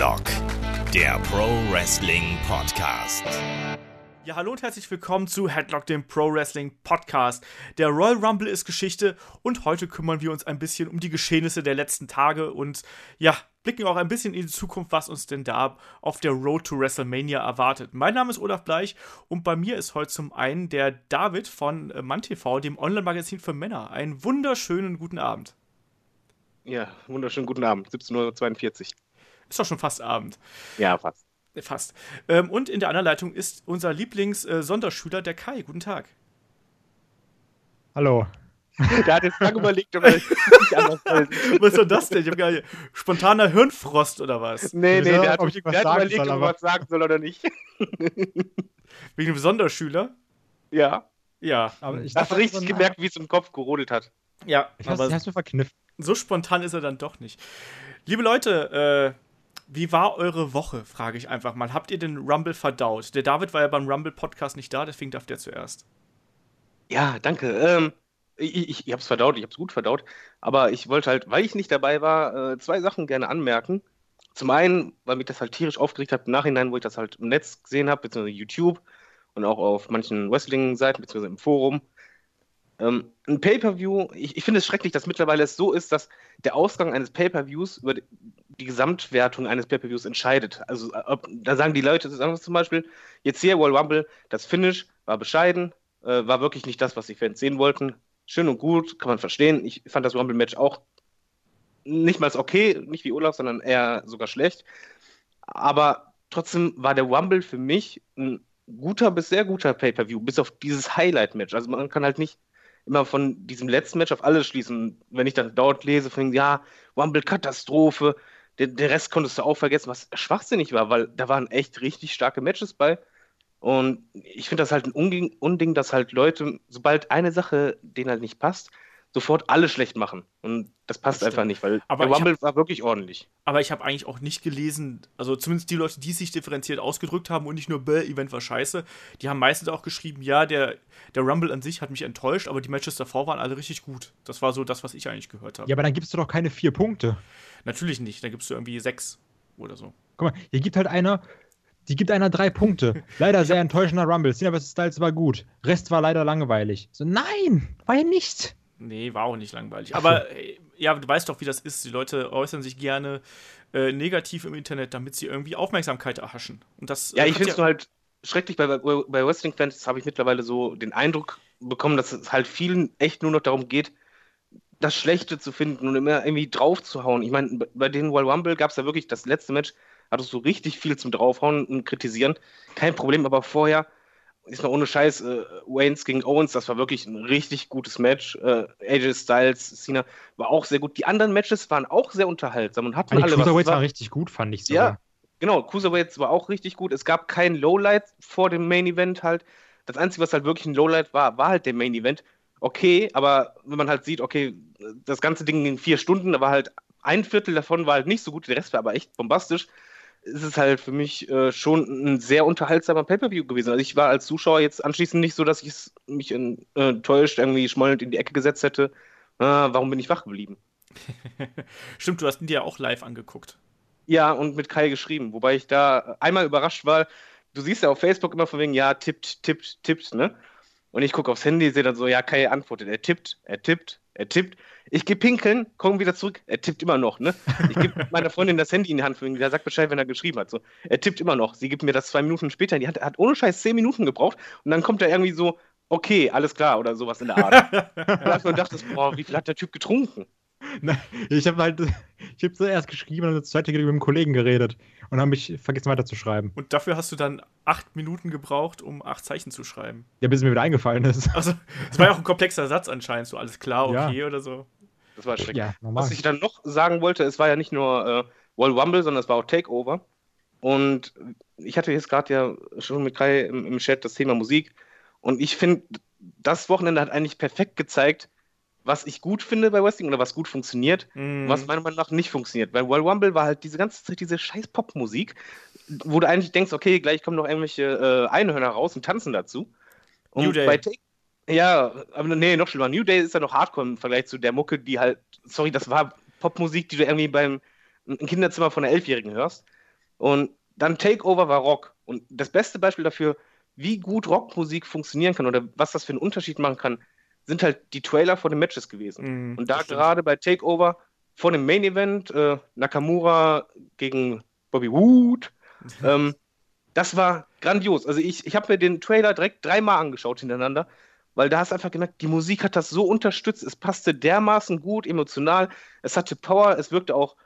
Headlock, der Pro Wrestling Podcast. Ja, hallo und herzlich willkommen zu Headlock, dem Pro Wrestling Podcast. Der Royal Rumble ist Geschichte und heute kümmern wir uns ein bisschen um die Geschehnisse der letzten Tage und ja, blicken auch ein bisschen in die Zukunft, was uns denn da auf der Road to WrestleMania erwartet. Mein Name ist Olaf Bleich und bei mir ist heute zum einen der David von MannTV, dem Online-Magazin für Männer. Einen wunderschönen guten Abend. Ja, wunderschönen guten Abend, 17.42 Uhr. Ist doch schon fast Abend. Ja, fast. Fast. Ähm, und in der anderen Leitung ist unser Lieblings-Sonderschüler, äh, der Kai. Guten Tag. Hallo. Der hat jetzt lange überlegt, ob er nicht anders Was soll das denn? Ich habe gar nicht. Spontaner Hirnfrost oder was? Nee, nee, Ja, der hat, ob ich der was hat sagen überlegt, soll, ob er was sagen soll oder nicht. Wegen dem Sonderschüler? ja, Ja. Aber ich hast du dachte, richtig so, gemerkt, wie es im Kopf gerodelt hat. Ja, Ich hast, aber hast du verkniffen. so spontan ist er dann doch nicht. Liebe Leute, äh, wie war eure Woche, frage ich einfach mal. Habt ihr den Rumble verdaut? Der David war ja beim Rumble-Podcast nicht da, deswegen darf der zuerst. Ja, danke. Ähm, ich ich, ich habe es verdaut, ich habe es gut verdaut. Aber ich wollte halt, weil ich nicht dabei war, äh, zwei Sachen gerne anmerken. Zum einen, weil mich das halt tierisch aufgeregt hat im Nachhinein, wo ich das halt im Netz gesehen habe, beziehungsweise YouTube und auch auf manchen Wrestling-Seiten, beziehungsweise im Forum. Ähm, ein Pay-Per-View, ich, ich finde es schrecklich, dass mittlerweile es so ist, dass der Ausgang eines Pay-Per-Views über die, Gesamtwertung eines Pay-Per-Views entscheidet. Also, äh, ob, da sagen die Leute, sagen wir zum Beispiel, jetzt hier Royal Rumble, das Finish war bescheiden, äh, war wirklich nicht das, was die Fans sehen wollten. Schön und gut, kann man verstehen. Ich fand das Rumble-Match auch nicht mal okay, nicht wie Olaf, sondern eher sogar schlecht. Aber trotzdem war der Rumble für mich ein guter bis sehr guter Pay-Per-View, bis auf dieses Highlight-Match. Also man kann halt nicht immer von diesem letzten Match auf alles schließen. Wenn ich dann dort lese, von ja, Rumble-Katastrophe, der, der Rest konntest du auch vergessen, was schwachsinnig war, weil da waren echt richtig starke Matches bei. Und ich finde das halt ein Unding, Unding, dass halt Leute, sobald eine Sache denen halt nicht passt, sofort alle schlecht machen. Und das passt Das einfach nicht, weil Aber der Rumble war wirklich ordentlich. Aber ich habe eigentlich auch nicht gelesen, also zumindest die Leute, die sich differenziert ausgedrückt haben und nicht nur, bäh, Event war scheiße, die haben meistens auch geschrieben, ja, der, der Rumble an sich hat mich enttäuscht, aber die Matches davor waren alle richtig gut. Das war so das, was ich eigentlich gehört habe. Ja, aber dann gibst du doch keine vier Punkte. Natürlich nicht, da gibst du irgendwie sechs oder so. Guck mal, hier gibt halt einer, die gibt einer drei Punkte. Leider sehr enttäuschender Rumble. Cena vs. Styles war gut. Rest war leider langweilig. So, nein, war ja nicht. Nee, war auch nicht langweilig. Aber äh, ja, du weißt doch, wie das ist. Die Leute äußern sich gerne äh, negativ im Internet, damit sie irgendwie Aufmerksamkeit erhaschen. Und das Ja, äh, ich hat finde es nur halt schrecklich, bei, bei, Wrestling-Fans habe ich mittlerweile so den Eindruck bekommen, dass es halt vielen echt nur noch darum geht, das Schlechte zu finden und immer irgendwie drauf zu hauen. Ich meine, bei den Royal Rumble gab es ja wirklich das letzte Match, hattest du richtig viel zum Draufhauen und Kritisieren. Kein Problem, aber vorher ist mal ohne Scheiß, äh, Waynes gegen Owens, das war wirklich ein richtig gutes Match. Äh, AJ Styles, Cena war auch sehr gut. Die anderen Matches waren auch sehr unterhaltsam und hatten Die alle was. Cruiserweights Es war- richtig gut, fand ich so. ja, genau. Cruiserweights war auch richtig gut. Es gab kein Lowlight vor dem Main Event halt. Das Einzige, was halt wirklich ein Lowlight war, war halt der Main Event. Okay, aber wenn man halt sieht, okay, das ganze Ding ging vier Stunden, da war halt ein Viertel davon war halt nicht so gut, der Rest war aber echt bombastisch. Es ist halt für mich äh, schon ein sehr unterhaltsamer Pay-Per-View gewesen. Also ich war als Zuschauer jetzt anschließend nicht so, dass ich es mich äh, enttäuscht, irgendwie schmollend in die Ecke gesetzt hätte. Äh, warum bin ich wach geblieben? Stimmt, du hast ihn dir ja auch live angeguckt. Ja, und mit Kai geschrieben, wobei ich da einmal überrascht war. Du siehst ja auf Facebook immer von wegen, ja, tippt, tippt, tippt, ne? Und ich gucke aufs Handy, sehe dann so, ja, Kai antwortet, er tippt, er tippt, er tippt. Ich gehe pinkeln, komme wieder zurück, er tippt immer noch, ne? Ich gebe meiner Freundin das Handy in die Hand, von wegen, der sagt Bescheid, wenn er geschrieben hat. So, er tippt immer noch. Sie gibt mir das zwei Minuten später in die Hand. Er hat ohne Scheiß zehn Minuten gebraucht und dann kommt er irgendwie so, okay, alles klar, oder sowas in der Art. und ich dachte, boah, wie viel hat der Typ getrunken? Ich habe halt, ich habe zuerst geschrieben und das zweite mit einem Kollegen geredet und habe mich vergessen weiterzuschreiben. Und dafür hast du dann acht Minuten gebraucht, um acht Zeichen zu schreiben. Ja, bis es mir wieder eingefallen ist. Also, es war ja auch ein komplexer Satz anscheinend, so alles klar, Ja. okay oder so. Das war schrecklich. Ja. Was ich dann noch sagen wollte, es war ja nicht nur äh, Royal Rumble, sondern es war auch Takeover. Und ich hatte jetzt gerade ja schon mit Kai im, im Chat das Thema Musik. Und ich finde, das Wochenende hat eigentlich perfekt gezeigt, was ich gut finde bei Wrestling oder was gut funktioniert, Mhm. was meiner Meinung nach nicht funktioniert. Weil Royal Rumble war halt diese ganze Zeit diese scheiß Popmusik, wo du eigentlich denkst, okay, gleich kommen noch irgendwelche äh, Einhörner raus und tanzen dazu. Und New Day. bei Take ja, aber nee, noch schlimmer. New Day ist ja noch Hardcore im Vergleich zu der Mucke, die halt, sorry, das war Popmusik, die du irgendwie beim im Kinderzimmer von einer Elfjährigen hörst. Und dann Takeover war Rock. Und das beste Beispiel dafür, wie gut Rockmusik funktionieren kann oder was das für einen Unterschied machen kann, sind halt die Trailer vor den Matches gewesen. Mhm, Und da gerade bei Takeover vor dem Main Event äh, Nakamura gegen Bobby Wood, ähm, das war grandios. Also ich, ich habe mir den Trailer direkt dreimal angeschaut hintereinander, weil da hast du einfach gemerkt, die Musik hat das so unterstützt, es passte dermaßen gut, emotional, es hatte Power, es wirkte auch,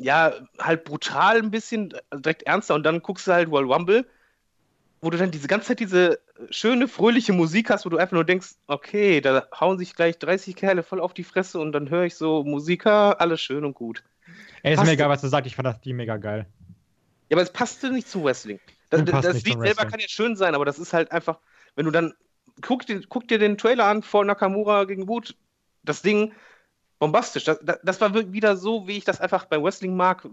ja, halt brutal ein bisschen, also direkt ernster. Und dann guckst du halt World Rumble, wo du dann diese ganze Zeit diese schöne, fröhliche Musik hast, wo du einfach nur denkst, okay, da hauen sich gleich 30 Kerle voll auf die Fresse und dann höre ich so Musiker, alles schön und gut. Ey, ist Passt mir egal, was du sagst, ich fand das die mega geil. Ja, aber es passte nicht zum Wrestling. Das, das Lied selber kann ja schön sein, aber das ist halt einfach, wenn du dann, guck dir, guck dir den Trailer an vor Nakamura gegen Wood, das Ding, bombastisch. Das, das, war wieder so, wie ich das einfach bei Wrestling mag,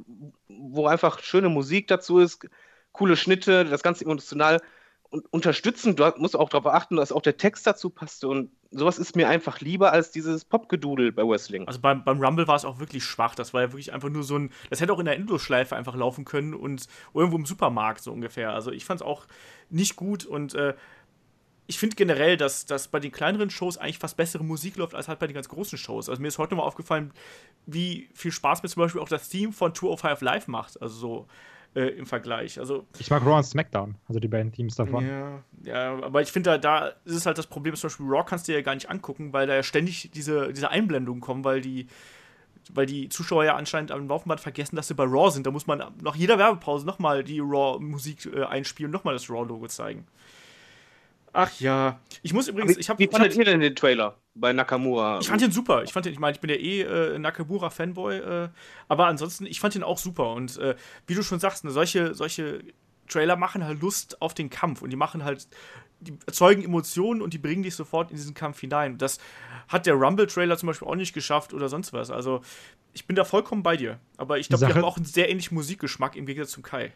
wo einfach schöne Musik dazu ist, coole Schnitte, das Ganze emotional und unterstützend. Du musst auch darauf achten, dass auch der Text dazu passte und sowas ist mir einfach lieber als dieses Popgedudel bei Wrestling. Also beim, beim Rumble war es auch wirklich schwach. Das war ja wirklich einfach nur so ein. Das hätte auch in der Endlosschleife einfach laufen können und irgendwo im Supermarkt so ungefähr. Also ich fand es auch nicht gut und äh, ich finde generell, dass, dass bei den kleineren Shows eigentlich fast bessere Musik läuft als halt bei den ganz großen Shows. Also mir ist heute nochmal aufgefallen, wie viel Spaß mir zum Beispiel auch das Theme von Tour of Five Live macht. Also so äh, im Vergleich. Also Ich mag Raw und SmackDown, also die beiden Teams davon. ja, ja, aber ich finde, da, da ist es halt das Problem, zum Beispiel Raw kannst du ja gar nicht angucken, weil da ja ständig diese, diese Einblendungen kommen, weil die, weil die Zuschauer ja anscheinend am Laufband vergessen, dass sie bei Raw sind. Da muss man nach jeder Werbepause nochmal die Raw-Musik äh, einspielen, nochmal das Raw-Logo zeigen. Ach ja. Ich muss übrigens, ich habe. wie fandet ihr denn den Trailer bei Nakamura? Ich fand den super. Ich fand den, ich meine, ich bin ja eh äh, Nakamura-Fanboy, äh, aber ansonsten, ich fand den auch super. Und äh, wie du schon sagst, ne, solche, solche Trailer machen halt Lust auf den Kampf und die machen halt, die erzeugen Emotionen und die bringen dich sofort in diesen Kampf hinein. Und das hat der Rumble-Trailer zum Beispiel auch nicht geschafft oder sonst was. Also, ich bin da vollkommen bei dir. Aber ich glaube, wir haben auch einen sehr ähnlichen Musikgeschmack im Gegensatz zum Kai.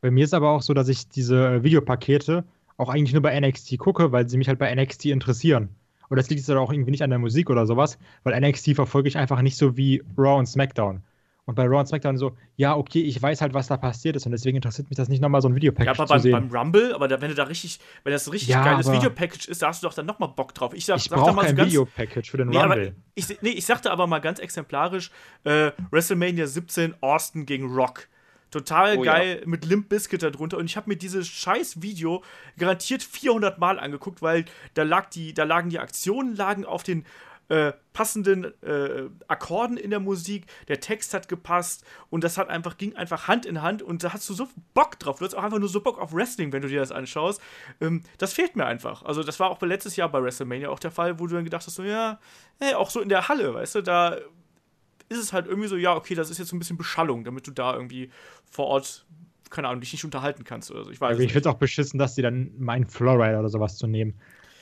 Bei mir ist aber auch so, dass ich diese äh, Videopakete auch eigentlich nur bei NXT gucke, weil sie mich halt bei NXT interessieren. Und das liegt jetzt auch irgendwie nicht an der Musik oder sowas, weil NXT verfolge ich einfach nicht so wie Raw und SmackDown. Und bei Raw und SmackDown so, ja, okay, ich weiß halt, was da passiert ist und deswegen interessiert mich das nicht nochmal so ein Ja, Videopackage aber zu beim, sehen. beim Rumble, aber da, wenn du da richtig, wenn das ein richtig Ja, geiles aber- Videopackage ist, da hast du doch dann nochmal Bock drauf. Ich sag, ich brauche so kein ganz, Videopackage für den Nee, aber Rumble. ich, nee, ich sagte aber mal ganz exemplarisch: äh, WrestleMania 17, Austin gegen Rock. Total Oh ja. geil mit Limp Bizkit da drunter. Und ich habe mir dieses scheiß Video garantiert 400 Mal angeguckt, weil da, lag die, da lagen die Aktionen lagen auf den äh, passenden äh, Akkorden in der Musik. Der Text hat gepasst und das hat einfach, ging einfach Hand in Hand und da hast du so Bock drauf. Du hast auch einfach nur so Bock auf Wrestling, wenn du dir das anschaust. Ähm, das fehlt mir einfach. Also, das war auch letztes Jahr bei WrestleMania auch der Fall, wo du dann gedacht hast, so, ja, hey, auch so in der Halle, weißt du, da ist es halt irgendwie so, ja, okay, das ist jetzt so ein bisschen Beschallung, damit du da irgendwie vor Ort, keine Ahnung, dich nicht unterhalten kannst oder so. Ich weiß Also es ich finde es auch beschissen, dass die dann meinen Flowrider oder sowas zu nehmen.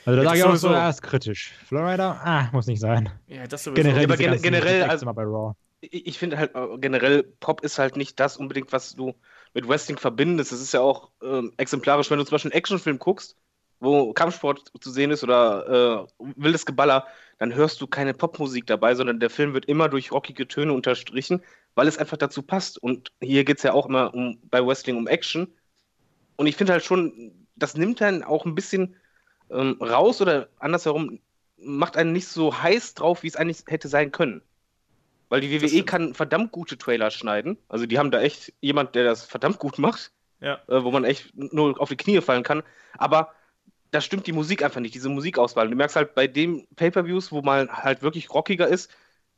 Also da Ja, sage ich das auch so, ja, ist kritisch. Flowrider, ah, muss nicht sein. Ja, das sowieso. Generell, aber gen- generell, also- bei Raw. ich ich finde halt äh, generell, Pop ist halt nicht das unbedingt, was du mit Wrestling verbindest. Es ist ja auch ähm, exemplarisch, wenn du zum Beispiel einen Actionfilm guckst, wo Kampfsport zu sehen ist oder äh, wildes Geballer, dann hörst du keine Popmusik dabei, sondern der Film wird immer durch rockige Töne unterstrichen, weil es einfach dazu passt. Und hier geht es ja auch immer um, bei Wrestling um Action. Und ich finde halt schon, das nimmt dann auch ein bisschen ähm, raus oder andersherum macht einen nicht so heiß drauf, wie es eigentlich hätte sein können. Weil die WWE kann verdammt gute Trailer schneiden. Also die haben da echt jemand, der das verdammt gut macht, Ja. äh, wo man echt nur auf die Knie fallen kann. Aber da stimmt die Musik einfach nicht, diese Musikauswahl. Du merkst halt bei den Pay-Per-Views, wo man halt wirklich rockiger ist,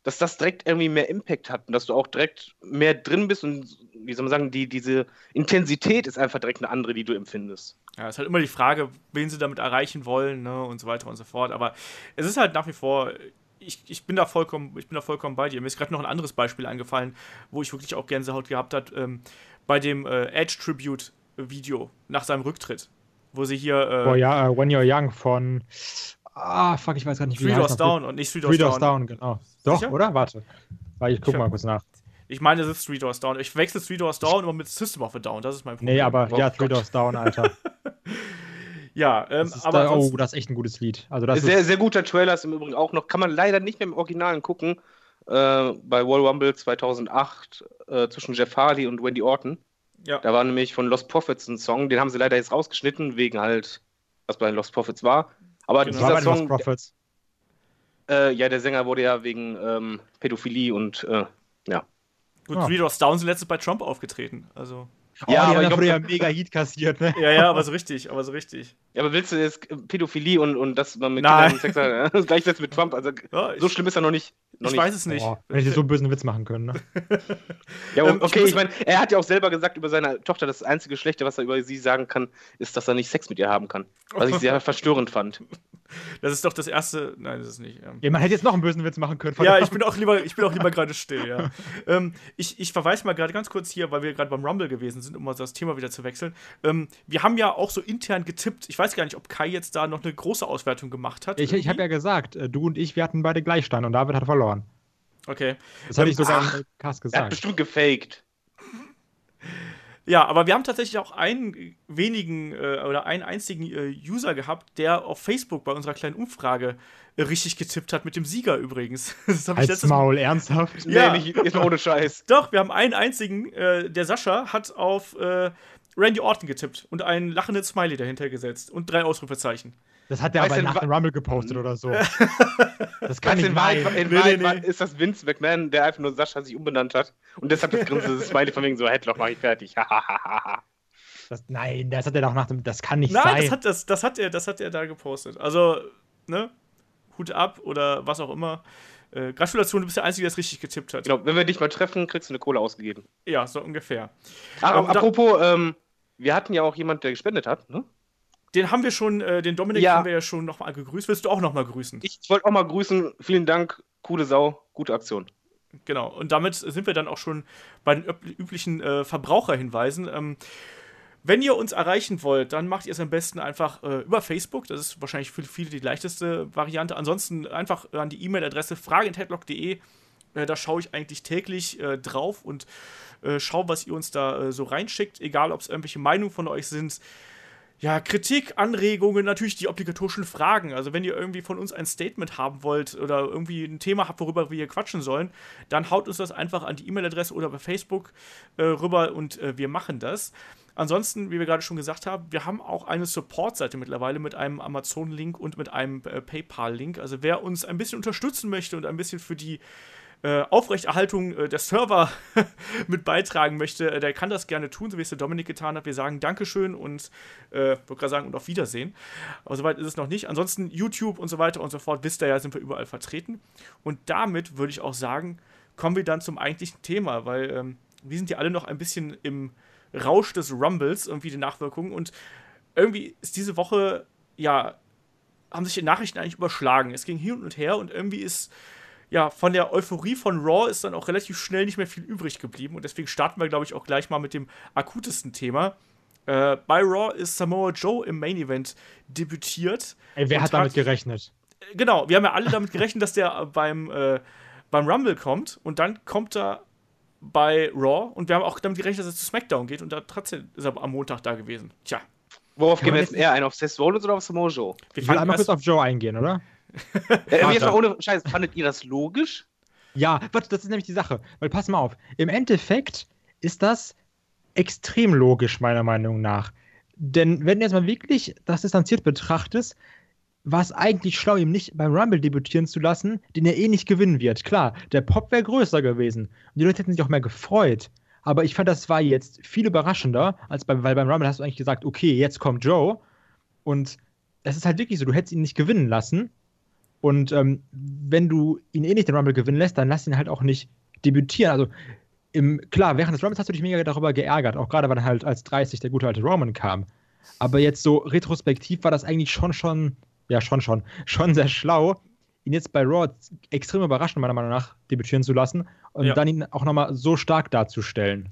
dass das direkt irgendwie mehr Impact hat und dass du auch direkt mehr drin bist und, wie soll man sagen, die, diese Intensität ist einfach direkt eine andere, die du empfindest. Ja, ist halt immer die Frage, wen sie damit erreichen wollen, ne, und so weiter und so fort. Aber es ist halt nach wie vor, ich, ich bin da vollkommen, ich bin da vollkommen bei dir. Mir ist gerade noch ein anderes Beispiel eingefallen, wo ich wirklich auch Gänsehaut gehabt hat, ähm, bei dem äh, Edge Tribute Video nach seinem Rücktritt, wo sie hier äh, Oh ja, äh, When You're Young von. Ah, fuck, ich weiß gar nicht, wie Three Doors. Down und nicht Three Doors Down. Down, genau. Doch, Sicher? oder? Warte. Ich guck Ich mal kurz nach. Ich meine, es ist Three Doors Down. Ich verwechsel Three Doors Down immer mit System of a Down. Das ist mein Problem. Nee, aber Oh ja, Three. Doors Down, Alter. Ja, ähm, Das aber da, oh, das ist echt ein gutes Lied. Also das sehr, ist, sehr guter Trailer ist im Übrigen auch noch, kann man leider nicht mehr im Originalen gucken, äh, bei World Rumble 2008 äh, zwischen Jeff Hardy und Wendy Orton. Ja. Da war nämlich von Lost Prophets ein Song, den haben sie leider jetzt rausgeschnitten, wegen halt, was bei Lost Prophets war. Aber genau. dieser Song. Lost Prophets. Äh, ja, der Sänger wurde ja wegen ähm, Pädophilie und äh, ja. Gut, oh. Three Doors Down sind letztens bei Trump aufgetreten, also. Oh, ja, aber ich glaube, ja mega Heat kassiert, ne? Ja, ja, aber so richtig, aber so richtig. Ja, aber willst du jetzt Pädophilie und, und das man mit Kindern Sex hat, das gleichsetzen mit Trump? Also ja, so schlimm ist er noch nicht. Noch ich nicht. weiß es nicht. Oh, wenn ich so einen bösen Witz machen können, ne? ja, ähm, okay, ich meine, er hat ja auch selber gesagt über seine Tochter, das einzige Schlechte, was er über sie sagen kann, ist, dass er nicht Sex mit ihr haben kann. Was ich sehr verstörend fand. Das ist doch das erste. Nein, das ist nicht. Ähm. Ja, man hätte jetzt noch einen bösen Witz machen können. Ja, ich bin auch lieber, ich bin auch lieber gerade still, ja. ähm, ich, ich verweise mal gerade ganz kurz hier, weil wir gerade beim Rumble gewesen sind, um mal das Thema wieder zu wechseln. Ähm, wir haben ja auch so intern getippt. Ich weiß gar nicht, ob Kai jetzt da noch eine große Auswertung gemacht hat. Ich, ich habe ja gesagt, äh, du und ich, wir hatten beide Gleichstand und David hat verloren. Okay. Das hatte ich sogar Ach, im Cast gesagt. Er hat bestimmt gefaked. Ja, aber wir haben tatsächlich auch einen wenigen äh, oder einen einzigen äh, User gehabt, der auf Facebook bei unserer kleinen Umfrage äh, richtig getippt hat, mit dem Sieger übrigens. Das Als ich letztes Maul, ernsthaft? Ja, nee, nicht, ist ohne Scheiß. Doch, wir haben einen einzigen, äh, der Sascha hat auf äh, Randy Orton getippt und einen lachenden Smiley dahinter gesetzt und drei Ausrufezeichen. Das hat der aber nach dem Rumble gepostet oder so. das kann nicht in Wahrheit, in nee, Wahrheit nee, nee. ist das Vince McMahon, der einfach nur Sascha sich umbenannt hat. Und deshalb das Grinsen das Smiley von wegen so, Headlock mach ich fertig. das, nein, das hat er doch nach dem. Das kann nicht nein, sein. Nein, das hat, das, das, hat er, das hat er da gepostet. Also, ne? Hut ab oder was auch immer. Äh, Gratulation, du bist der Einzige, der es richtig getippt hat. Genau, wenn wir dich mal treffen, kriegst du eine Kohle ausgegeben. Ja, so ungefähr. Ach, ähm, apropos, ähm, wir hatten ja auch jemand, der gespendet hat, ne? Den haben wir schon, äh, den Dominik ja. haben wir ja schon nochmal gegrüßt. Willst du auch nochmal grüßen? Ich wollte auch mal grüßen. Vielen Dank. Coole Sau. Gute Aktion. Genau. Und damit sind wir dann auch schon bei den üblichen äh, Verbraucherhinweisen. Ähm, wenn ihr uns erreichen wollt, dann macht ihr es am besten einfach äh, über Facebook. Das ist wahrscheinlich für viele die leichteste Variante. Ansonsten einfach an die E-Mail-Adresse fragen.headlock.de. Äh, da schaue ich eigentlich täglich äh, drauf und äh, schaue, was ihr uns da äh, so reinschickt. Egal, ob es irgendwelche Meinungen von euch sind ja, Kritik, Anregungen, natürlich die obligatorischen Fragen. Also wenn ihr irgendwie von uns ein Statement haben wollt oder irgendwie ein Thema habt, worüber wir hier quatschen sollen, dann haut uns das einfach an die E-Mail-Adresse oder bei Facebook äh, rüber und äh, wir machen das. Ansonsten, wie wir gerade schon gesagt haben, wir haben auch eine Support-Seite mittlerweile mit einem Amazon-Link und mit einem äh, PayPal-Link. Also wer uns ein bisschen unterstützen möchte und ein bisschen für die äh, Aufrechterhaltung äh, der Server mit beitragen möchte, äh, der kann das gerne tun, so wie es der Dominik getan hat. Wir sagen Dankeschön und äh, wollte gerade sagen und auf Wiedersehen. Aber soweit ist es noch nicht. Ansonsten YouTube und so weiter und so fort, wisst ihr ja, sind wir überall vertreten. Und damit würde ich auch sagen, kommen wir dann zum eigentlichen Thema, weil ähm, wir sind ja alle noch ein bisschen im Rausch des Rumbles, irgendwie die Nachwirkungen. Und irgendwie ist diese Woche, ja, haben sich die Nachrichten eigentlich überschlagen. Es ging hin und her und irgendwie ist ja, von der Euphorie von Raw ist dann auch relativ schnell nicht mehr viel übrig geblieben. Und deswegen starten wir, glaube ich, auch gleich mal mit dem akutesten Thema. Äh, bei Raw ist Samoa Joe im Main Event debütiert. Ey, wer hat damit hat, gerechnet? Genau, wir haben ja alle damit gerechnet, dass der beim, äh, beim Rumble kommt. Und dann kommt er bei Raw. Und wir haben auch damit gerechnet, dass er zu SmackDown geht. Und da trotzdem ist er am Montag da gewesen. Tja. Worauf gehen wir jetzt eher ein? Auf Seth Rollins oder auf Samoa Joe? Wir wollen einmal kurz auf Joe eingehen, oder? Äh, jetzt mal ohne Scheiß, fandet ihr das logisch? Ja, warte, das ist nämlich die Sache. Weil pass mal auf, im Endeffekt ist das extrem logisch, meiner Meinung nach. Denn wenn du jetzt mal wirklich das distanziert betrachtest, war es eigentlich schlau, ihm nicht beim Rumble debütieren zu lassen, den er eh nicht gewinnen wird. Klar, der Pop wäre größer gewesen. Und die Leute hätten sich auch mehr gefreut. Aber ich fand, das war jetzt viel überraschender, als beim, weil beim Rumble hast du eigentlich gesagt, okay, jetzt kommt Joe. Und es ist halt wirklich so, du hättest ihn nicht gewinnen lassen. Und ähm, wenn du ihn eh nicht den Rumble gewinnen lässt, dann lass ihn halt auch nicht debütieren. Also im, klar, während des Rumbles hast du dich mega darüber geärgert, auch gerade weil halt als 30 der gute alte Roman kam. Aber jetzt so retrospektiv war das eigentlich schon, schon, ja, schon, schon, schon sehr schlau, ihn jetzt bei Raw extrem überraschend, meiner Meinung nach, debütieren zu lassen und ja. dann ihn auch nochmal so stark darzustellen.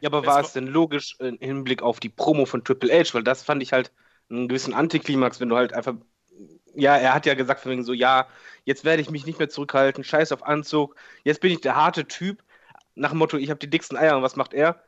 Ja, aber war es denn logisch im Hinblick auf die Promo von Triple H? Weil das fand ich halt einen gewissen Antiklimax, wenn du halt einfach ja, er hat ja gesagt von wegen so, ja, jetzt werde ich mich nicht mehr zurückhalten, scheiß auf Anzug, jetzt bin ich der harte Typ. Nach dem Motto, ich habe die dicksten Eier und was macht er?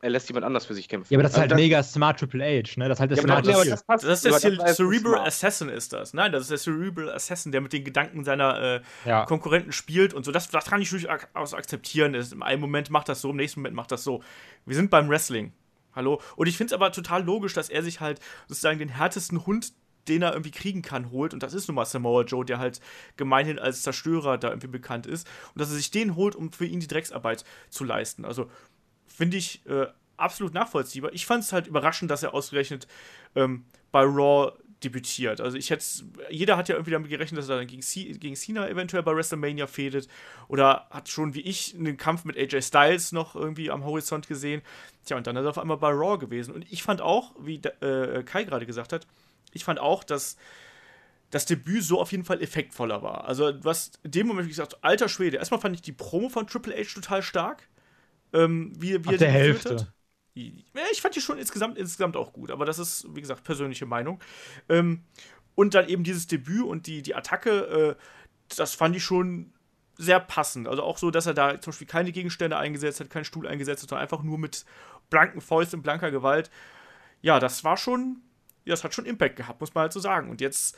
Er lässt jemand anders für sich kämpfen. Ja, aber das ist also halt das, mega smart Triple H, ne? Das ist halt das ja, smart. Das, das, passt, das, ist der das Cerebral Assassin ist das. Nein, das ist der Cerebral Assassin, der mit den Gedanken seiner äh, ja. Konkurrenten spielt und so. Das, das kann ich durchaus akzeptieren. Im einen Moment macht das so, im nächsten Moment macht das so. Wir sind beim Wrestling. hallo. Und ich finde es aber total logisch, dass er sich halt sozusagen den härtesten Hund den er irgendwie kriegen kann, holt. Und das ist nun mal Samoa Joe, der halt gemeinhin als Zerstörer da irgendwie bekannt ist. Und dass er sich den holt, um für ihn die Drecksarbeit zu leisten. Also finde ich äh, absolut nachvollziehbar. Ich fand es halt überraschend, dass er ausgerechnet ähm, bei Raw debütiert. Also ich hätte jeder hat ja irgendwie damit gerechnet, dass er dann gegen, gegen Cena eventuell bei WrestleMania fädet oder hat schon wie ich einen Kampf mit AJ Styles noch irgendwie am Horizont gesehen. Tja, und dann ist er auf einmal bei Raw gewesen. Und ich fand auch, wie äh, Kai gerade gesagt hat, ich fand auch, dass das Debüt so auf jeden Fall effektvoller war. Also, hast in dem Moment gesagt, alter Schwede. Erstmal fand ich die Promo von Triple H total stark. Ähm, wie, wie Ab der Hälfte. Ich fand die schon insgesamt, insgesamt auch gut, aber das ist, wie gesagt, persönliche Meinung. Ähm, und dann eben dieses Debüt und die, die Attacke, äh, das fand ich schon sehr passend. Also auch so, dass er da zum Beispiel keine Gegenstände eingesetzt hat, keinen Stuhl eingesetzt hat, sondern einfach nur mit blanken Fäusten, blanker Gewalt. Ja, das war schon, ja, das hat schon Impact gehabt, muss man halt so sagen. Und jetzt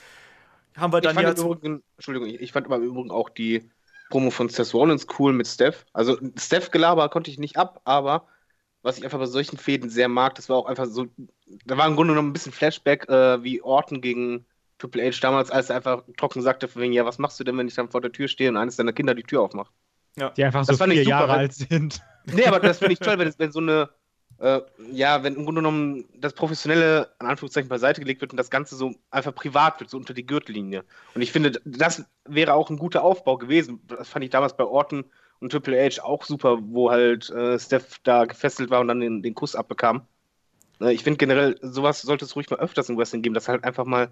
haben wir dann ich ja. Entschuldigung, ich fand aber im Übrigen auch die Promo von Seth Rollins cool mit Steph. Also Steph-Gelaber konnte ich nicht ab, aber was ich einfach bei solchen Fäden sehr mag, das war auch einfach so, da war im Grunde noch ein bisschen Flashback äh, wie Orton gegen Triple H damals, als er einfach trocken sagte, von wegen, ja, was machst du denn, wenn ich dann vor der Tür stehe und eines deiner Kinder die Tür aufmacht? Ja. Die einfach das so vier Jahre alt sind. Nee, aber das finde ich toll, wenn, wenn so eine äh, ja, wenn im Grunde genommen das Professionelle an Anführungszeichen beiseite gelegt wird und das Ganze so einfach privat wird, so unter die Gürtellinie. Und ich finde, das wäre auch ein guter Aufbau gewesen. Das fand ich damals bei Orton und Triple H auch super, wo halt äh, Steph da gefesselt war und dann den, den Kuss abbekam. Äh, ich finde generell, sowas sollte es ruhig mal öfters im Wrestling geben, dass halt einfach mal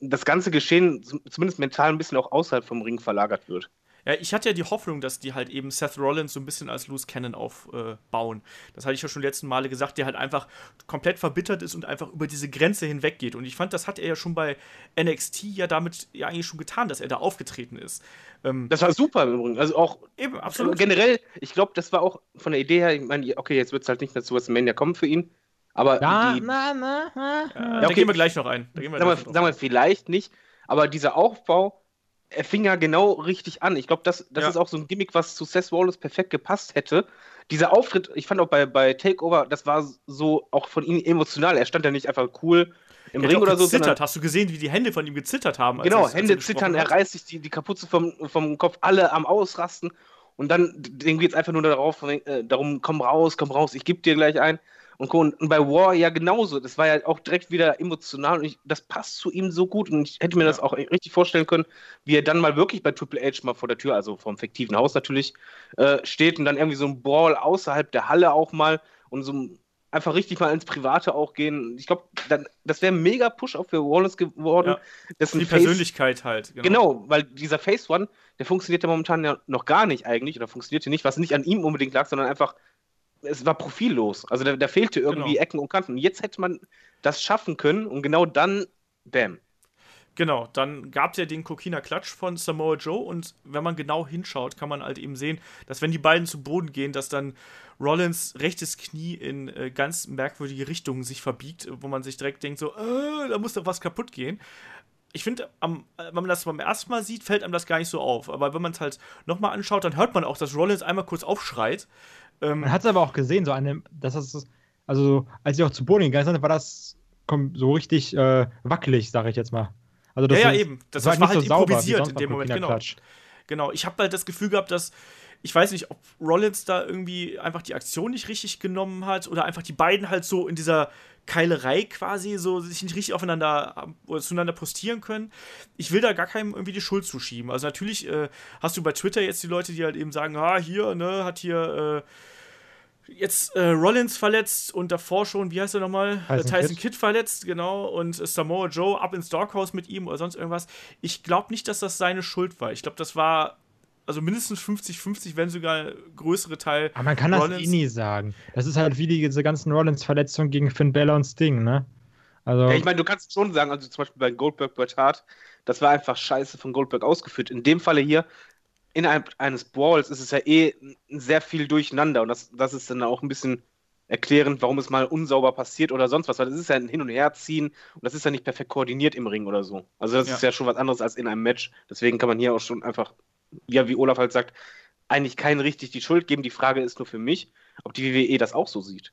das ganze Geschehen zumindest mental ein bisschen auch außerhalb vom Ring verlagert wird. Ja, ich hatte ja die Hoffnung, dass die halt eben Seth Rollins so ein bisschen als Loose Cannon aufbauen. Äh, das hatte ich ja schon letzten Male gesagt, der halt einfach komplett verbittert ist und einfach über diese Grenze hinweggeht. Und ich fand, das hat er ja schon bei NXT ja damit ja eigentlich schon getan, dass er da aufgetreten ist. Ähm, das war super im Übrigen. Also auch eben, absolut. Generell, ich glaube, das war auch von der Idee her, ich meine, okay, jetzt wird es halt nicht mehr zu WrestleMania kommen für ihn. Aber ja, die, na, na, na, ja, okay. Da gehen wir gleich noch ein. Da gehen wir sagen, wir, sagen wir vielleicht nicht, aber dieser Aufbau er fing ja genau richtig an. Ich glaube, das, das ja. ist auch so ein Gimmick, was zu Seth Rollins perfekt gepasst hätte. Dieser Auftritt, ich fand auch bei, bei Takeover, das war so auch von ihm emotional. Er stand ja nicht einfach cool im Ring oder so. Sondern, Hast du gesehen, wie die Hände von ihm gezittert haben? Genau, Hände zittern, er reißt sich die, die Kapuze vom, vom Kopf, alle am Ausrasten. Und dann, geht es einfach nur darauf, äh, darum, komm raus, komm raus, ich geb dir gleich ein und Und bei War ja genauso. Das war ja auch direkt wieder emotional und ich, das passt zu ihm so gut. Und ich hätte mir ja. das auch richtig vorstellen können, wie er dann mal wirklich bei Triple H mal vor der Tür, also vom fiktiven Haus natürlich, äh, steht und dann irgendwie so ein Brawl außerhalb der Halle auch mal und so einfach richtig mal ins Private auch gehen. Ich glaube, das wäre ein mega Push auch für Wallace geworden. Ja, die Persönlichkeit halt. Genau. genau. weil dieser Face One, der funktioniert ja momentan ja noch gar nicht eigentlich oder funktionierte nicht, was nicht an ihm unbedingt lag, sondern einfach es war profillos. Also da, da fehlte irgendwie genau. Ecken und Kanten. Und jetzt hätte man das schaffen können und genau dann, bam. Genau, dann gab es ja den Kokina Klatsch von Samoa Joe und wenn man genau hinschaut, kann man halt eben sehen, dass wenn die beiden zu Boden gehen, dass dann Rollins rechtes Knie in äh, ganz merkwürdige Richtungen sich verbiegt, wo man sich direkt denkt so, äh, da muss doch was kaputt gehen. Ich finde, wenn man das beim ersten Mal sieht, fällt einem das gar nicht so auf. Aber wenn man es halt nochmal anschaut, dann hört man auch, dass Rollins einmal kurz aufschreit ähm, Man hat es aber auch gesehen, so eine, dass das, also als sie auch zu Boden gegangen sind, war das so richtig äh, wackelig, sage ich jetzt mal. Also das ja, ja, eben. Das, das war, halt so improvisiert in dem Moment, genau. Genau, ich habe halt das Gefühl gehabt, dass ich weiß nicht, ob Rollins da irgendwie einfach die Aktion nicht richtig genommen hat oder einfach die beiden halt so in dieser Keilerei quasi so sich nicht richtig aufeinander oder zueinander postieren können. Ich will da gar keinem irgendwie die Schuld zuschieben. Also natürlich äh, hast du bei Twitter jetzt die Leute, die halt eben sagen, ah, hier, ne, hat hier äh, jetzt äh, Rollins verletzt und davor schon, wie heißt er nochmal? Tyson, äh, Tyson Kidd. Kidd verletzt, genau, und Samoa Joe ab ins Doghouse mit ihm oder sonst irgendwas. Ich glaube nicht, dass das seine Schuld war. Ich glaube, das war also mindestens 50-50, wenn sogar größere Teil. Aber man kann Rollins. das eh nie sagen. Das ist halt wie diese ganzen Rollins-Verletzungen gegen Finn Bella und Sting, ne? Also ja, ich meine, du kannst schon sagen, also zum Beispiel bei Goldberg Bret Hart, das war einfach scheiße von Goldberg ausgeführt. In dem Falle hier, innerhalb eines Brawls ist es ja eh sehr viel durcheinander und das, das ist dann auch ein bisschen erklärend, warum es mal unsauber passiert oder sonst was, weil das ist ja ein Hin- und Herziehen und das ist ja nicht perfekt koordiniert im Ring oder so. Also das ja. ist ja schon was anderes als in einem Match. Deswegen kann man hier auch schon einfach, ja, wie Olaf halt sagt, eigentlich keinen richtig die Schuld geben. Die Frage ist nur für mich, ob die WWE das auch so sieht.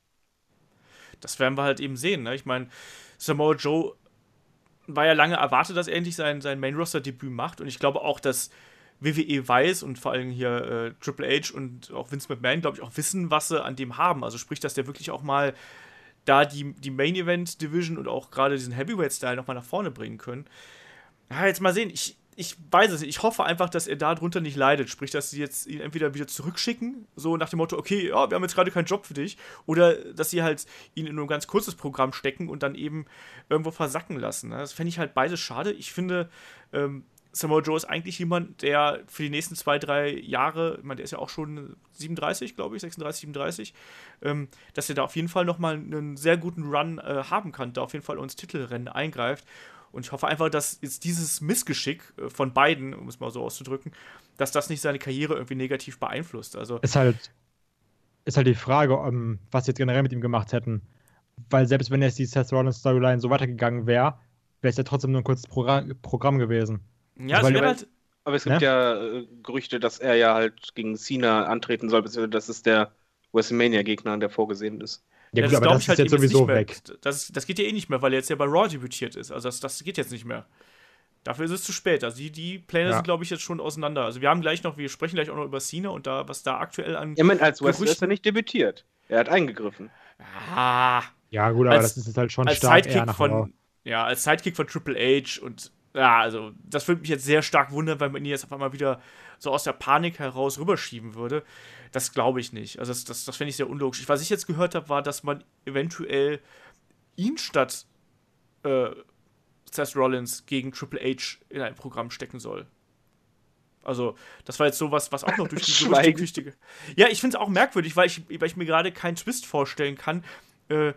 das werden wir halt eben sehen. Ne? Ich meine, Samoa Joe war ja lange erwartet, dass er endlich sein, sein Main-Roster-Debüt macht. Und ich glaube auch, dass WWE weiß und vor allem hier äh, Triple H und auch Vince McMahon, glaube ich, auch wissen, was sie an dem haben. Also sprich, dass der wirklich auch mal da die, die Main-Event-Division und auch gerade diesen Heavyweight-Style nochmal nach vorne bringen können. Ja, jetzt mal sehen. Ich, ich weiß es nicht. Ich hoffe einfach, dass er darunter nicht leidet. Sprich, dass sie jetzt ihn entweder wieder zurückschicken, so nach dem Motto, okay, ja, wir haben jetzt gerade keinen Job für dich, oder dass sie halt ihn in ein ganz kurzes Programm stecken und dann eben irgendwo versacken lassen. Ne? Das fände ich halt beides schade. Ich finde, ähm, Samoa Joe ist eigentlich jemand, der für die nächsten zwei, drei Jahre, ich meine, der ist ja auch schon 37, glaube ich, 36, 37, ähm, dass er da auf jeden Fall nochmal einen sehr guten Run äh, haben kann, da auf jeden Fall ins Titelrennen eingreift. Und ich hoffe einfach, dass jetzt dieses Missgeschick äh, von beiden, um es mal so auszudrücken, dass das nicht seine Karriere irgendwie negativ beeinflusst. Also ist halt, ist halt die Frage, um, was sie jetzt generell mit ihm gemacht hätten. Weil selbst wenn jetzt die Seth Rollins Storyline so weitergegangen wäre, wäre es ja trotzdem nur ein kurzes Programm, Programm gewesen. Ja, also, es wäre halt. Aber es gibt ne? ja äh, Gerüchte, dass er ja halt gegen Cena antreten soll, beziehungsweise dass es der WrestleMania-Gegner, der vorgesehen ist. Ja, gut, das aber das ist halt jetzt sowieso weg. Das, das geht ja eh nicht mehr, weil er jetzt ja bei Raw debütiert ist. Also das, das geht jetzt nicht mehr. Dafür ist es zu spät. Also die, die Pläne ja. sind, glaube ich, jetzt schon auseinander. Also wir haben gleich noch, wir sprechen gleich auch noch über Cena und da, was da aktuell an. Ja, man, als Wrestler ist er nicht debütiert. Er hat eingegriffen. Ah. Ja, gut, aber als, das ist jetzt halt schon als stark Sidekick von, Ja, als Sidekick von Triple H und ja, also das würde mich jetzt sehr stark wundern, weil man ihn jetzt auf einmal wieder so aus der Panik heraus rüberschieben würde. Das glaube ich nicht. Also das, das, das fände ich sehr unlogisch. Was ich jetzt gehört habe, war, dass man eventuell ihn statt äh, Seth Rollins gegen Triple H in ein Programm stecken soll. Also, das war jetzt sowas, was auch noch durch die Gerüchteküche. Ja, ich finde es auch merkwürdig, weil ich, weil ich mir gerade keinen Twist vorstellen kann, äh,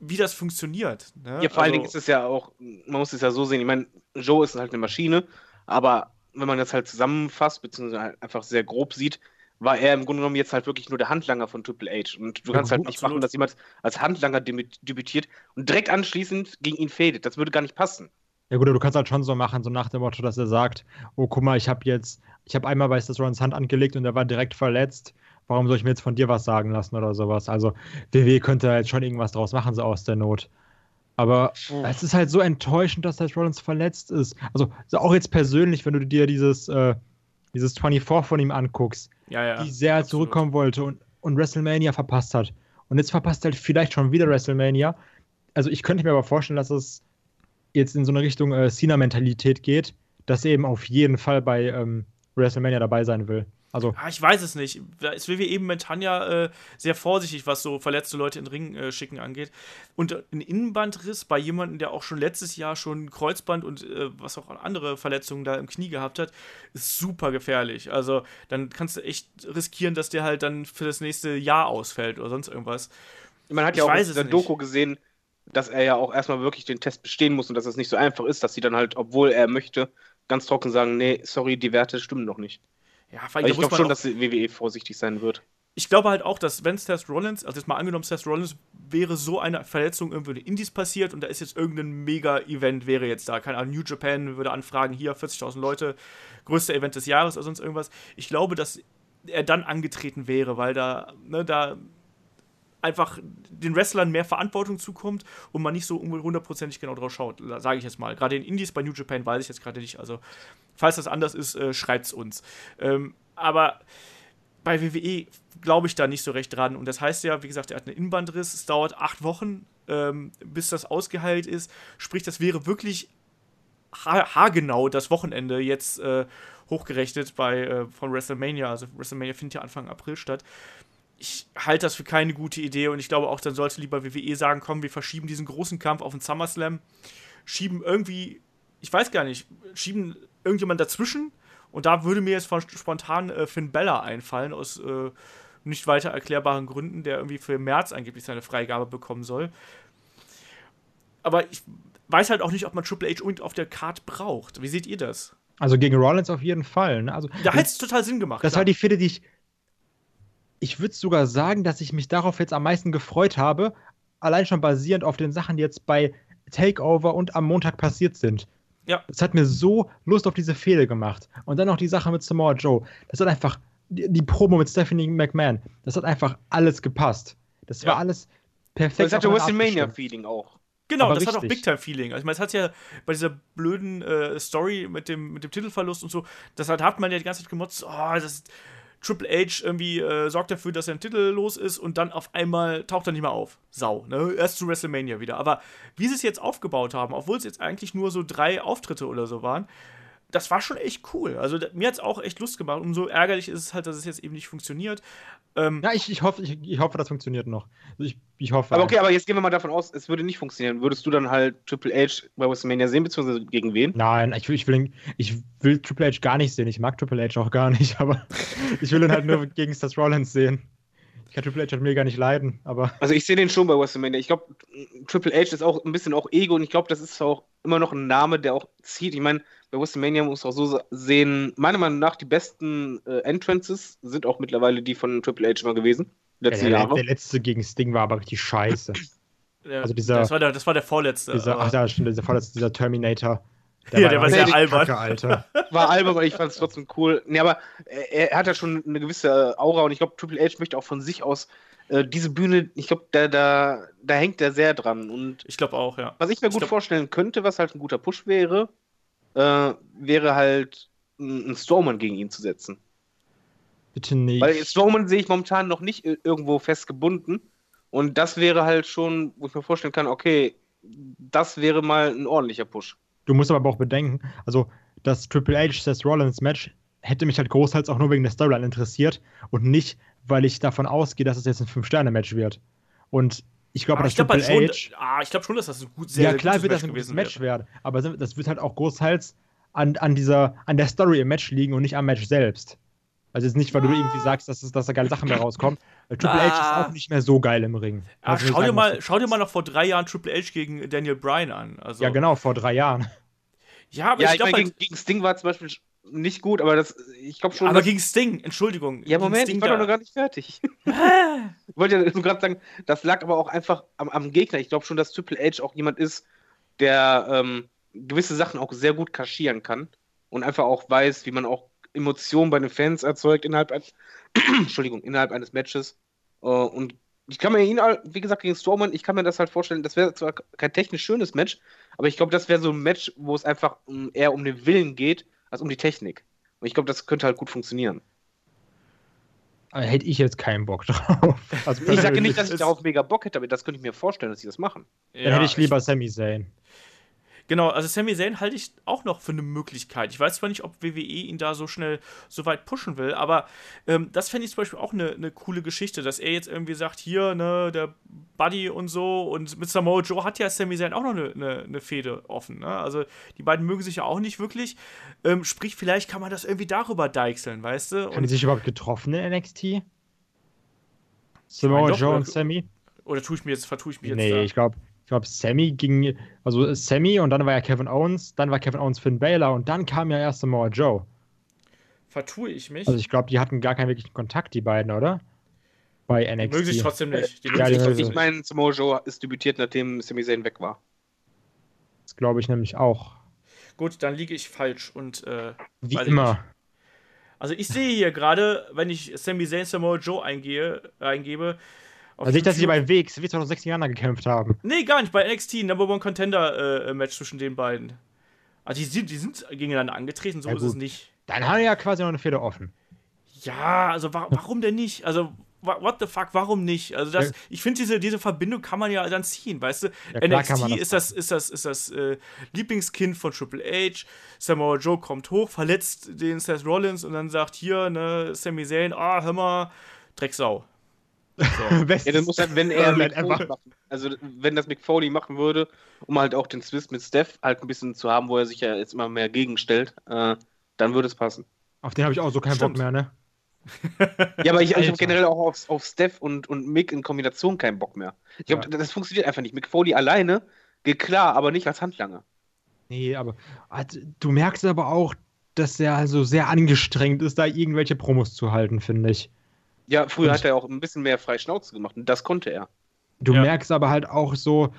wie das funktioniert. Ne? Ja, vor also, allen Dingen ist es ja auch, man muss es ja so sehen, ich meine, Joe ist halt eine Maschine, aber wenn man das halt zusammenfasst, beziehungsweise halt einfach sehr grob sieht, war er im Grunde genommen jetzt halt wirklich nur der Handlanger von Triple H. Und du ja, kannst halt nicht absolut. machen, dass jemand als Handlanger debütiert und direkt anschließend gegen ihn fädet. Das würde gar nicht passen. Ja gut, du kannst halt schon so machen, so nach dem Motto, dass er sagt, oh guck mal, ich habe jetzt, ich habe einmal bei Seth Rollins Hand angelegt und er war direkt verletzt. Warum soll ich mir jetzt von dir was sagen lassen oder sowas? Also WWE könnte halt schon irgendwas draus machen, so aus der Not. Aber oh. es ist halt so enttäuschend, dass Seth Rollins verletzt ist. Also auch jetzt persönlich, wenn du dir dieses, äh, dieses 24 von ihm anguckst, ja, ja, wie sehr er zurückkommen wollte und, und WrestleMania verpasst hat. Und jetzt verpasst er halt vielleicht schon wieder WrestleMania. Also ich könnte mir aber vorstellen, dass es jetzt in so eine Richtung äh, Cena-Mentalität geht, dass er eben auf jeden Fall bei ähm, WrestleMania dabei sein will. Also. Ah, ich weiß es nicht. Da ist WWE eben momentan ja äh, sehr vorsichtig, was so verletzte Leute in den Ring äh, schicken angeht. Und ein Innenbandriss bei jemandem, der auch schon letztes Jahr schon Kreuzband und äh, was auch andere Verletzungen da im Knie gehabt hat, ist super gefährlich. Also dann kannst du echt riskieren, dass der halt dann für das nächste Jahr ausfällt oder sonst irgendwas. Man hat ja ich auch in der Doku gesehen, dass er ja auch erstmal wirklich den Test bestehen muss und dass es nicht so einfach ist, dass sie dann halt, obwohl er möchte, ganz trocken sagen, nee, sorry, die Werte stimmen noch nicht. Ja, weil ich glaube schon, dass die WWE vorsichtig sein wird. Ich glaube halt auch, dass wenn Seth Rollins, also jetzt mal angenommen, Seth Rollins wäre so eine Verletzung irgendwo in den Indies passiert und da ist jetzt irgendein Mega-Event, wäre jetzt da. Keine Ahnung, New Japan würde anfragen, hier 40.000 Leute, größter Event des Jahres oder sonst irgendwas. Ich glaube, dass er dann angetreten wäre, weil da, ne, da einfach den Wrestlern mehr Verantwortung zukommt und man nicht so hundertprozentig genau drauf schaut, sage ich jetzt mal. Gerade in Indies bei New Japan weiß ich jetzt gerade nicht. Also, falls das anders ist, äh, es uns. Ähm, aber bei WWE glaube ich da nicht so recht dran. Und das heißt ja, wie gesagt, er hat einen Innenbandriss. Es dauert acht Wochen, ähm, bis das ausgeheilt ist. Sprich, das wäre wirklich ha haargenau das Wochenende jetzt äh, hochgerechnet bei, äh, von WrestleMania. Also WrestleMania findet ja Anfang April statt ich halte das für keine gute Idee und ich glaube auch, dann sollte lieber WWE sagen, komm, wir verschieben diesen großen Kampf auf den SummerSlam, schieben irgendwie, ich weiß gar nicht, schieben irgendjemand dazwischen und da würde mir jetzt spontan äh, Finn Bella einfallen, aus äh, nicht weiter erklärbaren Gründen, der irgendwie für März angeblich seine Freigabe bekommen soll. Aber ich weiß halt auch nicht, ob man Triple H unbedingt auf der Card braucht. Wie seht ihr das? Also gegen Rollins auf jeden Fall. Ne? Also, da hätte es total Sinn gemacht. Das war die Fehde, die ich ich würde sogar sagen, dass ich mich darauf jetzt am meisten gefreut habe, allein schon basierend auf den Sachen, die jetzt bei Takeover und am Montag passiert sind. Ja. Es hat mir so Lust auf diese Fehde gemacht. Und dann noch die Sache mit Samoa Joe. Das hat einfach, die, die Promo mit Stephanie McMahon, das hat einfach alles gepasst. Das war alles, perfekt. Das hatte WrestleMania-Feeling auch. Genau, Aber das hat auch richtig. Big-Time-Feeling. Also, ich meine, es hat ja bei dieser blöden äh, Story mit dem, mit dem Titelverlust und so, das hat, hat man ja die ganze Zeit gemotzt, oh, das Triple H irgendwie äh, sorgt dafür, dass er ein Titel los ist und dann auf einmal taucht er nicht mehr auf. Sau, ne? Erst zu WrestleMania wieder. Aber wie sie es jetzt aufgebaut haben, obwohl es jetzt eigentlich nur so drei Auftritte oder so waren, das war schon echt cool. Also mir hat es auch echt Lust gemacht. Umso ärgerlich ist es halt, dass es jetzt eben nicht funktioniert. Ähm, Ja, ich, ich, hoffe, ich, ich hoffe, das funktioniert noch. Also ich, ich hoffe. Aber okay, aber jetzt gehen wir mal davon aus, es würde nicht funktionieren. Würdest du dann halt Triple H bei WrestleMania sehen, beziehungsweise gegen wen? Nein, ich will, ich, will, ich will Triple H gar nicht sehen. Ich mag Triple H auch gar nicht, aber ich will ihn halt nur gegen Seth Rollins sehen. Ich kann Triple H halt mega nicht leiden, aber Also ich sehe den schon bei WrestleMania. Ich glaube, Triple H ist auch ein bisschen auch Ego und ich glaube, das ist auch immer noch ein Name, der auch zieht. Ich meine, bei WrestleMania muss man auch so sehen, meiner Meinung nach, die besten äh, Entrances sind auch mittlerweile die von Triple H immer gewesen. Letzte der, Jahre. der letzte gegen Sting war aber richtig scheiße. ja, also dieser- das, war der, das war der vorletzte. Dieser, ach ja, stimmt, dieser vorletzte, dieser Terminator. Ja, der war sehr albern. Kacke, Alter. War albern, aber ich fand es trotzdem cool. Nee, aber er, er hat ja schon eine gewisse Aura und ich glaube, Triple H möchte auch von sich aus äh, diese Bühne, ich glaube, da, da, da hängt er sehr dran. Und ich glaube auch, ja. was ich mir Ich gut glaub- vorstellen könnte, was halt ein guter Push wäre, äh, wäre halt ein, Strowman gegen ihn zu setzen. Bitte nicht. Weil Strowman sehe ich momentan noch nicht irgendwo festgebunden. Und das wäre halt schon, wo ich mir vorstellen kann, okay, das wäre mal ein ordentlicher Push. Du musst aber auch bedenken, also das Triple H Seth Rollins Match hätte mich halt großteils auch nur wegen der Storyline interessiert und nicht, weil ich davon ausgehe, dass es jetzt ein 5-Sterne-Match wird. Und ich glaube, Aber dass ich glaube Triple halt H. schon, ah, ich glaub schon, dass das ein gut, sehr, ja, sehr klar gutes wird das Match ein gutes gewesen Match werden, aber das wird halt auch großteils an, an, dieser, an der Story im Match liegen und nicht am Match selbst. Also jetzt nicht, weil du irgendwie sagst, dass, es, dass da geile Sachen mehr rauskommen. Weil Triple H Ah. ist auch nicht mehr so geil im Ring. Ah, schau, dir mal, schau dir mal noch vor drei Jahren Triple H gegen Daniel Bryan an. Also, Ja, genau, vor drei Jahren. Ja, aber Ja, ich ich glaube halt, gegen, gegen Sting war zum Beispiel nicht gut, aber das, ich glaube schon. aber gegen Sting, Entschuldigung. ja, Moment, Sting ich war da- doch noch gar nicht fertig. Ich wollte ja nur gerade sagen, das lag aber auch einfach am, am Gegner. Ich glaube schon, dass Triple H auch jemand ist, der ähm, gewisse Sachen auch sehr gut kaschieren kann und einfach auch weiß, wie man auch Emotionen bei den Fans erzeugt innerhalb, ein, Entschuldigung, innerhalb eines Matches. Äh, und ich kann mir ihn, wie gesagt, gegen Strowman, ich kann mir das halt vorstellen, das wäre zwar kein technisch schönes Match, aber ich glaube, das wäre so ein Match, wo es einfach ähm, eher um den Willen geht, als um die Technik. Und ich glaube, das könnte halt gut funktionieren. Hätte ich jetzt keinen Bock drauf. Also Ich sage nicht, dass ich darauf mega Bock hätte, aber das könnte ich mir vorstellen, dass sie das machen. Dann hätte ich lieber Sami Zayn. Genau, also Sami Zayn halte ich auch noch für eine Möglichkeit. Ich weiß zwar nicht, ob WWE ihn da so schnell so weit pushen will, aber ähm, das fände ich zum Beispiel auch eine, eine coole Geschichte, dass er jetzt irgendwie sagt, hier, ne, der Buddy und so und mit Samoa Joe hat ja Sami Zayn auch noch eine, eine, eine Fehde offen, ne? Also die beiden mögen sich ja auch nicht wirklich. Ähm, sprich, vielleicht kann man das irgendwie darüber deichseln, weißt du? Haben die Und, sich überhaupt getroffen in NXT? Samoa Joe und Sammy? oder tue ich mir jetzt, vertue ich mich jetzt Nee, da? ich glaube, ich glaub, Sammy ging, also Sammy und dann war ja Kevin Owens, dann war Kevin Owens Finn Balor und dann kam ja erst Samoa Joe. Vertue ich mich? Also ich glaube, die hatten gar keinen wirklichen Kontakt, die beiden, oder? Bei die NXT. mögen sich trotzdem nicht. Die Ja, die trotzdem Ich meine, Samoa Joe ist debütiert, nachdem Sami Zayn weg war. Das glaube ich nämlich auch. Gut, dann liege ich falsch und äh, Wie ich immer. nicht. Also ich sehe hier gerade, wenn ich Sami Zayn Samoa Joe eingehe, eingebe. Also nicht, dass sie bei WXW 2016 Jahren gekämpft haben. Nee, gar nicht. Bei NXT, Number One Contender äh, Match zwischen den beiden. Also die sind, die sind gegeneinander angetreten, so Ja, ist es nicht. Dann haben wir ja quasi noch eine Fehde offen. Ja, also wa warum denn nicht? Also, what the fuck, warum nicht? Also das, Ja. ich finde, diese, diese Verbindung kann man ja dann ziehen, weißt du? Ja, NXT das ist das, ist das, ist das äh, Lieblingskind von Triple H. Samoa Joe kommt hoch, verletzt den Seth Rollins und dann sagt hier, ne, Sami Zayn, ah, hör mal, Drecksau. So. Ja, dann muss halt, wenn er machen, also wenn das Mick Foley machen würde, um halt auch den Twist mit Steph halt ein bisschen zu haben, wo er sich ja jetzt immer mehr gegenstellt, äh, dann würde es passen. Auf den habe ich auch so keinen Stimmt. Bock mehr, ne? Ja, aber ich, ich habe generell auch auf, auf Steph und, und Mick in Kombination keinen Bock mehr. Ich glaube, Ja. das funktioniert einfach nicht. Mick Foley alleine geht klar, aber nicht als Handlanger. Nee, aber halt, du merkst aber auch, dass er also sehr angestrengt ist, da irgendwelche Promos zu halten, finde ich. Ja, früher Und- hat er auch ein bisschen mehr frei Schnauze gemacht und das konnte er. Du Ja. merkst aber halt auch so,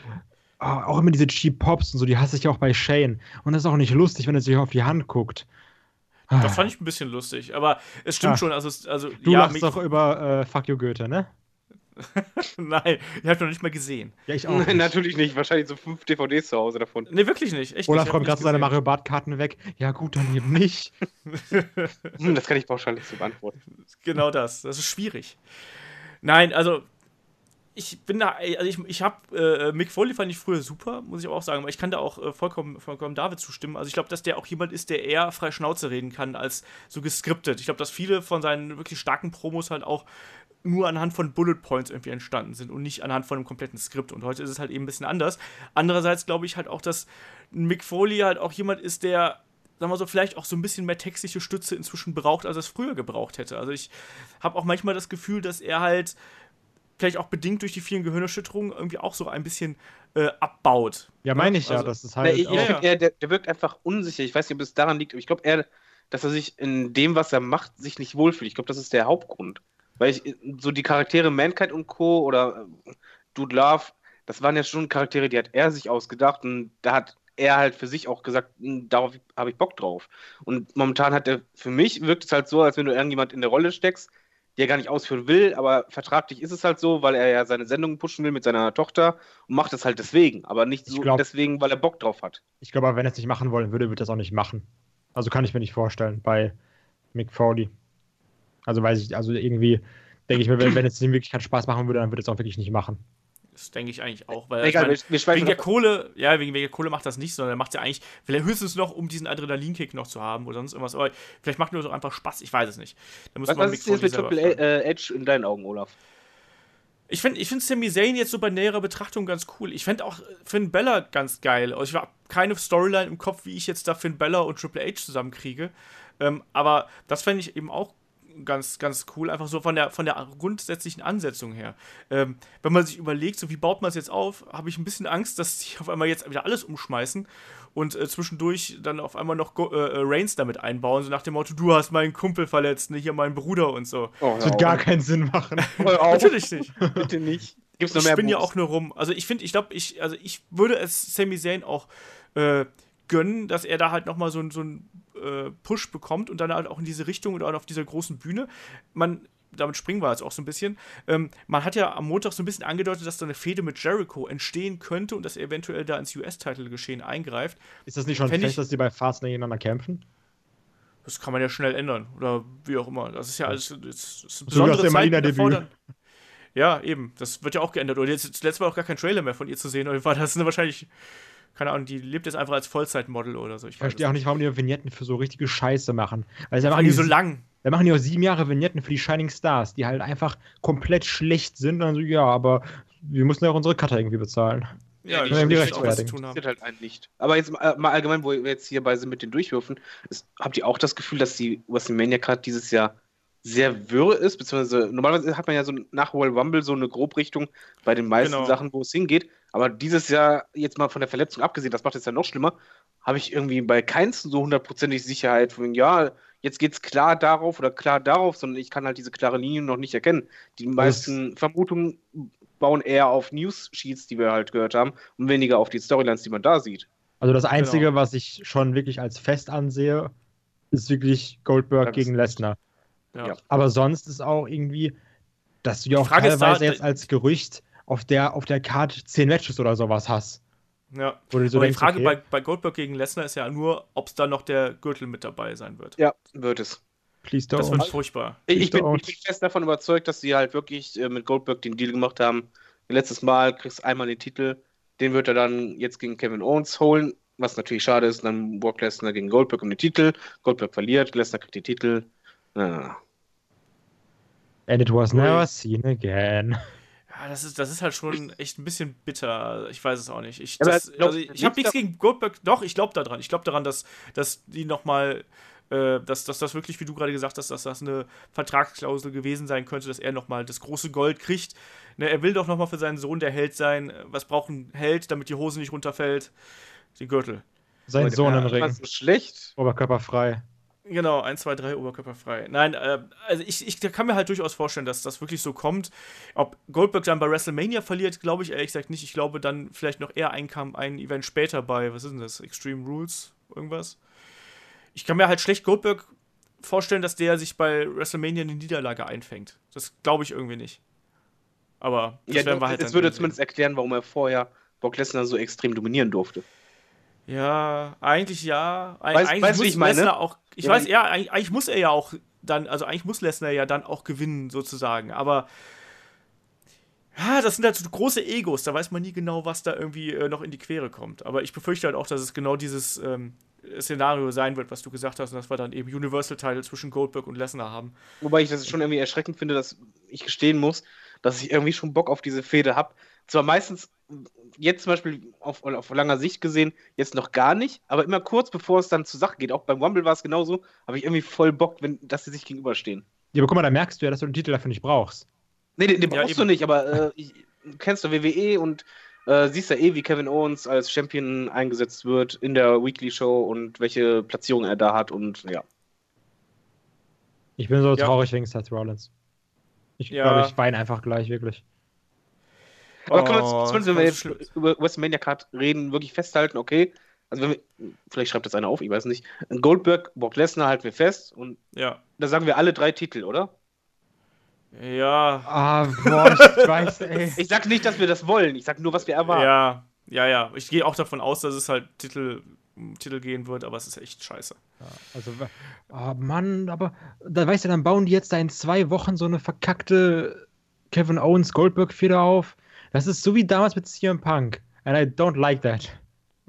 ah, auch immer diese Cheap Pops und so, die hasse ich auch bei Shane. Und das ist auch nicht lustig, wenn er sich auf die Hand guckt. Das fand ich ein bisschen lustig, aber es stimmt Ah. schon, also, also Du ja, lachst mich- doch über äh, Fuck You Goethe, ne? Nein, ich habe noch nicht mal gesehen. Ja, ich auch. Nein, Nicht. natürlich nicht. Wahrscheinlich so fünf DVDs zu Hause davon. Nee, wirklich nicht. Echt Olaf räumt gerade seine. Mario Bart-Karten weg. Ja, gut, dann eben nicht. Hm, Das kann ich pauschal nicht so beantworten. Genau das. Das ist schwierig. Nein, also ich bin da, also ich, ich habe äh, Mick Foley fand ich früher super, muss ich aber auch sagen, aber ich kann da auch äh, vollkommen, vollkommen David zustimmen. Also ich glaube, dass der auch jemand ist, der eher frei Schnauze reden kann als so geskriptet. Ich glaube, dass viele von seinen wirklich starken Promos halt auch nur anhand von Bullet Points irgendwie entstanden sind und nicht anhand von einem kompletten Skript. Und heute ist es halt eben ein bisschen anders. Andererseits glaube ich halt auch, dass Mick Foley halt auch jemand ist, der sagen wir so, vielleicht auch so ein bisschen mehr textliche Stütze inzwischen braucht, als er es früher gebraucht hätte. Also ich habe auch manchmal das Gefühl, dass er halt vielleicht auch bedingt durch die vielen Gehirnerschütterungen irgendwie auch so ein bisschen äh, abbaut. Ja, meine ich ja. Also- das ist halt. ich ich ja, finde, er, der, der wirkt einfach unsicher. Ich weiß nicht, ob es daran liegt, aber ich glaube eher, dass er sich in dem, was er macht, sich nicht wohlfühlt. Ich glaube, das ist der Hauptgrund. Weil ich so die Charaktere Mankind und Co. oder äh, Dude Love, das waren ja schon Charaktere, die hat er sich ausgedacht und da hat er halt für sich auch gesagt, "Hm, darauf habe ich Bock drauf. Und momentan hat er, für mich wirkt es halt so, als wenn du irgendjemand in der Rolle steckst, die er gar nicht ausführen will, aber vertraglich ist es halt so, weil er ja seine Sendung pushen will mit seiner Tochter und macht es halt deswegen, aber nicht Ich so glaub- deswegen, weil er Bock drauf hat. ich glaube, wenn er es nicht machen wollen würde, würde er es auch nicht machen. Also kann ich mir nicht vorstellen bei Mick Foley. Also weiß ich, also irgendwie denke ich mir, wenn, wenn es ihm wirklich keinen Spaß machen würde, dann würde er es auch wirklich nicht machen. Das denke ich eigentlich auch. Weil Egal, ich mein, wir, wegen der. Kohle, ja, wegen der Kohle macht das nicht, sondern er macht ja eigentlich, will er höchstens noch, um diesen Adrenalinkick noch zu haben oder sonst irgendwas. Aber vielleicht macht nur so einfach Spaß, ich weiß es nicht. Da muss Was, man was ist jetzt mit Triple äh, Edge in deinen Augen, Olaf? Ich finde ich find Sami Zayn jetzt so bei näherer Betrachtung ganz cool. Ich fände auch Finn Bella ganz geil. Also ich habe keine Storyline im Kopf, wie ich jetzt da Finn Bella und Triple H zusammenkriege. Ähm, aber das fände ich eben auch ganz, ganz cool. Einfach so von der, von der grundsätzlichen Ansetzung her. Ähm, wenn man sich überlegt, so wie baut man es jetzt auf, habe ich ein bisschen Angst, dass sie auf einmal jetzt wieder alles umschmeißen und äh, zwischendurch dann auf einmal noch Go äh, äh, Reigns damit einbauen, so nach dem Motto, du hast meinen Kumpel verletzt, ne, hier meinen Bruder und so. Oh, Das wird gar keinen Sinn machen. Natürlich nicht. Bitte nicht. Gibt's noch ich mehr bin ja auch nur rum. Also ich finde, ich glaube, ich, also ich würde es Sami Zayn auch äh, gönnen, dass er da halt nochmal so, ein- so einen äh, Push bekommt und dann halt auch in diese Richtung oder auf dieser großen Bühne. Man, damit springen wir jetzt auch so ein bisschen. Ähm, man hat ja am Montag so ein bisschen angedeutet, dass da eine Fehde mit Jericho entstehen könnte und dass er eventuell da ins US-Title-Geschehen eingreift. Ist das nicht schon fest, dass die bei Fastlane gegeneinander kämpfen? Das kann man ja schnell ändern oder wie auch immer. Das ist ja alles das ist So besondere Zeiten Marina-Debüt. erfordern. Ja, eben. Das wird ja auch geändert. Oder jetzt zuletzt war auch gar kein Trailer mehr von ihr zu sehen. Oder war das eine wahrscheinlich, keine Ahnung, die lebt jetzt einfach als Vollzeitmodel oder so. Ich verstehe auch nicht, warum die Vignetten für so richtige Scheiße machen. Weil sie Vor machen die so lang. Da machen die auch sieben Jahre Vignetten für die Shining Stars, die halt einfach komplett schlecht sind. Und dann so, ja, aber wir müssen ja auch unsere Cutter irgendwie bezahlen. Ja, haben die wird auch was zu tun haben. halt einen nicht. Aber jetzt mal, mal allgemein, wo wir jetzt hierbei sind mit den Durchwürfen, ist, habt ihr auch das Gefühl, dass die WrestleMania gerade dieses Jahr sehr wirr ist? Beziehungsweise normalerweise hat man ja so nach Royal Rumble so eine Grobrichtung bei den meisten Genau. Sachen, wo es hingeht. Aber dieses Jahr, jetzt mal von der Verletzung abgesehen, das macht es ja noch schlimmer, habe ich irgendwie bei keins so hundertprozentig Sicherheit von, ja, jetzt geht's klar darauf oder klar darauf, sondern ich kann halt diese klare Linie noch nicht erkennen. Die meisten Vermutungen bauen eher auf News-Sheets, die wir halt gehört haben, und weniger auf die Storylines, die man da sieht. Also das Einzige, Genau. was ich schon wirklich als fest ansehe, ist wirklich Goldberg Das- gegen Lesnar. Ja. Aber sonst ist auch irgendwie, dass du ja auch teilweise da- jetzt als Gerücht auf der, auf der Karte zehn Matches oder sowas hast. Ja. Wo so Aber die denkst, Frage okay, bei, bei Goldberg gegen Lesnar ist ja nur, ob es da noch der Gürtel mit dabei sein wird. Ja, wird es. please Das don't. wird furchtbar. Ich, bin, ich bin fest davon überzeugt, dass sie halt wirklich äh, mit Goldberg den Deal gemacht haben. Letztes Mal kriegst du einmal den Titel, den wird er dann jetzt gegen Kevin Owens holen, was natürlich schade ist. Dann Brock Lesnar gegen Goldberg um den Titel. Goldberg verliert, Lesnar kriegt den Titel. Ja. And it was never seen again. Ja, das ist, das ist halt schon echt ein bisschen bitter. Ich weiß es auch nicht. Ich, das, also ich, habe nichts gegen Goldberg. Doch, ich glaube daran. Ich glaube daran, dass, dass die nochmal, äh, dass, dass das wirklich, wie du gerade gesagt hast, dass das eine Vertragsklausel gewesen sein könnte, dass er nochmal das große Gold kriegt. Ne, er will doch nochmal für seinen Sohn der Held sein. Was braucht ein Held, damit die Hose nicht runterfällt? Den Gürtel. Sein Sohn im Ring. schlecht. Oberkörperfrei. Genau, 1, 2, 3, oberkörperfrei. Nein, äh, also ich, ich kann mir halt durchaus vorstellen, dass das wirklich so kommt. Ob Goldberg dann bei WrestleMania verliert, glaube ich ehrlich gesagt nicht. Ich glaube dann vielleicht noch eher ein, ein Event später bei, was ist denn das? Extreme Rules? Irgendwas? Ich kann mir halt schlecht Goldberg vorstellen, dass der sich bei WrestleMania eine Niederlage einfängt. Das glaube ich irgendwie nicht. Aber das ja, werden wir halt. Es würde zumindest erklären, warum er vorher Brock Lesnar so extrem dominieren durfte. Ja, eigentlich ja. Weiß, eigentlich weißt, muss ich meine? Lesnar auch. Ich ja, weiß, ja, eigentlich, eigentlich, muss er ja auch dann, also eigentlich muss Lesnar ja dann auch gewinnen, sozusagen. Aber ja, das sind halt so große Egos, da weiß man nie genau, was da irgendwie äh, noch in die Quere kommt. Aber ich befürchte halt auch, dass es genau dieses ähm, Szenario sein wird, was du gesagt hast, und dass wir dann eben Universal-Title zwischen Goldberg und Lesnar haben. Wobei ich das schon irgendwie erschreckend finde, dass ich gestehen muss, dass ich irgendwie schon Bock auf diese Fehde habe. Zwar meistens jetzt zum Beispiel auf, auf langer Sicht gesehen, jetzt noch gar nicht, aber immer kurz bevor es dann zur Sache geht, auch beim Rumble war es genauso, habe ich irgendwie voll Bock, wenn, dass sie sich gegenüberstehen. Ja, aber guck mal, da merkst du ja, dass du den Titel dafür nicht brauchst. Nee, den, den brauchst ja, du nicht, aber äh, ich, kennst du WWE und äh, siehst ja eh, wie Kevin Owens als Champion eingesetzt wird in der Weekly Show und welche Platzierung er da hat und ja. Ich bin so ja. traurig wegen Seth Rollins. Ich ja. glaube, ich weine einfach gleich, wirklich. Aber können wir, zumindest, wenn wir jetzt über WrestleMania Card reden, wirklich festhalten, okay, also wenn wir, vielleicht schreibt das einer auf, ich weiß nicht. Goldberg, Brock Lesnar halten wir fest und ja. da sagen wir alle drei Titel, oder? Ja. Ah, boah, ich weiß, ey. Ich sag nicht, dass wir das wollen, ich sag nur, was wir erwarten. Ja, ja, ja. Ich gehe auch davon aus, dass es halt Titel, Titel gehen wird, aber es ist echt scheiße. Ja, also, oh Mann, aber da weißt du, dann bauen die jetzt da in zwei Wochen so eine verkackte Kevin Owens Goldberg-Feder auf. Das ist so wie damals mit CM Punk. And I don't like that.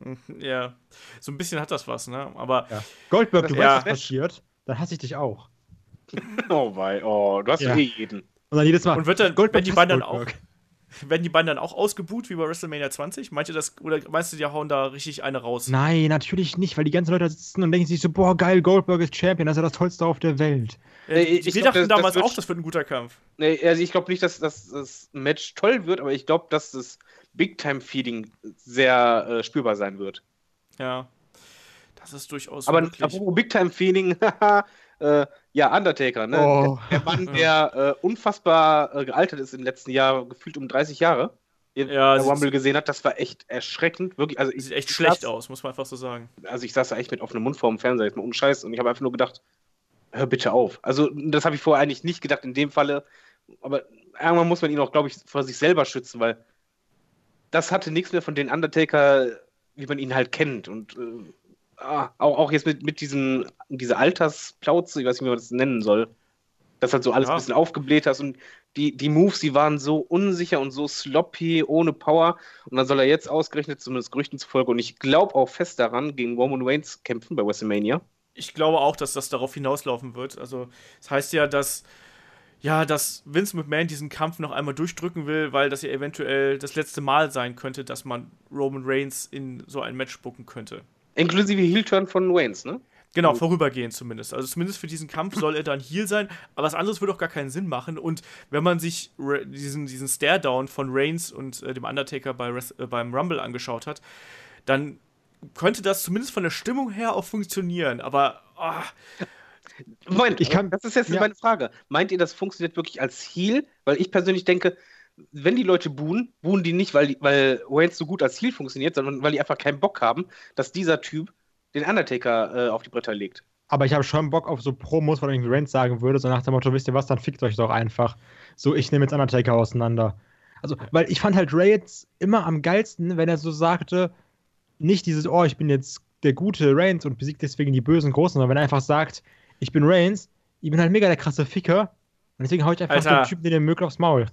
Ja, so ein bisschen hat das was, ne? Aber. Ja. Goldberg, du ja. weißt, was passiert, dann hasse ich dich auch. Oh, wei, oh, du hast ja. eh jeden. Und dann jedes Mal. Und wird dann, Goldberg wenn die beiden dann auch. Werden die beiden dann auch ausgebuht wie bei WrestleMania 20? Meint ihr das, oder meinst du, die hauen da richtig eine raus? Nein, natürlich nicht, weil die ganzen Leute sitzen und denken sich so, boah, geil, Goldberg ist Champion, das ist ja das Tollste auf der Welt. Äh, ich wir glaub, dachten das, damals das auch, das wird ein guter Kampf. Nee, also ich glaube nicht, dass, dass das Match toll wird, aber ich glaube, dass das Big-Time-Feeding sehr äh, spürbar sein wird. Ja. Das ist durchaus aber, möglich. Aber Big-Time-Feeding, äh, ja, Undertaker, ne? Oh. Der, der Mann, der äh, unfassbar äh, gealtert ist im letzten Jahr, gefühlt um 30 Jahre. Den ja, der Rumble gesehen hat, das war echt erschreckend. Wirklich, also sieht echt schlecht saß, aus, muss man einfach so sagen. Also ich saß da echt mit offenem Mund vor dem Fernseher, jetzt mal ohne Scheiß, und ich habe einfach nur gedacht, hör bitte auf. Also, das habe ich vorher eigentlich nicht gedacht in dem Falle. Aber irgendwann muss man ihn auch, glaube ich, vor sich selber schützen, weil das hatte nichts mehr von den Undertaker, wie man ihn halt kennt. Und äh, ah, auch, auch jetzt mit, mit diesem, diese Altersplauze, ich weiß nicht, wie man das nennen soll. Das halt so alles ja. ein bisschen aufgebläht hast und die, die Moves, die waren so unsicher und so sloppy, ohne Power. Und dann soll er jetzt ausgerechnet, zumindest Gerüchten zufolge, und ich glaube auch fest daran, gegen Roman Reigns kämpfen bei WrestleMania ich glaube auch, dass das darauf hinauslaufen wird. Also, das heißt ja, dass ja, dass Vince McMahon diesen Kampf noch einmal durchdrücken will, weil das ja eventuell das letzte Mal sein könnte, dass man Roman Reigns in so ein Match spucken könnte. Inklusive Heel-Turn von Reigns, ne? Genau, vorübergehend zumindest. Also zumindest für diesen Kampf soll er dann Heal sein, aber was anderes würde auch gar keinen Sinn machen. Und wenn man sich diesen, diesen Stare-Down von Reigns und äh, dem Undertaker bei äh, beim Rumble angeschaut hat, dann könnte das zumindest von der Stimmung her auch funktionieren, aber. Oh. Moment, ich kann, das ist jetzt ja. meine Frage. Meint ihr, das funktioniert wirklich als Heal? Weil ich persönlich denke, wenn die Leute buhen, buhen die nicht, weil, weil Wayne so gut als Heal funktioniert, sondern weil die einfach keinen Bock haben, dass dieser Typ den Undertaker äh, auf die Bretter legt. Aber ich habe schon Bock auf so Promos, wo irgendwie Reigns sagen würde, so nach dem Motto, wisst ihr was, dann fickt euch doch einfach. So, ich nehme jetzt Undertaker auseinander. Also, weil ich fand halt Reigns immer am geilsten, wenn er so sagte, nicht dieses, oh, ich bin jetzt der gute Reigns und besiegt deswegen die bösen Großen, sondern wenn er einfach sagt, ich bin Reigns, ich bin halt mega der krasse Ficker und deswegen hau ich einfach Alter. den Typen den Mögel aufs Maul.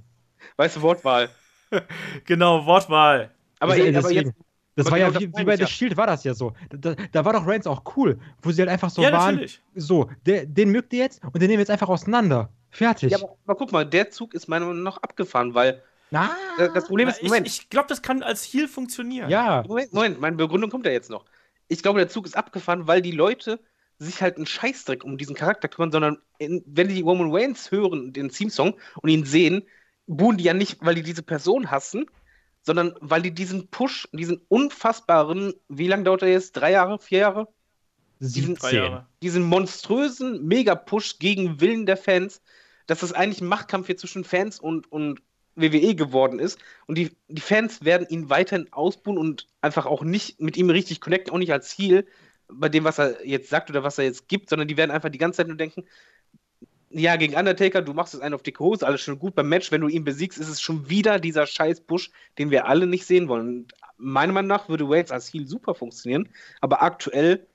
Weißt du, Wortwahl. genau, Wortwahl. Aber, deswegen, aber jetzt. Das aber war genau ja wie, wie bei The Shield war das ja so. Da, da, war doch Reigns auch cool, wo sie halt einfach so ja, waren. Natürlich. So, der, den mögt ihr jetzt und den nehmen wir jetzt einfach auseinander. Fertig. Ja, aber, aber guck mal, der Zug ist meiner Meinung nach abgefahren, weil na, das Problem ist, Moment. Ich, ich glaube, das kann als Heal funktionieren. Ja. Moment, Moment, meine Begründung kommt ja jetzt noch. Ich glaube, der Zug ist abgefahren, weil die Leute sich halt einen Scheißdreck um diesen Charakter kümmern, sondern in, wenn die Roman Reigns hören, den Theme-Song, und ihn sehen, buhen die ja nicht, weil die diese Person hassen, sondern weil die diesen Push, diesen unfassbaren, wie lange dauert er jetzt? Drei Jahre, vier Jahre? Diesen, Jahre. diesen monströsen Mega-Push gegen Willen der Fans, dass das eigentlich ein Machtkampf hier zwischen Fans und, und WWE geworden ist. Und die, die Fans werden ihn weiterhin ausbuhen und einfach auch nicht mit ihm richtig connecten, auch nicht als Ziel bei dem, was er jetzt sagt oder was er jetzt gibt, sondern die werden einfach die ganze Zeit nur denken, ja, gegen Undertaker, du machst es einen auf dicke Hose, alles schon gut. Beim Match, wenn du ihn besiegst, ist es schon wieder dieser scheiß Busch, den wir alle nicht sehen wollen. Und meiner Meinung nach würde Wales als Heel super funktionieren, aber aktuell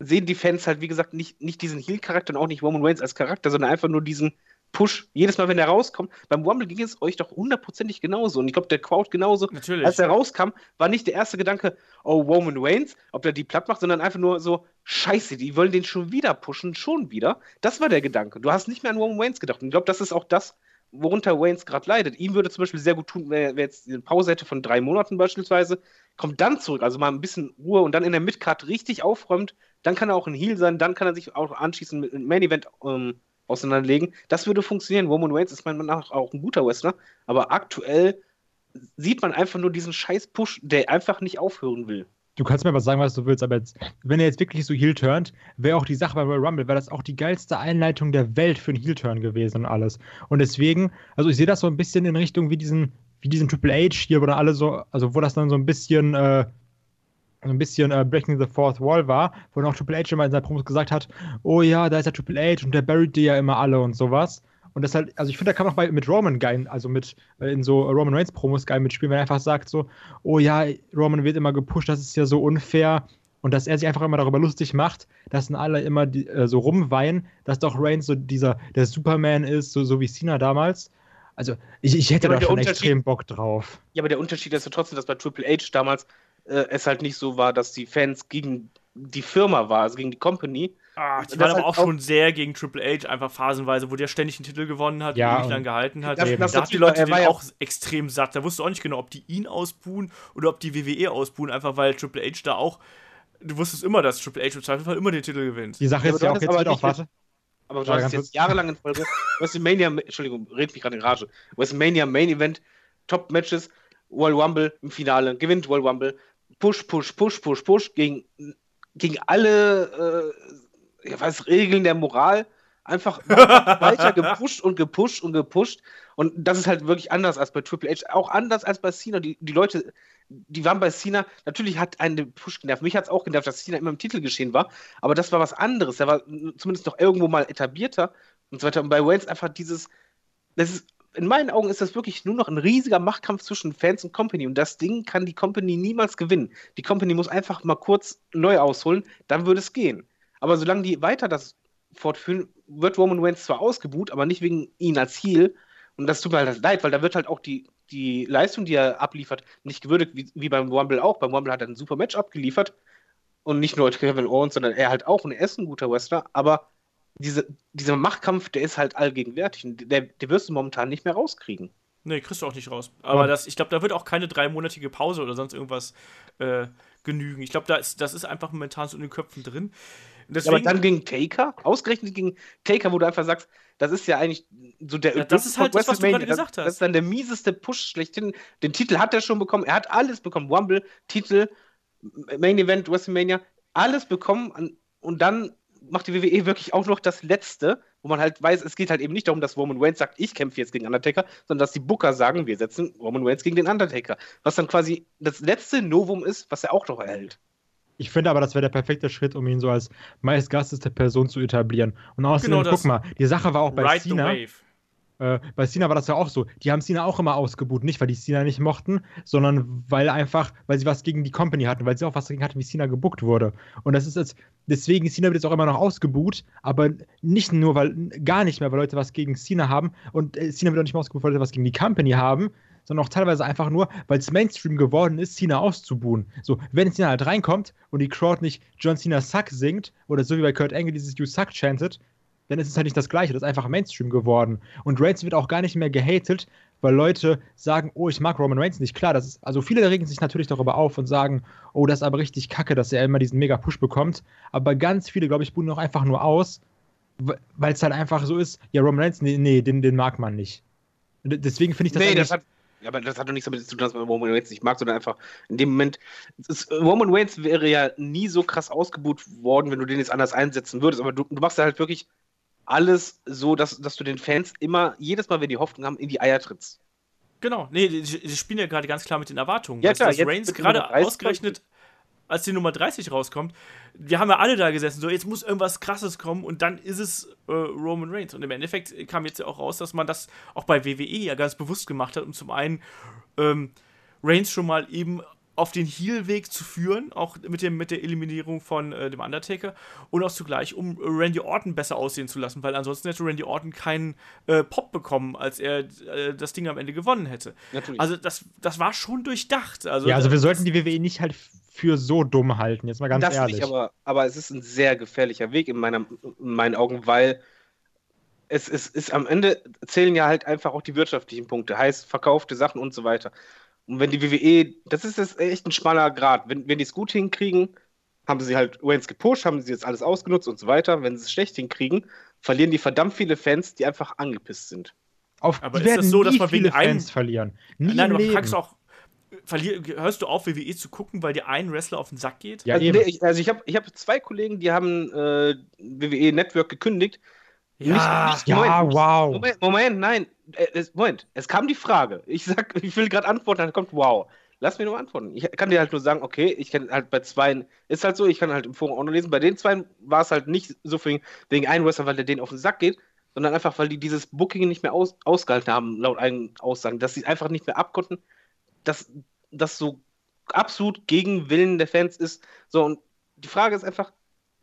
sehen die Fans halt, wie gesagt, nicht, nicht diesen Heel-Charakter und auch nicht Roman Reigns als Charakter, sondern einfach nur diesen Push. Jedes Mal, wenn er rauskommt, beim Rumble ging es euch doch hundertprozentig genauso. Und ich glaube, der Crowd genauso. Natürlich. Als er rauskam, war nicht der erste Gedanke, oh, Roman Reigns, ob der die platt macht, sondern einfach nur so, scheiße, die wollen den schon wieder pushen, schon wieder. Das war der Gedanke. Du hast nicht mehr an Roman Reigns gedacht. Und ich glaube, das ist auch das, worunter Waynes gerade leidet. Ihm würde zum Beispiel sehr gut tun, wenn er jetzt eine Pause hätte von drei Monaten beispielsweise, kommt dann zurück, also mal ein bisschen Ruhe und dann in der Midcard richtig aufräumt, dann kann er auch ein Heal sein, dann kann er sich auch anschließend mit einem Main Event ähm, auseinanderlegen. Das würde funktionieren. Roman Reigns ist meiner Meinung nach auch ein guter Wrestler, aber aktuell sieht man einfach nur diesen scheiß Push, der einfach nicht aufhören will. Du kannst mir was sagen, was du willst, aber jetzt, wenn er jetzt wirklich so Heel turnt, wäre auch die Sache bei Royal Rumble, wäre das auch die geilste Einleitung der Welt für einen Heel Turn gewesen und alles. Und deswegen, also ich sehe das so ein bisschen in Richtung wie diesen, wie diesen Triple H hier, wo dann alle so, also wo das dann so ein bisschen, äh, so ein bisschen äh, Breaking the Fourth Wall war, wo auch Triple H immer in seiner Promos gesagt hat, oh ja, da ist der Triple H und der buried die ja immer alle und sowas. Und das halt, also ich finde, da kann man auch bei, mit Roman geil, also mit äh, in so Roman Reigns Promos geil mitspielen, wenn er einfach sagt so, oh ja, Roman wird immer gepusht, das ist ja so unfair. Und dass er sich einfach immer darüber lustig macht, dass dann alle immer die, äh, so rumweinen, dass doch Reigns so dieser, der Superman ist, so, so wie Cena damals. Also ich, ich hätte Ja, da schon extrem Bock drauf. Ja, aber der Unterschied ist ja trotzdem, dass bei Triple H damals äh, es halt nicht so war, dass die Fans gegen die Firma war, also gegen die Company. Ah, die waren halt aber auch auch- schon sehr gegen Triple H, einfach phasenweise, wo der ständig einen Titel gewonnen hat Ja, und und- lang gehalten hat. Das- da das hat die Leute den auch extrem satt. Da wusstest du auch nicht genau, ob die ihn ausbuhen oder ob die WWE ausbuhen, einfach weil Triple H da auch. Du wusstest immer, dass Triple H im Zweifelsfall immer den Titel gewinnt. Die Sache Ja, ist aber ja auch jetzt aber wieder warte. Aber du hast jetzt jahrelang in Folge WrestleMania, Entschuldigung, red mich gerade in Rage. WrestleMania Main Event, Top Matches, World Rumble im Finale, gewinnt World Rumble, Push, Push, Push, Push, Push gegen, gegen alle äh, ja, was, Regeln der Moral. Einfach weiter gepusht und gepusht und gepusht. Und das ist halt wirklich anders als bei Triple H. Auch anders als bei Cena. Die, die Leute, die waren bei Cena, natürlich hat einen den Push genervt. Mich hat es auch genervt, dass Cena immer im Titel geschehen war. Aber das war was anderes. Der war zumindest noch irgendwo mal etablierter und so weiter. Und bei Wales einfach dieses, das ist, in meinen Augen ist das wirklich nur noch ein riesiger Machtkampf zwischen Fans und Company. Und das Ding kann die Company niemals gewinnen. Die Company muss einfach mal kurz neu ausholen, dann würde es gehen. Aber solange die weiter das fortführen, wird Roman Reigns zwar ausgebuht, aber nicht wegen ihn als Heel. Und das tut mir halt leid, weil da wird halt auch die, die Leistung, die er abliefert, nicht gewürdigt, wie, wie beim Rumble auch. Beim Rumble hat er ein super Match abgeliefert. Und nicht nur Kevin Owens, sondern er halt auch. Und er ist ein guter Wrestler. Aber diese, dieser Machtkampf, der ist halt allgegenwärtig. Und der, der wirst du momentan nicht mehr rauskriegen. Nee, kriegst du auch nicht raus. Aber Ja. das, ich glaube, da wird auch keine dreimonatige Pause oder sonst irgendwas äh, genügen. Ich glaube, da ist, das ist einfach momentan so in den Köpfen drin. Und Ja, aber Deswegen, dann gegen Taker, ausgerechnet gegen Taker, wo du einfach sagst, das ist ja eigentlich so der Ja, das ist halt das, was du gerade gesagt hast. Das ist dann der mieseste Push schlechthin. Den Titel hat er schon bekommen. Er hat alles bekommen. Rumble, Titel, Main Event, WrestleMania, alles bekommen. Und dann macht die WWE wirklich auch noch das Letzte, wo man halt weiß, es geht halt eben nicht darum, dass Roman Reigns sagt, ich kämpfe jetzt gegen Undertaker, sondern dass die Booker sagen, wir setzen Roman Reigns gegen den Undertaker. Was dann quasi das letzte Novum ist, was er auch noch erhält. Ich finde aber, das wäre der perfekte Schritt, um ihn so als meistgasteste Person zu etablieren. Und außerdem, Genau das. guck mal, die Sache war auch bei Ride the Cena. Wave. Äh, bei Cena war das ja auch so. Die haben Cena auch immer ausgebucht. Nicht, weil die Cena nicht mochten, sondern weil einfach, weil sie was gegen die Company hatten, weil sie auch was dagegen hatten, wie Cena gebuckt wurde. Und das ist jetzt, deswegen, Cena wird jetzt auch immer noch ausgebuht, aber nicht nur, weil, gar nicht mehr, weil Leute was gegen Cena haben. Und äh, Cena wird auch nicht mehr ausgebuht, weil Leute was gegen die Company haben, sondern auch teilweise einfach nur, weil es Mainstream geworden ist, Cena auszubuhen. So, wenn Cena halt reinkommt und die Crowd nicht John Cena Suck singt, oder so wie bei Kurt Angle dieses You Suck chantet, dann ist es halt nicht das Gleiche. Das ist einfach Mainstream geworden. Und Reigns wird auch gar nicht mehr gehatet, weil Leute sagen, oh, ich mag Roman Reigns nicht. Klar, das ist, also viele regen sich natürlich darüber auf und sagen, oh, das ist aber richtig kacke, dass er immer diesen Mega-Push bekommt. Aber ganz viele, glaube ich, buhen auch einfach nur aus, weil es halt einfach so ist, ja, Roman Reigns, nee, nee den, den mag man nicht. Deswegen finde ich das nee, eigentlich- das hat, ja, aber das hat doch nichts damit zu tun, dass man Roman Reigns nicht mag, sondern einfach in dem Moment, ist, Roman Reigns wäre ja nie so krass ausgebucht worden, wenn du den jetzt anders einsetzen würdest, aber du, du machst ja halt wirklich alles so, dass, dass du den Fans immer, jedes Mal, wenn die Hoffnung haben, in die Eier trittst. Genau, nee, die, die spielen ja gerade ganz klar mit den Erwartungen. Ja, dass, klar, dass jetzt Reigns gerade Nummer 30 ausgerechnet als die Nummer 30 rauskommt, wir haben ja alle da gesessen, so jetzt muss irgendwas krasses kommen und dann ist es äh, Roman Reigns. Und im Endeffekt kam jetzt ja auch raus, dass man das auch bei WWE ja ganz bewusst gemacht hat, um zum einen ähm, Reigns schon mal eben auf den Heel-Weg zu führen, auch mit, dem, mit der Eliminierung von äh, dem Undertaker und auch zugleich, um Randy Orton besser aussehen zu lassen, weil ansonsten hätte Randy Orton keinen äh, Pop bekommen, als er äh, das Ding am Ende gewonnen hätte. Natürlich. Also das, das war schon durchdacht. Also, ja, also wir sollten die WWE nicht halt für so dumm halten, jetzt mal ganz das ehrlich. Nicht, aber, aber es ist ein sehr gefährlicher Weg in, meiner, in meinen Augen, weil es, es ist am Ende zählen ja halt einfach auch die wirtschaftlichen Punkte, heißt verkaufte Sachen und so weiter. Und wenn die WWE, das ist jetzt echt ein schmaler Grad. Wenn, wenn die es gut hinkriegen, haben sie halt Waynes gepusht, haben sie jetzt alles ausgenutzt und so weiter. Wenn sie es schlecht hinkriegen, verlieren die verdammt viele Fans, die einfach angepisst sind. Auf, aber ist es so, dass man wegen Fans einem, verlieren? Nie Nein, aber fragst du auch, verlier, hörst du auf, WWE zu gucken, weil dir ein Wrestler auf den Sack geht? Ja, also, nee, ich, also ich habe ich hab zwei Kollegen, die haben äh, WWE Network gekündigt. Ja, nicht, nicht, ja, Moment, wow. Moment, Moment, nein, äh, es, Moment, es kam die Frage. Ich sag, ich will gerade antworten, dann kommt wow. Lass mir nur antworten. Ich kann dir halt nur sagen, okay, ich kann halt bei zwei, ist halt so, ich kann halt im Forum auch noch lesen. Bei den zwei war es halt nicht so wegen, wegen einem Wrestler, weil der denen auf den Sack geht, sondern einfach, weil die dieses Booking nicht mehr aus, ausgehalten haben, laut eigenen Aussagen, dass sie einfach nicht mehr abkonnten, dass das so absolut gegen Willen der Fans ist. So, und die Frage ist einfach,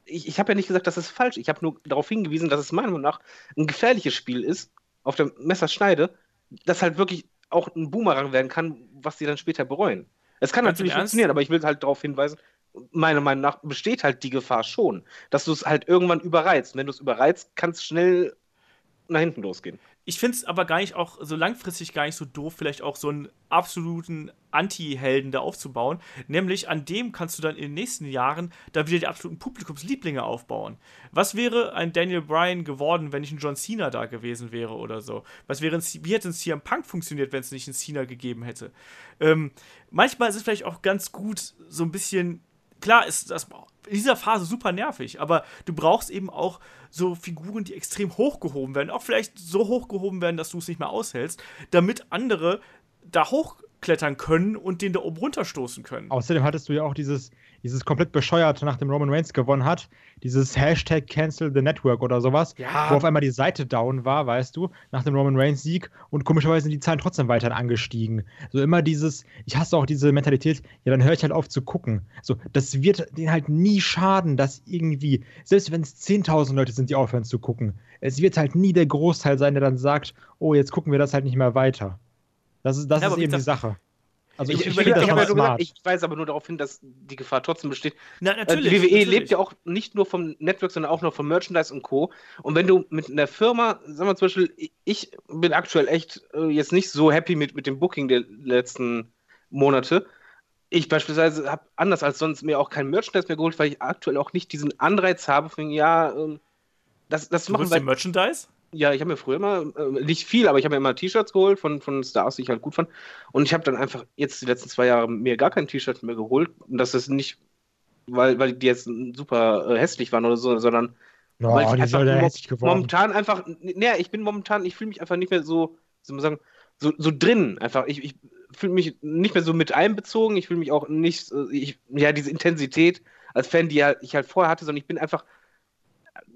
ich, ich habe ja nicht gesagt, das ist falsch. Ich habe nur darauf hingewiesen, dass es meiner Meinung nach ein gefährliches Spiel ist, auf der Messerschneide, das halt wirklich auch ein Boomerang werden kann, was sie dann später bereuen. Es kann Ganz natürlich funktionieren, aber ich will halt darauf hinweisen, meiner Meinung nach besteht halt die Gefahr schon, dass du es halt irgendwann überreizt. Und wenn du es überreizt, kann es schnell nach hinten losgehen. Ich finde es aber gar nicht auch so langfristig gar nicht so doof, vielleicht auch so einen absoluten Anti-Helden da aufzubauen. Nämlich an dem kannst du dann in den nächsten Jahren da wieder die absoluten Publikumslieblinge aufbauen. Was wäre ein Daniel Bryan geworden, wenn nicht ein John Cena da gewesen wäre oder so? Was wäre ein, wie hätte ein CM Punk funktioniert, wenn es nicht einen Cena gegeben hätte? Ähm, manchmal ist es vielleicht auch ganz gut, so ein bisschen. Klar ist das in dieser Phase super nervig, aber du brauchst eben auch so Figuren, die extrem hochgehoben werden, auch vielleicht so hochgehoben werden, dass du es nicht mehr aushältst, damit andere da hochklettern können und den da oben runterstoßen können. Außerdem hattest du ja auch dieses, dieses komplett bescheuerte, nachdem Roman Reigns gewonnen hat, dieses Hashtag Cancel the Network oder sowas, ja. wo auf einmal die Seite down war, weißt du, nach dem Roman Reigns Sieg und komischerweise sind die Zahlen trotzdem weiter angestiegen. So immer dieses, ich hasse auch diese Mentalität, ja, dann höre ich halt auf zu gucken. So, das wird denen halt nie schaden, dass irgendwie, selbst wenn es 10.000 Leute sind, die aufhören zu gucken, es wird halt nie der Großteil sein, der dann sagt, oh, jetzt gucken wir das halt nicht mehr weiter. Das ist, das ja, ist eben die Sache. Also ich, ich, ich, das ja gesagt, ich weise aber nur darauf hin, dass die Gefahr trotzdem besteht. Na, natürlich, äh, WWE natürlich. lebt ja auch nicht nur vom Network, sondern auch noch vom Merchandise und Co. Und wenn du mit einer Firma, sagen wir zum Beispiel, ich bin aktuell echt äh, jetzt nicht so happy mit, mit dem Booking der letzten Monate. Ich beispielsweise habe anders als sonst mir auch kein Merchandise mehr geholt, weil ich aktuell auch nicht diesen Anreiz habe, von ja, äh, das, das du machen wir. Merchandise? Ja, ich habe mir früher immer, äh, nicht viel, aber ich habe mir immer T-Shirts geholt von, von Stars, die ich halt gut fand. Und ich habe dann einfach jetzt die letzten zwei Jahre mir gar kein T-Shirt mehr geholt. Und das ist nicht, weil, weil die jetzt super äh, hässlich waren oder so, sondern ja, weil ich einfach mo momentan einfach, naja, ich bin momentan, ich fühle mich einfach nicht mehr so, soll man sagen, so, so drin. Einfach, ich, ich fühle mich nicht mehr so mit einbezogen. Ich fühle mich auch nicht, äh, ich, ja, diese Intensität als Fan, die ich halt vorher hatte, sondern ich bin einfach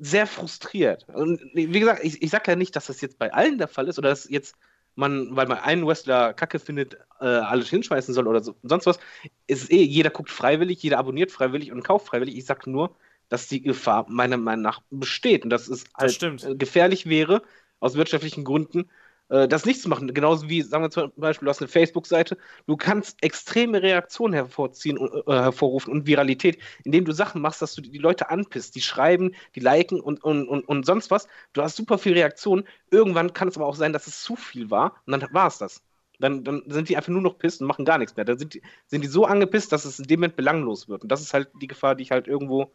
sehr frustriert. Und wie gesagt, ich, ich sage ja nicht, dass das jetzt bei allen der Fall ist oder dass jetzt man, weil man einen Wrestler kacke findet, äh, alles hinschmeißen soll oder so, sonst was. Es ist eh, jeder guckt freiwillig, jeder abonniert freiwillig und kauft freiwillig. Ich sage nur, dass die Gefahr meiner Meinung nach besteht und dass es halt das gefährlich wäre, aus wirtschaftlichen Gründen, äh, das nicht zu machen. Genauso wie, sagen wir zum Beispiel, du hast eine Facebook-Seite, du kannst extreme Reaktionen hervorziehen, äh, hervorrufen und Viralität, indem du Sachen machst, dass du die Leute anpisst, die schreiben, die liken und, und, und, und sonst was. Du hast super viel Reaktionen. Irgendwann kann es aber auch sein, dass es zu viel war und dann war es das. Dann, dann, sind die einfach nur noch pisst und machen gar nichts mehr. Dann sind die, sind die so angepisst, dass es in dem Moment belanglos wird. Und das ist halt die Gefahr, die ich halt irgendwo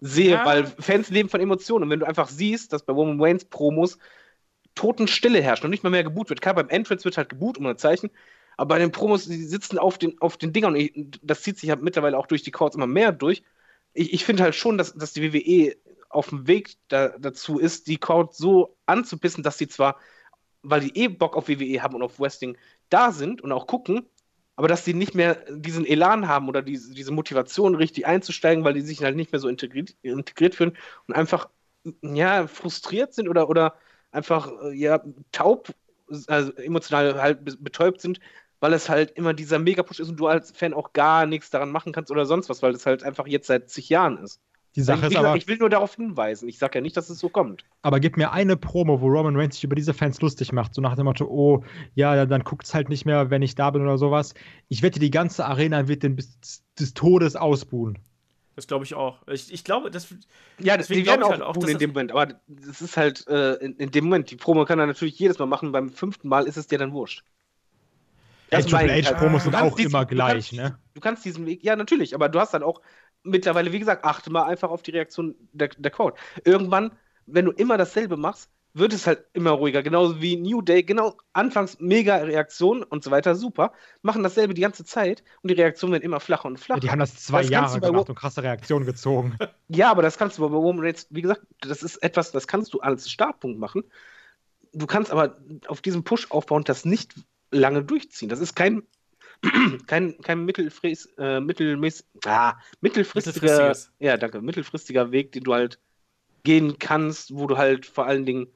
sehe, ja. weil Fans leben von Emotionen. Und wenn du einfach siehst, dass bei Woman Waynes Promos Totenstille herrscht und nicht mal mehr geboot wird. Klar, beim Entrance wird halt geboot, um ein Zeichen. Aber bei den Promos, die sitzen auf den, auf den Dingern und ich, das zieht sich halt mittlerweile auch durch die Courts immer mehr durch. Ich, ich finde halt schon, dass, dass die WWE auf dem Weg da, dazu ist, die Court so anzupissen, dass sie zwar, weil die eh Bock auf WWE haben und auf Wrestling da sind und auch gucken, aber dass die nicht mehr diesen Elan haben oder diese, diese Motivation, richtig einzusteigen, weil die sich halt nicht mehr so integriert, integriert fühlen und einfach ja, frustriert sind oder, oder einfach äh, ja, taub, also emotional halt betäubt sind, weil es halt immer dieser Mega-Push ist und du als Fan auch gar nichts daran machen kannst oder sonst was, weil es halt einfach jetzt seit zig Jahren ist. Die Sache ich, ist aber, ich will nur darauf hinweisen. Ich sage ja nicht, dass es so kommt. aber gib mir eine Promo, wo Roman Reigns sich über diese Fans lustig macht, so nach dem Motto, oh, ja, dann guckt's halt nicht mehr, wenn ich da bin oder sowas. Ich wette, die ganze Arena wird den bis des Todes ausbuhen. Das glaube ich auch. Ich, ich glaube, das. Ja, Deswegen die werden auch, halt auch, in das- dem Moment, aber es ist halt äh, in, in dem Moment, die Promo kann er natürlich jedes Mal machen, beim fünften Mal ist es dir dann wurscht. Das meine Triple ich H. Promos Du sind kannst auch diesen- immer du gleich, kannst, ne? Du kannst diesen Weg, ja, natürlich, aber du hast dann auch mittlerweile, wie gesagt, achte mal einfach auf die Reaktion der, der Crowd. Irgendwann, wenn du immer dasselbe machst, wird es halt immer ruhiger. Genauso wie New Day, genau, anfangs mega Reaktion und so weiter, super. Machen dasselbe die ganze Zeit und die Reaktionen werden immer flacher und flacher. Ja, die haben das zwei Das Jahre gemacht Wo- und krasse Reaktionen gezogen. Ja, aber das kannst du bei Roman Reigns, wie gesagt, das ist etwas, das kannst du als Startpunkt machen. Du kannst aber auf diesem Push aufbauen, das nicht lange durchziehen. Das ist kein, kein, kein mittelfris, äh, mittelmäß, ah, mittelfristiger, Mittelfristiges. ja, danke, mittelfristiger Weg, den du halt gehen kannst, wo du halt vor allen Dingen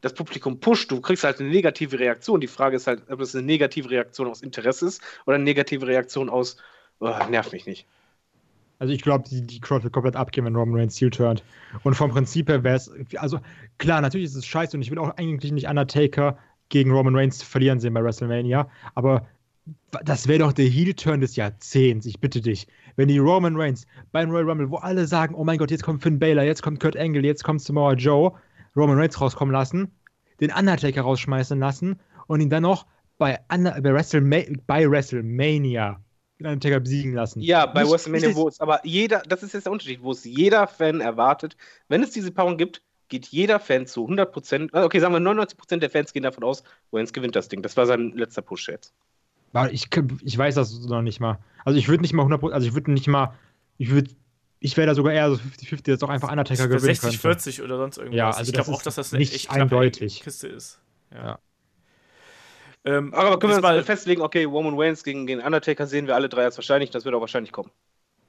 das Publikum pusht. Du kriegst halt eine negative Reaktion. Die Frage ist halt, ob das eine negative Reaktion aus Interesse ist oder eine negative Reaktion aus, oh, nerv mich nicht. Also ich glaube, die, die Crowd wird komplett abgehen, wenn Roman Reigns heel turnt. Und vom Prinzip her wäre es, also klar, natürlich ist es scheiße und ich will auch eigentlich nicht Undertaker gegen Roman Reigns verlieren sehen bei WrestleMania, aber das wäre doch der Heel-Turn des Jahrzehnts, ich bitte dich. Wenn die Roman Reigns beim Royal Rumble, wo alle sagen, oh mein Gott, jetzt kommt Finn Balor, jetzt kommt Kurt Angle, jetzt kommt Samoa Joe, Roman Reigns rauskommen lassen, den Undertaker rausschmeißen lassen und ihn dann noch bei, bei, WrestleMa bei WrestleMania den Undertaker besiegen lassen. Ja, bei Nicht- WrestleMania, wo es aber jeder, das ist jetzt der Unterschied, wo es jeder Fan erwartet, wenn es diese Paarung gibt, geht jeder Fan zu 100%, äh, okay, sagen wir 99% der Fans gehen davon aus, Reigns gewinnt das Ding. Das war sein letzter Push jetzt. Ich, ich weiß das noch nicht mal. Also ich würde nicht mal 100%, also ich würde nicht mal, ich würde, ich wäre da sogar eher so 50-50, dass auch einfach Undertaker gewinnen 60, könnte. 40 oder sonst irgendwas. Ja, also ich glaube auch, ist dass das eine nicht echt eindeutig. Kiste ist. Ja. Ja. Ähm, Aber können wir uns festlegen, okay, Roman Reigns gegen, gegen Undertaker sehen wir alle drei als wahrscheinlich, das wird auch wahrscheinlich kommen.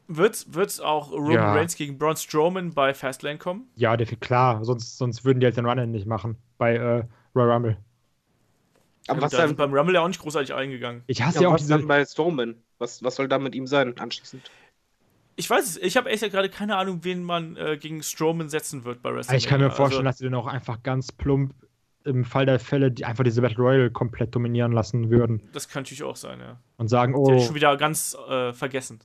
wird's, wird's auch Roman Ja. Reigns gegen Braun Strowman bei Fastlane kommen? Ja, definitiv, klar, sonst, sonst würden die halt den Run nicht machen bei äh, Royal Rumble. Aber Ja, was da dann, sind beim Rumble ja auch nicht großartig eingegangen. Ich hasse ja, ja, auch was diese, dann bei Strowman? Was, was soll da mit ihm sein anschließend? Ich weiß es, ich habe echt gerade keine Ahnung, wen man äh, gegen Strowman setzen wird bei WrestleMania. ich kann mir vorstellen, also, dass sie dann auch einfach ganz plump im Fall der Fälle die einfach diese Battle Royale komplett dominieren lassen würden das kann natürlich auch sein, ja. und sagen, oh, ich schon wieder ganz äh, vergessen.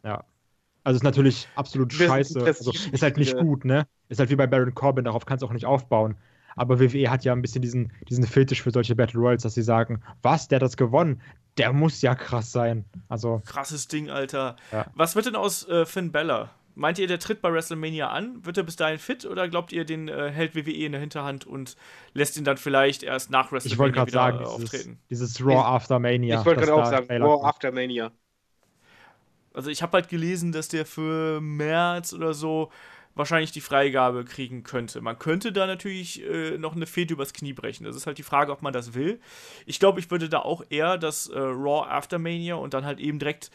also ist natürlich absolut scheiße, also ist halt nicht gut, ne? Ist halt wie bei Baron Corbin, darauf kannst du auch nicht aufbauen. Aber WWE hat ja ein bisschen diesen, diesen Fetisch für solche Battle Royals, dass sie sagen, was, der hat das gewonnen? Der muss ja krass sein. Also, Krasses Ding, Alter. Ja. Was wird denn aus äh, Finn Bella? Meint ihr, der tritt bei WrestleMania an? Wird er bis dahin fit oder glaubt ihr, den äh, hält WWE in der Hinterhand und lässt ihn dann vielleicht erst nach WrestleMania ich wollte gerade wieder sagen, äh, dieses, auftreten? dieses Raw After Mania. ich wollte gerade auch sagen, Raw kommt. After Mania. Also ich habe halt gelesen, dass der für März oder so wahrscheinlich die Freigabe kriegen könnte. Man könnte da natürlich äh, noch eine Fehde übers Knie brechen. Das ist halt die Frage, ob man das will. Ich glaube, ich würde da auch eher das äh, Raw After Mania und dann halt eben direkt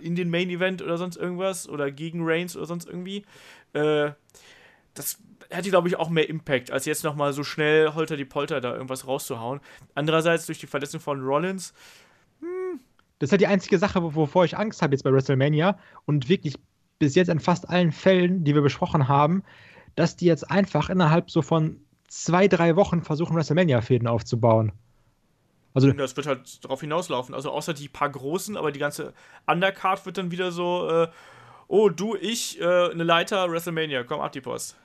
in den Main Event oder sonst irgendwas oder gegen Reigns oder sonst irgendwie. Äh, das hätte, glaube ich, auch mehr Impact, als jetzt nochmal so schnell holter die Polter da irgendwas rauszuhauen. Andererseits durch die Verletzung von Rollins Das ist halt die einzige Sache, wo- wovor ich Angst habe jetzt bei WrestleMania und wirklich bis jetzt in fast allen Fällen, die wir besprochen haben, dass die jetzt einfach innerhalb so von zwei, drei Wochen versuchen, WrestleMania-Fäden aufzubauen. Also, Das wird halt darauf hinauslaufen. Also außer die paar großen, aber die ganze Undercard wird dann wieder so, äh, oh, du, ich, äh, eine Leiter, WrestleMania, komm, ab die Post.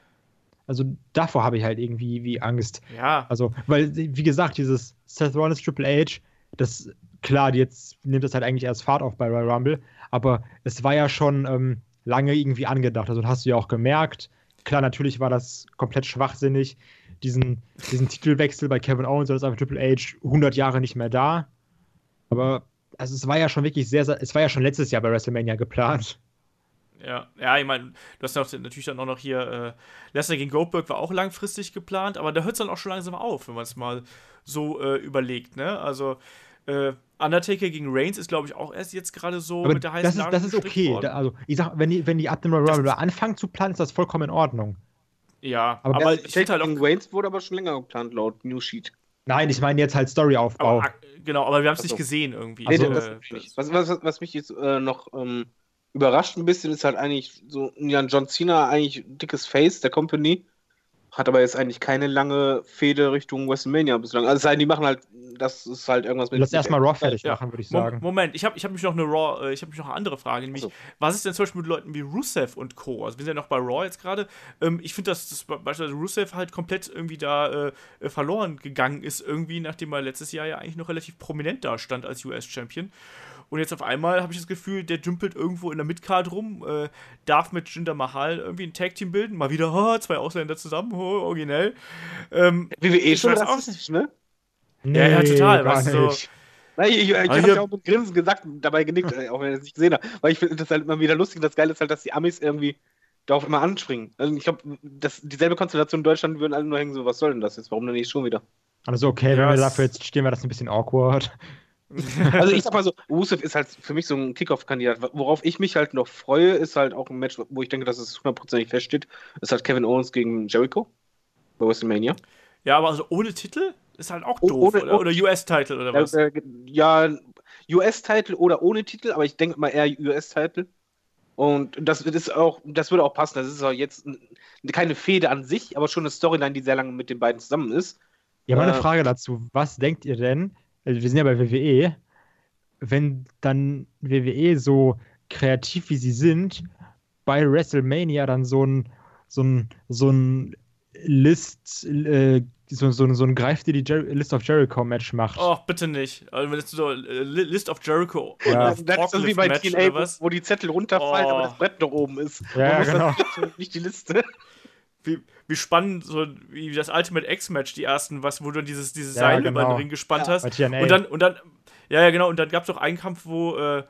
also davor habe ich halt irgendwie wie Angst. Ja, Also, weil, wie gesagt, dieses Seth Rollins Triple H, das, klar, jetzt nimmt das halt eigentlich erst Fahrt auf bei Royal Rumble, aber es war ja schon ähm, lange irgendwie angedacht. Also, hast du ja auch gemerkt. Klar, natürlich war das komplett schwachsinnig, diesen, diesen Titelwechsel bei Kevin Owens, da einfach Triple H 100 Jahre nicht mehr da. Aber, also, es war ja schon wirklich sehr, es war ja schon letztes Jahr bei WrestleMania geplant. ja, ja, ich meine, du hast auch natürlich dann auch noch hier, äh, Lesnar gegen Goldberg war auch langfristig geplant, aber da hört es dann auch schon langsam auf, wenn man es mal so äh, überlegt, ne? Also, Äh, Undertaker gegen Reigns ist, glaube ich, auch erst jetzt gerade so Aber mit der heißen das ist, das ist okay. Da, also, ich sag, wenn die, wenn die ab dem Royal Rumble anfangen zu planen, ist das vollkommen in Ordnung. ja, aber aber, ich finde halt auch. gegen Waynes wurde aber schon länger geplant, laut News Sheet. Nein, ich meine jetzt halt Storyaufbau. Aber, genau, aber wir haben es nicht so. gesehen irgendwie. Also, nee, das äh. Was, was, was mich jetzt äh, noch ähm, überrascht ein bisschen, ist halt eigentlich so, ja, John Cena eigentlich ein dickes Face der Company, hat aber jetzt eigentlich keine lange Fehde Richtung WrestleMania bislang. Also es sei denn, die machen halt, das ist halt irgendwas Lass erstmal Raw fertig Ja. machen, würde ich sagen. Moment, ich habe ich hab mich noch eine Raw, äh, ich habe mich noch eine andere Frage, nämlich, Ach so. was ist denn zum Beispiel mit Leuten wie Rusev und Co.? Also wir sind ja noch bei Raw jetzt gerade. Ähm, ich finde, dass das beispielsweise Rusev halt komplett irgendwie da äh, verloren gegangen ist, irgendwie, nachdem er letztes Jahr ja eigentlich noch relativ prominent da stand als US-Champion. Und jetzt auf einmal habe ich das Gefühl, der dümpelt irgendwo in der Midcard rum, äh, darf mit Jinder Mahal irgendwie ein Tag-Team bilden. Mal wieder, ha, zwei Ausländer zusammen, ho, originell. Ähm, WWE Ich schon auch rassistisch, ne? Ja, ja, total, gar weißt so- nicht. Nein, ich, ich, ich habe ja auch mit Grinsen gesagt, dabei genickt, äh, auch wenn ich es nicht gesehen habe. Weil ich finde das halt immer wieder lustig. und Das Geile ist halt, dass die Amis irgendwie darauf immer anspringen. Also ich glaube, dieselbe Konstellation in Deutschland würden alle nur hängen, so, was soll denn das jetzt? Warum denn nicht schon wieder? Also okay, wenn wir dafür jetzt stehen, wäre das ein bisschen awkward. Also ich sag mal so, Rusev ist halt für mich so ein Kickoff-Kandidat. Worauf ich mich halt noch freue, ist halt auch ein Match, wo ich denke, dass es hundertprozentig feststeht. ist halt Kevin Owens gegen Jericho bei WrestleMania. ja, aber also ohne Titel ist halt auch Oh, doof. ohne- oder oder US-Title oder was? Äh, äh, ja, US-Title oder ohne Titel, aber ich denke mal eher US-Title. Und das ist auch, das würde auch passen. Das ist auch jetzt keine Fehde an sich, aber schon eine Storyline, die sehr lange mit den beiden zusammen ist. Ja, mal eine Äh, Frage dazu. Was denkt ihr denn, also wir sind ja bei WWE, wenn dann WWE so kreativ wie sie sind, bei WrestleMania dann so ein, so ein, so ein List, äh, so, so, so ein Greif dir die Jer List of Jericho Match macht? Oh, bitte nicht. Also, wenn es so äh, Li- List of Jericho. Ja. auf das ist das wie bei TNA, wo, wo die Zettel runterfallen, Oh. aber das Brett noch oben ist. Ja, genau. das- nicht die Liste. Wie, wie spannend, so wie das Ultimate X-Match, die ersten, was, wo du dieses, dieses Ja, Seil über genau. den Ring gespannt Ja. hast. Und dann, und dann, ja, ja, genau, und dann gab es doch einen Kampf, wo, äh,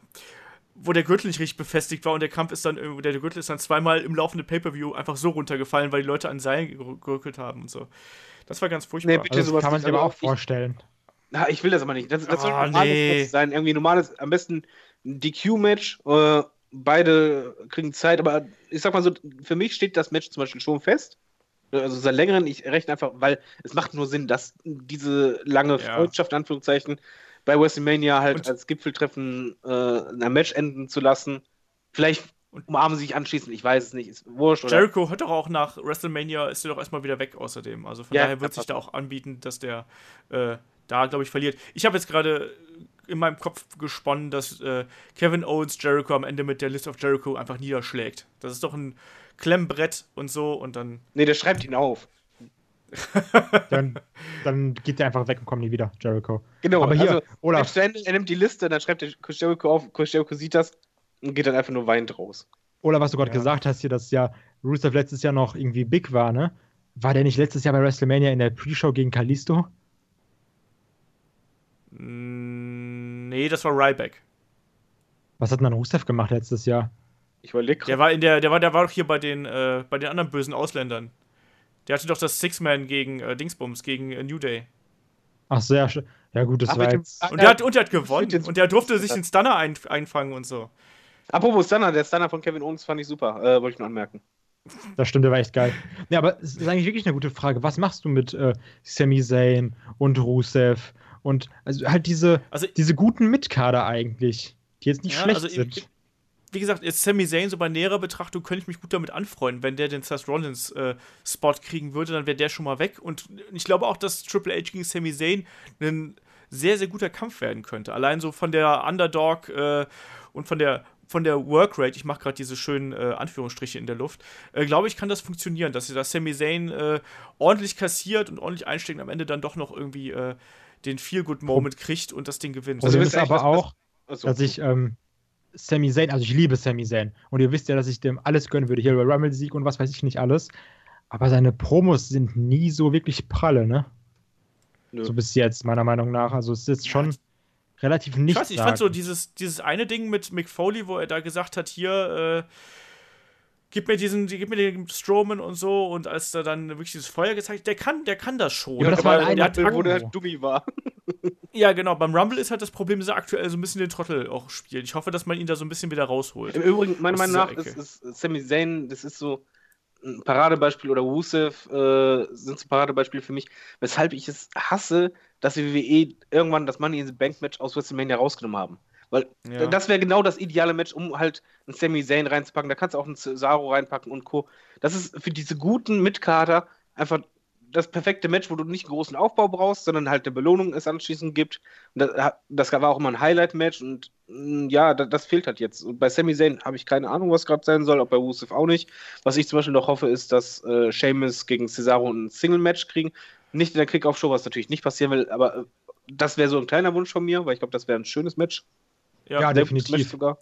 wo der Gürtel nicht richtig befestigt war und der Kampf ist dann, irgendwie- der Gürtel ist dann zweimal im laufenden Pay-Per-View einfach so runtergefallen, weil die Leute an Seilen ger- gerückelt haben und so. Das war ganz furchtbar. Nee, bitte. also das sowas kann man sich aber aber auch ich- vorstellen. Na, ich will das aber nicht. Das, das soll Ah, ein normales nee. Sein. Irgendwie normales, am besten ein DQ-Match. Äh, beide kriegen Zeit, aber ich sag mal so, für mich steht das Match zum Beispiel schon fest. Also seit längerem, ich rechne einfach, weil es macht nur Sinn, dass diese lange Ja. Freundschaft, in Anführungszeichen, bei WrestleMania halt Und- als Gipfeltreffen äh, in einem Match enden zu lassen. Vielleicht umarmen sie sich anschließend, ich weiß es nicht, ist wurscht. Oder? Jericho hört doch auch nach WrestleMania, ist er doch erstmal wieder weg außerdem. Also von Ja, daher wird sich da auch anbieten, dass der äh, da, glaube ich, verliert. Ich habe jetzt gerade in meinem Kopf gesponnen, dass äh, Kevin Owens Jericho am Ende mit der List of Jericho einfach niederschlägt. Das ist doch ein Klemmbrett und so und dann. Nee, der schreibt ihn auf. Dann, dann geht der einfach weg und kommt nie wieder, Jericho. Genau, Aber hier, also, Olaf, Ende, er nimmt die Liste, dann schreibt der Chris Jericho auf, Chris Jericho sieht das und geht dann einfach nur weinend raus. Oder was du gerade Ja. gesagt hast, hier, dass ja Rusev letztes Jahr noch irgendwie big war, ne? War der nicht letztes Jahr bei WrestleMania in der Pre-Show gegen Kalisto? Mm, nee, das war Ryback. Was hat denn dann Rusev gemacht letztes Jahr? Ich überlege Der war in der, der war, der war doch hier bei den, äh, bei den anderen bösen Ausländern. Der hatte doch das Six-Man gegen äh, Dingsbums, gegen äh, New Day. Ach so, ja, sch- ja gut, das Ach, war dem- jetzt. Und der hat, und der hat den gewonnen. Und der durfte sich den Stunner ein, einfangen und so. Apropos Stunner, der Stunner von Kevin Owens fand ich super, äh, wollte ich nur anmerken. Das stimmt, der war echt geil. Ja, aber es ist eigentlich wirklich eine gute Frage. Was machst du mit äh, Sami Zayn und Rusev und also halt diese, Also, diese guten Mitkader eigentlich, die jetzt nicht Ja, schlecht also ich- sind. wie gesagt, jetzt Sami Zayn so bei näherer Betrachtung könnte ich mich gut damit anfreunden. Wenn der den Seth Rollins äh, Spot kriegen würde, dann wäre der schon mal weg. Und ich glaube auch, dass Triple H gegen Sami Zayn ein sehr, sehr guter Kampf werden könnte. Allein so von der Underdog äh, und von der von der Workrate, ich mache gerade diese schönen äh, Anführungsstriche in der Luft, äh, glaube ich, kann das funktionieren, dass das Sami Zayn äh, ordentlich kassiert und ordentlich einsteckt und am Ende dann doch noch irgendwie äh, den Feel-Good-Moment kriegt und das Ding gewinnt. Also wisst ist ihr eigentlich, aber auch, Achso. dass ich ähm, Sami Zayn, also ich liebe Sami Zayn und ihr wisst ja, dass ich dem alles gönnen würde, hier über Rumble-Sieg und was weiß ich nicht alles, aber seine Promos sind nie so wirklich pralle, ne? Nö. So bis jetzt, meiner Meinung nach. Also es ist schon relativ Ich nicht. weiß nicht, ich fand so dieses, dieses eine Ding mit Mick Foley, wo er da gesagt hat, hier, äh, gib mir diesen, gib mir den Strowman und so und als er dann wirklich dieses Feuer gezeigt hat, der kann, der kann das schon. Ja, aber das war der ein wo der Dummy war. Ja, genau. Beim Rumble ist halt das Problem, dass er aktuell so ein bisschen den Trottel auch spielt. Ich hoffe, dass man ihn da so ein bisschen wieder rausholt. Im Übrigen, meiner Meinung nach, ist, ist Sami Zayn, das ist so ein Paradebeispiel oder Rusev äh, sind so Paradebeispiele für mich, weshalb ich es hasse, dass die WWE irgendwann das Money in the Bank Match aus WrestleMania rausgenommen haben. Weil Ja. das wäre genau das ideale Match, um halt einen Sami Zayn reinzupacken. Da kannst du auch einen Cesaro reinpacken und Co. Das ist für diese guten Mitkader einfach das perfekte Match, wo du nicht einen großen Aufbau brauchst, sondern halt eine Belohnung es anschließend gibt. Das, das war auch immer ein Highlight-Match und mh, ja, das, das fehlt halt jetzt. Und bei Sami Zayn habe ich keine Ahnung, was gerade sein soll, auch bei Rusev auch nicht. Was ich zum Beispiel noch hoffe, ist, dass äh, Sheamus gegen Cesaro ein Single-Match kriegen. Nicht in der Kick-Off-Show, was natürlich nicht passieren will, aber äh, das wäre so ein kleiner Wunsch von mir, weil ich glaube, das wäre ein schönes Match. Ja, Ja, definitiv. Sogar.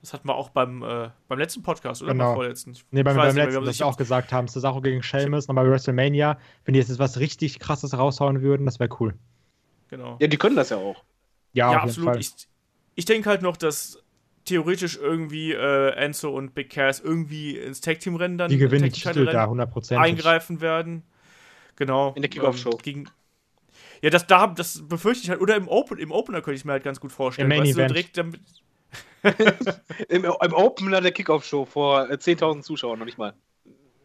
das hatten wir auch beim, äh, beim letzten Podcast, oder? Genau. Beim vorletzten. Ich Nee, beim, beim nicht letzten, sich- wir auch gesagt haben, Cesaro gegen Sheamus, nochmal bei WrestleMania, wenn die jetzt was richtig krasses raushauen würden, das wäre cool. Genau. Ja, die können das ja auch. Ja, Ja, absolut. Fall. Ich, ich denke halt noch, dass theoretisch irgendwie äh, Enzo und Big Cass irgendwie ins Tag-Team-Rennen dann die gewinnen die Titel da Rennen 100%. eingreifen werden. Genau. In der Kickoff-Show. Ähm, gegen ja, das, da, das befürchte ich halt. Oder im, Open, im Opener könnte ich es mir halt ganz gut vorstellen. Im Main weißt du, Event. direkt damit, Im, Im Opener der Kickoff-Show vor äh, 10.000 Zuschauern noch nicht mal.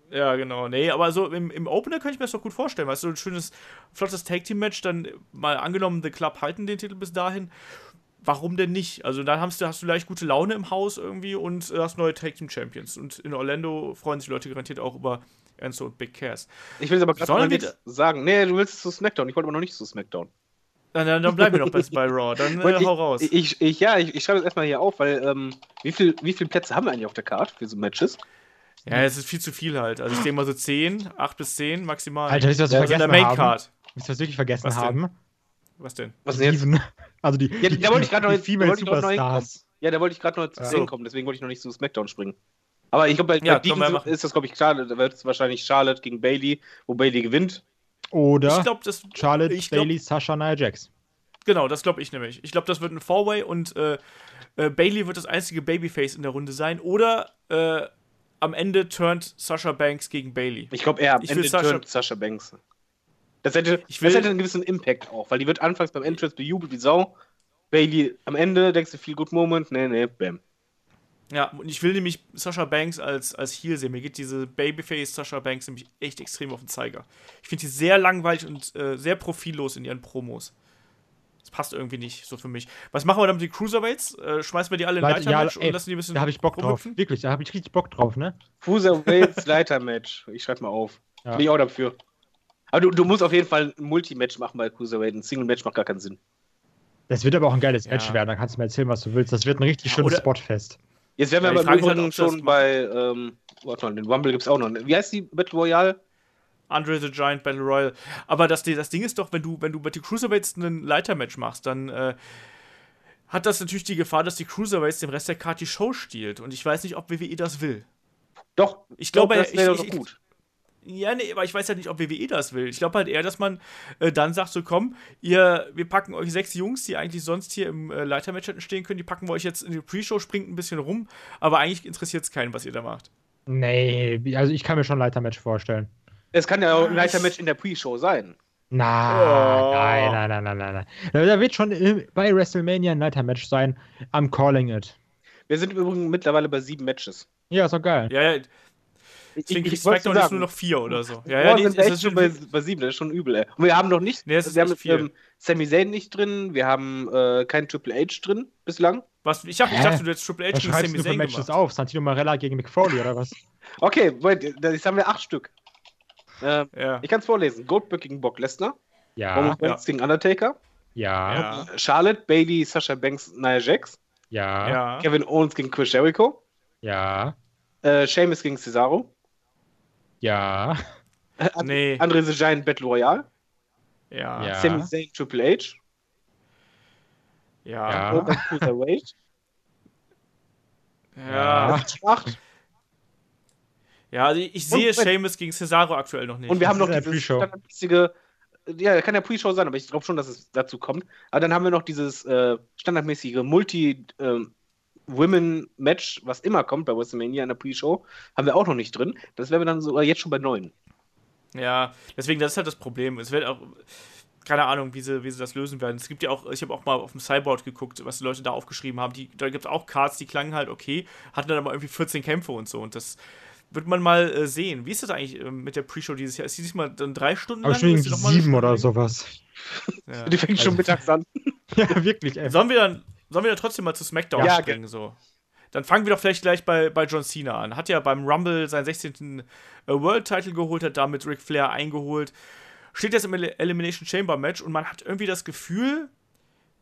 Ja, genau. Nee, aber so im, im Opener könnte ich mir das doch gut vorstellen. Weißt du, ein schönes, flottes Tag-Team-Match, dann mal angenommen, The Club halten den Titel bis dahin. Warum denn nicht? Also dann hast du, hast du leicht gute Laune im Haus irgendwie und äh, hast neue Tag-Team-Champions. Und in Orlando freuen sich die Leute garantiert auch über Enzo und Big Cass. Ich will es aber gerade jetzt sagen. Nee, du willst es zu SmackDown. Ich wollte aber noch nicht zu SmackDown. Dann, dann, dann bleiben wir noch besser bei Raw. Dann äh, hau raus. Ich, ich, ich, ja, ich, ich schreibe es erstmal hier auf, weil ähm, wie, viel, wie viele Plätze haben wir eigentlich auf der Karte für so Matches? ja, es ist viel zu viel halt. Also ich denke mal so 10, 8 bis 10 maximal. Alter, ihr, was wir also in der vergessen haben? Main-Card. Wisst ihr, was wir wirklich vergessen Was denn? haben? Was denn? Was denn jetzt? Also die, Ja, die, da wollte ich gerade noch- die da Female wollte ich gerade noch Superstars. Ja, da wollte ich gerade noch zu Ja. sehen kommen, deswegen wollte ich noch nicht zu SmackDown springen. Aber ich glaube, bei, Ja, bei ist das, glaube ich, klar. Da wird es wahrscheinlich Charlotte gegen Bailey, wo Bailey gewinnt. Oder Ich glaube, das. Charlotte, ich glaub- Bailey, Sasha, Nia Jax. Genau, das glaube ich nämlich. Ich glaube, das wird ein Four-Way und äh, äh, Bailey wird das einzige Babyface in der Runde sein. Oder äh, am Ende turnt Sasha Banks gegen Bailey. Ich glaube, er am Ich will Ende Sasha- turnt Sasha Banks. Das hätte, Ich will- das hätte einen gewissen Impact auch, weil die wird anfangs beim Entrance bejubelt wie Sau. Bailey am Ende denkst du, viel Good Moment. Nee, nee, bam. Ja, und ich will nämlich Sasha Banks als, als Heel sehen. Mir geht diese Babyface Sasha Banks nämlich echt extrem auf den Zeiger. Ich finde die sehr langweilig und äh, sehr profillos in ihren Promos. Das passt irgendwie nicht so für mich. Was machen wir dann mit den Cruiserweights? Äh, schmeißen wir die alle in Leitermatch ja, und lassen die ein bisschen Da habe ich Bock drauf. Wirklich, da habe ich richtig Bock drauf, ne? Cruiserweights Leiter-Match. Ich schreibe mal auf. Ja. Bin ich auch dafür. Aber du, du musst auf jeden Fall ein Multi-Match machen bei Cruiserweight. Ein Single-Match macht gar keinen Sinn. Das wird aber auch ein geiles Ja. Match werden. Da kannst du mir erzählen, was du willst. Das wird ein richtig schönes Spotfest. Jetzt wären wir Ja, die aber im Frage ist halt, Übrigen das schon bei, ähm, warte mal, den Rumble gibt es auch noch. Wie heißt die Battle Royale? Andre the Giant Battle Royale. Aber das, das Ding ist doch, wenn du, wenn du bei den Cruiserweights ein Leitermatch machst, dann äh, hat das natürlich die Gefahr, dass die Cruiserweights dem Rest der Karte die Show stiehlt. Und ich weiß nicht, ob WWE das will. Doch, Ich glaube, das wäre doch gut. Ja, nee, aber ich weiß halt nicht, ob WWE das will. Ich glaube halt eher, dass man äh, dann sagt, so komm, ihr, wir packen euch sechs Jungs, die eigentlich sonst hier im äh, Leitermatch hätten stehen können, die packen wir euch jetzt in die Pre-Show, springt ein bisschen rum, aber eigentlich interessiert es keinen, was ihr da macht. Nee, also ich kann mir schon ein Leitermatch vorstellen. Es kann ja auch ein Leiter-Match in der Pre-Show sein. Na, Oh. nein, nein, nein, nein, nein, nein. Da, wird schon äh, bei WrestleMania ein Leitermatch sein. I'm calling it. Wir sind im Übrigen mittlerweile bei sieben Matches. Ja, ist doch geil. Ja, ja, Ich, deswegen ich, SmackDown sagen, jetzt nur noch vier oder so. Ja, Ja, ja, nee, sind echt ist schon bei, bei sieben, das ist schon übel, ey. Und wir haben noch nicht, Nee, ist wir haben ähm, Sami Zayn nicht drin, wir haben äh, kein Triple H drin bislang. was, ich, hab, ich dachte, du hättest Triple H Was gegen Sami für Zayn Matches gemacht. auf? Santino Marella gegen Mick Foley oder was? Okay, jetzt haben wir acht Stück. Äh, Ja. ich kann es vorlesen. Goldberg gegen Brock Lesnar, Roman Ja, Reigns gegen Undertaker, ja, Ja. Charlotte, Bailey, Sasha Banks, Nia Jax, ja, Ja. Kevin Owens gegen Chris Jericho, ja, äh, Sheamus gegen Cesaro, ja, äh, Nee. Andre the Giant Battle Royale, Ja. Ja. Sami Zayn Triple H, Ja. Ja. Cruiserweight, Ja. acht. Ja, also ich, sehe Seamus gegen Cesaro aktuell noch nicht. Und wir haben noch ja Pre-Show. standardmäßige, ja, kann ja Pre-Show sein, aber ich glaube schon, dass es dazu kommt. Aber dann haben wir noch dieses äh, standardmäßige Multi-Women-Match, was immer kommt bei WrestleMania in der Pre-Show, haben wir auch noch nicht drin. Das wären wir dann sogar jetzt schon bei neun. Ja, deswegen, das ist halt das Problem. Es wird auch. keine Ahnung, wie sie, wie sie das lösen werden. Es gibt ja auch, ich habe auch mal auf dem Cyborg geguckt, was die Leute da aufgeschrieben haben. Die, da gibt es auch Cards, die klangen halt okay, hatten dann aber irgendwie 14 Kämpfe und so. Und das wird man mal äh, sehen. Wie ist das eigentlich äh, mit der Pre-Show dieses Jahr? Ist die diesmal dann drei Stunden Aber lang? schon sieben oder sowas. Ja. Die fängt schon Also- mittags an. ja, wirklich, ey. Sollen wir dann, sollen wir dann trotzdem mal zu SmackDown Ja, springen? So? Dann fangen wir doch vielleicht gleich bei, bei John Cena an. Hat ja beim Rumble seinen 16. äh, World Title geholt, hat damit Ric Flair eingeholt. Steht jetzt im El Elimination Chamber Match und man hat irgendwie das Gefühl,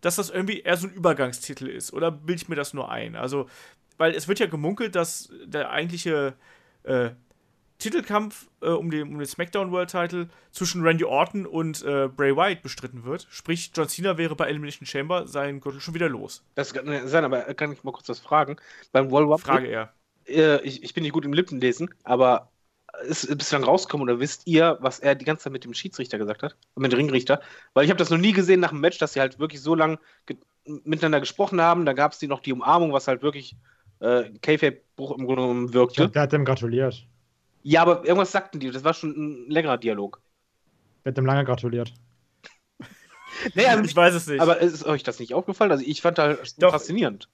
dass das irgendwie eher so ein Übergangstitel ist. Oder bilde ich mir das nur ein? Also, weil es wird ja gemunkelt, dass der eigentliche äh, Titelkampf äh, um, den, um den SmackDown World Title zwischen Randy Orton und äh, Bray Wyatt bestritten wird. Sprich, John Cena wäre bei Elimination Chamber sein Gürtel schon wieder los. Das kann sein, aber kann ich mal kurz was fragen? Beim Wall Rumble, Frage eher. äh, ich, ich bin nicht gut im Lippenlesen, aber ist bislang rausgekommen oder wisst ihr, was er die ganze Zeit mit dem Schiedsrichter gesagt hat? Mit dem Ringrichter? Weil ich habe das noch nie gesehen nach dem Match, dass sie halt wirklich so lang ge miteinander gesprochen haben. Da gab es die noch die Umarmung, was halt wirklich äh, K-Fape-Bruch im Grunde genommen wirkte. glaub, der hat dem gratuliert. Ja, aber irgendwas sagten die. Das war schon ein längerer Dialog. Hat dem lange gratuliert. Naja, Ich weiß es nicht. aber ist euch das nicht aufgefallen? Also ich fand das Doch. faszinierend.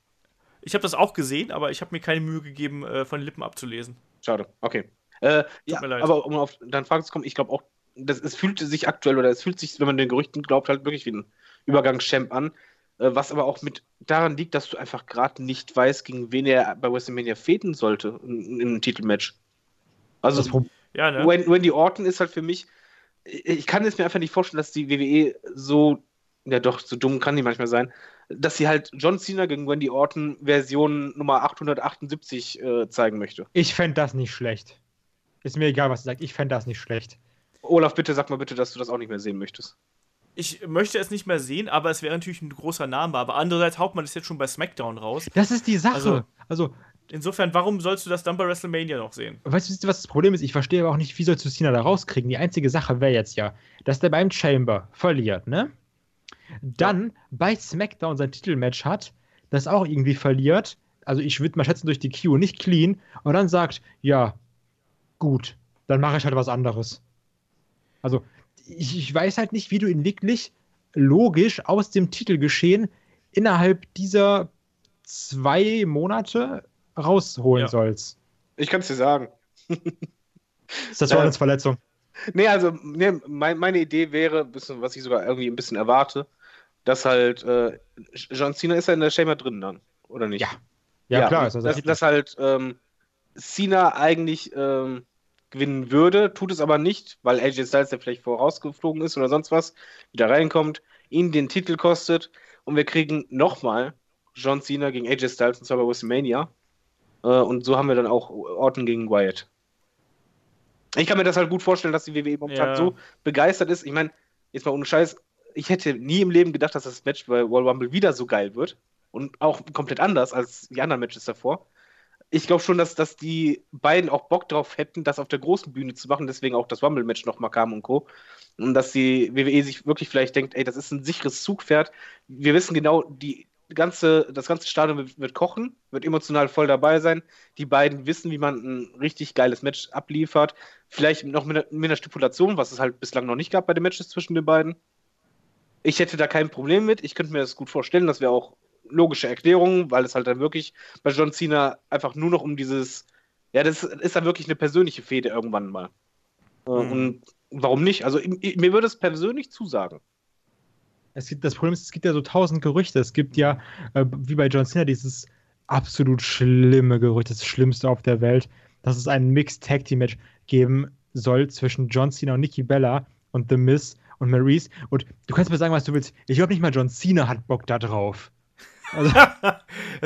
ich habe das auch gesehen, aber ich habe mir keine Mühe gegeben, äh, von den Lippen abzulesen. Schade, okay. Äh, ja, mir leid. aber um auf deine Frage zu kommen, ich glaube auch, das, es fühlt sich aktuell oder es fühlt sich, wenn man den Gerüchten glaubt, halt wirklich wie ein Übergangschamp an. Äh, was aber auch mit daran liegt, dass du einfach gerade nicht weißt, gegen wen er bei WrestleMania fäden sollte in, in einem Titelmatch. Das Also Ja, ne? Wen- Wendy Orton ist halt für mich, ich kann es mir einfach nicht vorstellen, dass die WWE so, ja doch, so dumm kann die manchmal sein, dass sie halt John Cena gegen Wendy Orton Version Nummer 878 äh, zeigen möchte. ich fände das nicht schlecht. Ist mir egal, was du sagst. Ich fände das nicht schlecht. Olaf, bitte sag mal bitte, dass du das auch nicht mehr sehen möchtest. Ich möchte es nicht mehr sehen, aber es wäre natürlich ein großer Name. Aber andererseits haut man das jetzt schon bei SmackDown raus. Das ist die Sache. Also- Also, Insofern, warum sollst du das dann bei WrestleMania noch sehen? weißt du, was das Problem ist? Ich verstehe aber auch nicht, wie sollst du Cena da rauskriegen? Die einzige Sache wäre jetzt ja, dass der beim Chamber verliert, ne? Dann bei SmackDown sein Titelmatch hat, das auch irgendwie verliert. Also ich würde mal schätzen durch die Q nicht clean. Und dann sagt, ja, gut, dann mache ich halt was anderes. Also ich, ich weiß halt nicht, wie du ihn wirklich logisch aus dem Titelgeschehen innerhalb dieser zwei Monate rausholen Ja. sollst. Ich kann es dir sagen. Ist das Äh, Rollins Verletzung? Nee, also nee, mein, meine Idee wäre, bisschen, was ich sogar irgendwie ein bisschen erwarte, dass halt äh, John Cena ist ja in der Shamer drin dann, oder nicht? Ja. Ja, klar. und Ist also dass, dass halt ähm, Cena eigentlich ähm, gewinnen würde, tut es aber nicht, weil AJ Styles, der vielleicht vorausgeflogen ist oder sonst was, wieder reinkommt, ihn den Titel kostet und wir kriegen nochmal John Cena gegen AJ Styles und zwar bei WrestleMania. Äh, und so haben wir dann auch Orton gegen Wyatt. Ich kann mir das halt gut vorstellen, dass die WWE momentan Ja. so begeistert ist. Ich meine, jetzt mal ohne Scheiß, ich hätte nie im Leben gedacht, dass das Match bei Royal Rumble wieder so geil wird. Und auch komplett anders als die anderen Matches davor. Ich glaube schon, dass, dass die beiden auch Bock drauf hätten, das auf der großen Bühne zu machen, deswegen auch das Rumble-Match nochmal kam und Co. Und dass die WWE sich wirklich vielleicht denkt, ey, das ist ein sicheres Zugpferd. Wir wissen genau, die ganze, das ganze Stadion wird, wird kochen, wird emotional voll dabei sein. Die beiden wissen, wie man ein richtig geiles Match abliefert. Vielleicht noch mit, einer- mit einer Stipulation, was es halt bislang noch nicht gab bei den Matches zwischen den beiden. Ich hätte da kein Problem mit. Ich könnte mir das gut vorstellen. Das wäre auch logische Erklärung, weil es halt dann wirklich bei John Cena einfach nur noch um dieses, ja, das ist dann wirklich eine persönliche Fehde irgendwann mal. Mhm. Und warum nicht? Also mir würde es persönlich zusagen. Es gibt, das Problem ist, es gibt ja so tausend Gerüchte. Es gibt ja, äh, wie bei John Cena, dieses absolut schlimme Gerücht, das Schlimmste auf der Welt, dass es ein Mixed Tag Team Match geben soll zwischen John Cena und Nikki Bella und The Miz und Maurice. Und du kannst mir sagen, was du willst. Ich glaube nicht mal John Cena hat Bock da drauf. Also,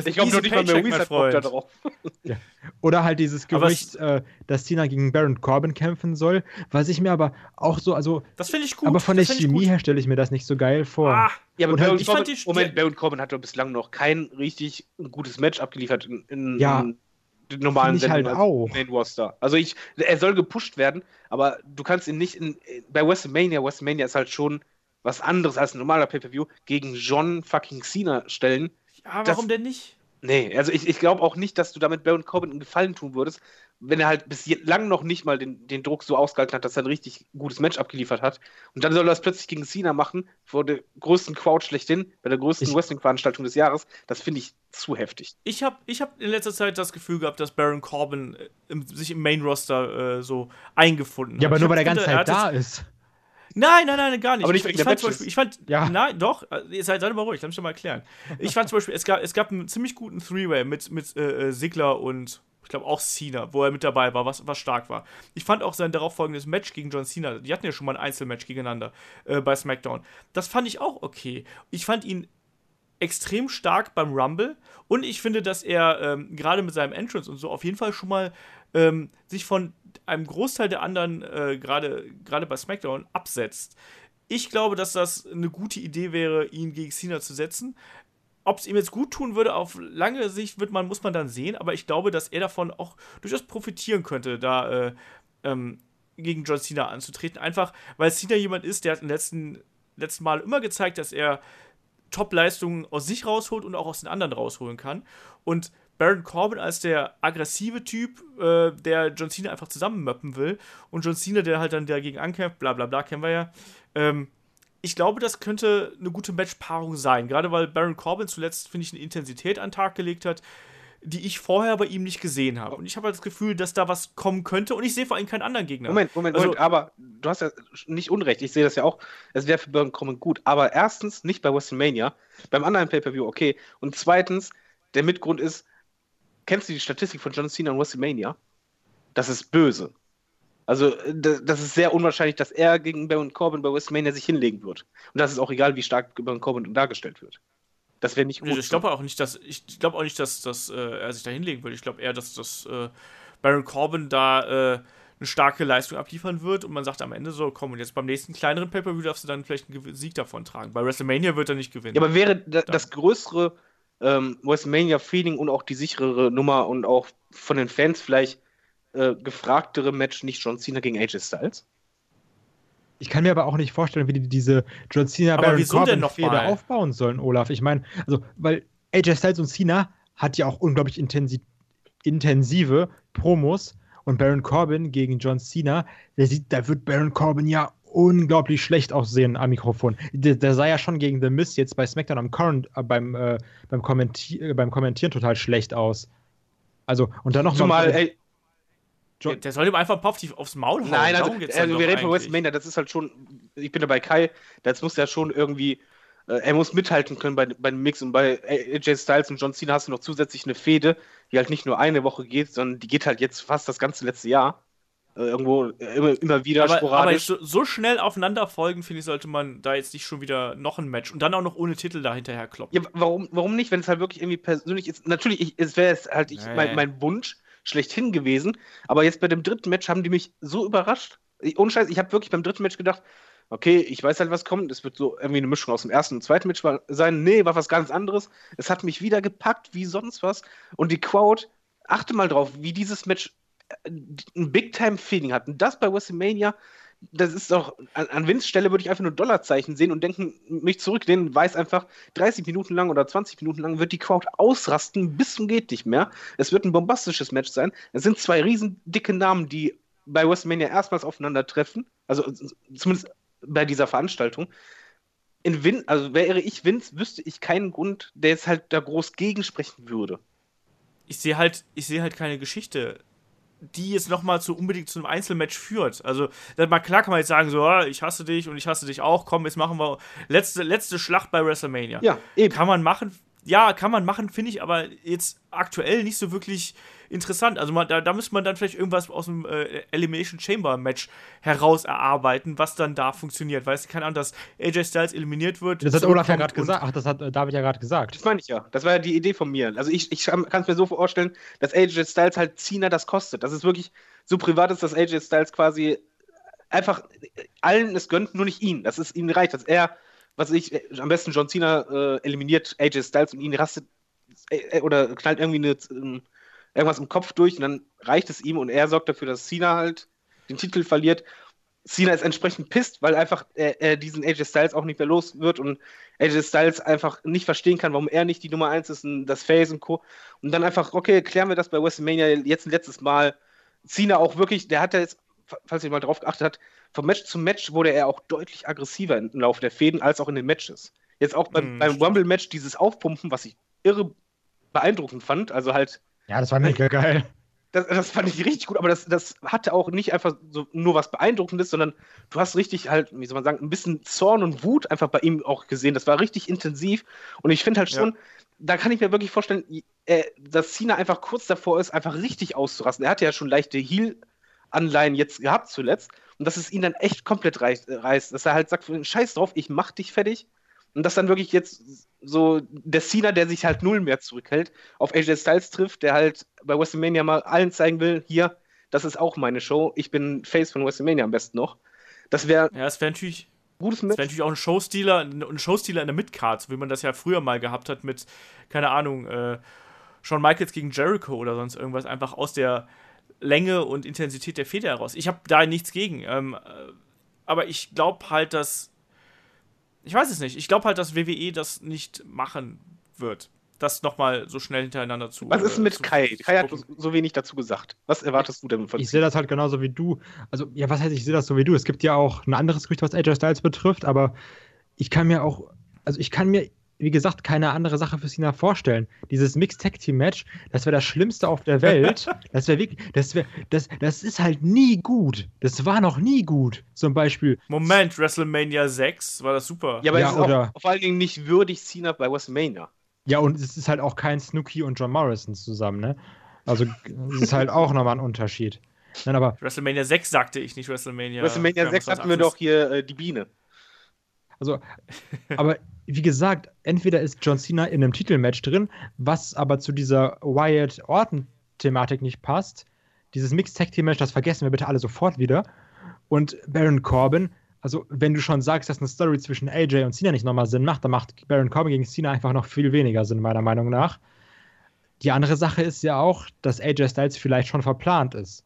Ich glaube noch nicht mal mein hat Bock da drauf. Oder halt dieses Gerücht, äh, dass Cena gegen Baron Corbin kämpfen soll, was ich mir aber auch so, also, Das finde ich gut. aber von der das Chemie her stelle ich mir das nicht so geil vor. Ah, Ja, aber Und halt- Baron ich fand Corbin, die- Moment, die- Baron Corbin hat doch bislang noch kein richtig gutes Match abgeliefert in, in, Ja. in den normalen halt Sendungen als auch. Main Roster. Also ich, er soll gepusht werden, aber du kannst ihn nicht in, bei WrestleMania, WrestleMania ist halt schon was anderes als ein normaler Pay-Per-View, gegen John fucking Cena stellen. ja, Das- warum denn nicht? Nee, also ich, ich glaube auch nicht, dass du damit Baron Corbin einen Gefallen tun würdest, wenn er halt bislang noch nicht mal den, den Druck so ausgehalten hat, dass er ein richtig gutes Match abgeliefert hat. Und dann soll er das plötzlich gegen Cena machen, vor der größten Crowd schlechthin, bei der größten Wrestling-Veranstaltung des Jahres. Das finde ich zu heftig. Ich habe ich hab in letzter Zeit das Gefühl gehabt, dass Baron Corbin äh, im, sich im Main-Roster äh, so eingefunden hat. Ja, aber ich nur weil er ganz Zeit da jetzt- ist. Nein, nein, nein, gar nicht. Aber nicht ich, wegen ich der fand zum. Beispiel, ich fand, Ja. nein, doch, ihr seid, seid mal ruhig, lass mich doch mal erklären. Ich fand zum Beispiel, es gab, es gab einen ziemlich guten Three-Way mit, mit äh, äh, Sigler und ich glaube auch Cena, wo er mit dabei war, was, was stark war. Ich fand auch sein darauffolgendes Match gegen John Cena, die hatten ja schon mal ein Einzelmatch gegeneinander äh, bei SmackDown. Das fand ich auch okay. Ich fand ihn extrem stark beim Rumble und ich finde, dass er ähm, gerade mit seinem Entrance und so auf jeden Fall schon mal ähm, sich von einem Großteil der anderen, äh, gerade bei SmackDown, absetzt. Ich glaube, dass das eine gute Idee wäre, ihn gegen Cena zu setzen. Ob es ihm jetzt gut tun würde, auf lange Sicht wird man, muss man dann sehen, aber ich glaube, dass er davon auch durchaus profitieren könnte, da äh, ähm, gegen John Cena anzutreten. Einfach, weil Cena jemand ist, der hat im letzten, letzten Mal immer gezeigt, dass er Top-Leistungen aus sich rausholt und auch aus den anderen rausholen kann. Und Baron Corbin als der aggressive Typ, äh, der John Cena einfach zusammenmöppen will und John Cena, der halt dann dagegen ankämpft, bla bla bla, kennen wir ja. Ähm, ich glaube, das könnte eine gute Matchpaarung sein. Gerade weil Baron Corbin zuletzt, finde ich, eine Intensität an den Tag gelegt hat, die ich vorher bei ihm nicht gesehen habe. Und ich habe halt das Gefühl, dass da was kommen könnte und ich sehe vor allem keinen anderen Gegner. Moment, Moment, Also- Moment, aber du hast ja nicht Unrecht, ich sehe das ja auch, es wäre für Baron Corbin gut, aber erstens nicht bei WrestleMania, beim anderen Pay-Per-View okay, und zweitens, der Mitgrund ist, kennst du die Statistik von John Cena und WrestleMania? Das ist böse. Also, das ist sehr unwahrscheinlich, dass er gegen Baron Corbin bei WrestleMania sich hinlegen wird. Und das ist auch egal, wie stark Baron Corbin dargestellt wird. Das wäre nicht gut. Ich glaube auch nicht, dass ich glaube auch nicht, dass, dass äh, er sich da hinlegen würde. Ich glaube eher, dass das äh, Baron Corbin da äh, eine starke Leistung abliefern wird und man sagt am Ende so, komm, und jetzt beim nächsten kleineren Pay-Per-View darfst du dann vielleicht einen Sieg davon tragen. Bei WrestleMania wird er nicht gewinnen. Ja, aber wäre da, das größere ähm, WrestleMania-Feeling und auch die sicherere Nummer und auch von den Fans vielleicht äh, gefragtere Match nicht John Cena gegen AJ Styles? Ich kann mir aber auch nicht vorstellen, wie die diese John Cena Aber Baron Corbin Fehde aufbauen sollen, Olaf. Ich meine, also weil AJ Styles und Cena hat ja auch unglaublich intensi intensive Promos und Baron Corbin gegen John Cena, der sieht, da wird Baron Corbin ja unglaublich schlecht aussehen am Mikrofon. Der, der sah ja schon gegen The Miz jetzt bei SmackDown am Current, äh, beim, äh, beim, Kommenti äh, beim Kommentieren total schlecht aus. Also, und dann noch Zumal, mal, ey, der, der soll ihm einfach die, aufs Maul hauen. nein, also, Darum geht's dann also doch wir reden von. WrestleMania, das ist halt schon, ich bin da bei Kai, das muss ja schon irgendwie, äh, er muss mithalten können bei, bei dem Mix und bei AJ Styles und John Cena hast du noch zusätzlich eine Fehde, die halt nicht nur eine Woche geht, sondern die geht halt jetzt fast das ganze letzte Jahr. Äh, irgendwo äh, immer, immer wieder Aber, aber sporadisch. so, so schnell aufeinander folgen, finde ich, sollte man da jetzt nicht schon wieder noch ein Match und dann auch noch ohne Titel da hinterher kloppen. Ja, warum, warum nicht, wenn es halt wirklich irgendwie persönlich ist? Natürlich, ich, es wäre jetzt halt ich, Nee. mein, mein Wunsch schlechthin gewesen, aber jetzt bei dem dritten Match haben die mich so überrascht. Ich, ohne Scheiß, ich habe wirklich beim dritten Match gedacht, okay, ich weiß halt, was kommt. Es wird so irgendwie eine Mischung aus dem ersten und zweiten Match sein. Nee, war was ganz anderes. Es hat mich wieder gepackt, wie sonst was. Und die Crowd, achte mal drauf, wie dieses Match ein Big-Time-Feeling hat. Und das bei WrestleMania, das ist doch, an, an Vince Stelle würde ich einfach nur Dollarzeichen sehen und denken, mich zurücklehnen, weiß einfach, 30 Minuten lang oder 20 Minuten lang wird die Crowd ausrasten, bis zum geht nicht mehr. Es wird ein bombastisches Match sein. Es sind zwei riesen dicke Namen, die bei WrestleMania erstmals aufeinandertreffen. Also zumindest bei dieser Veranstaltung. In Vin, also wäre ich Vince, wüsste ich keinen Grund, der jetzt halt da groß gegensprechen würde. ich sehe halt, ich sehe halt keine Geschichte, die jetzt nochmal zu unbedingt zu einem Einzelmatch führt. Also, dann mal klar kann man jetzt sagen, so, ah, ich hasse dich und ich hasse dich auch, komm, jetzt machen wir letzte, letzte Schlacht bei WrestleMania. Ja, eben. Kann man machen, ja, kann man machen, finde ich, aber jetzt aktuell nicht so wirklich interessant. Also man, da, da müsste man dann vielleicht irgendwas aus dem äh, Elimination Chamber Match heraus erarbeiten, was dann da funktioniert. Weißt du, keine Ahnung, dass AJ Styles eliminiert wird. das hat Olaf ja gerade gesagt. Ach, das hat äh, David ja gerade gesagt. Das meine ich ja. Das war ja die Idee von mir. Also ich, ich kann es mir so vorstellen, dass AJ Styles halt Cena das kostet. Das ist wirklich so privat ist, dass AJ Styles quasi einfach allen es gönnt, nur nicht ihn. Das ist ihm reicht, dass er, was ich, äh, am besten John Cena äh, eliminiert AJ Styles und ihn rastet äh, äh, oder knallt irgendwie eine, ähm, irgendwas im Kopf durch und dann reicht es ihm und er sorgt dafür, dass Cena halt den Titel verliert. Cena ist entsprechend pisst, weil einfach er, er diesen AJ Styles auch nicht mehr los wird und AJ Styles einfach nicht verstehen kann, warum er nicht die Nummer 1 ist und das Face und Co. Und dann einfach, okay, klären wir das bei WrestleMania jetzt ein letztes Mal. Cena auch wirklich, der hat ja jetzt, falls ihr mal drauf geachtet habt, vom Match zu Match wurde er auch deutlich aggressiver im Laufe der Fäden als auch in den Matches. Jetzt auch beim, Hm, beim. Rumble-Match dieses Aufpumpen, was ich irre beeindruckend fand. Also halt, Ja, das war mega geil. das, das fand ich richtig gut, aber das, das hatte auch nicht einfach so nur was Beeindruckendes, sondern du hast richtig halt, wie soll man sagen, ein bisschen Zorn und Wut einfach bei ihm auch gesehen. Das war richtig intensiv und ich finde halt Ja. schon, da kann ich mir wirklich vorstellen, äh, dass Cena einfach kurz davor ist, einfach richtig auszurasten. Er hatte ja schon leichte Heal-Anleihen jetzt gehabt zuletzt und dass es ihn dann echt komplett reißt, dass er halt sagt, scheiß drauf, ich mach dich fertig. Und dass dann wirklich jetzt so der Cena, der sich halt null mehr zurückhält, auf AJ Styles trifft, der halt bei WrestleMania mal allen zeigen will, hier, das ist auch meine Show, ich bin Face von WrestleMania am besten noch. Das wäre Ja, es wäre natürlich, gutes es wär Match. natürlich auch ein Showstealer, ein Showstealer in der Midcard, so wie man das ja früher mal gehabt hat mit, keine Ahnung, äh, Shawn Michaels gegen Jericho oder sonst irgendwas, einfach aus der Länge und Intensität der Feder heraus. Ich habe da nichts gegen. Ähm, äh, aber ich glaube halt, dass. Ich weiß es nicht. Ich glaube halt, dass WWE das nicht machen wird. Das nochmal so schnell hintereinander zu. Was ist denn äh, mit zu- Kai? Kai hat so wenig dazu gesagt. Was erwartest du denn von Ich sehe das halt genauso wie du. Also, ja, was heißt, ich sehe das so wie du? Es gibt ja auch ein anderes Gerücht, was AJ Styles betrifft, aber ich kann mir auch, also ich kann mir, wie gesagt, keine andere Sache für Cena vorstellen. Dieses Mixed Tag Team Match, das wäre das Schlimmste auf der Welt. das wäre wirklich, das wäre, das, das ist halt nie gut. Das war noch nie gut. Zum Beispiel, Moment, WrestleMania 6 war das super. Ja, aber Ja, es ist auch oder- vor allen Dingen nicht würdig Cena bei WrestleMania. ja, und es ist halt auch kein Snooki und John Morrison zusammen, ne? Also, es ist halt auch nochmal ein Unterschied. Nein, aber WrestleMania 6 sagte ich nicht WrestleMania. WrestleMania Ja, 6 was hatten wir doch hier äh, die Biene. Also, aber wie gesagt, entweder ist John Cena in einem Titelmatch drin, was aber zu dieser Wyatt-Orton-Thematik nicht passt. Dieses Mixed-Tag-Team-Match, das vergessen wir bitte alle sofort wieder. Und Baron Corbin, also wenn du schon sagst, dass eine Story zwischen AJ und Cena nicht nochmal Sinn macht, dann macht Baron Corbin gegen Cena einfach noch viel weniger Sinn, meiner Meinung nach. Die andere Sache ist ja auch, dass AJ Styles vielleicht schon verplant ist.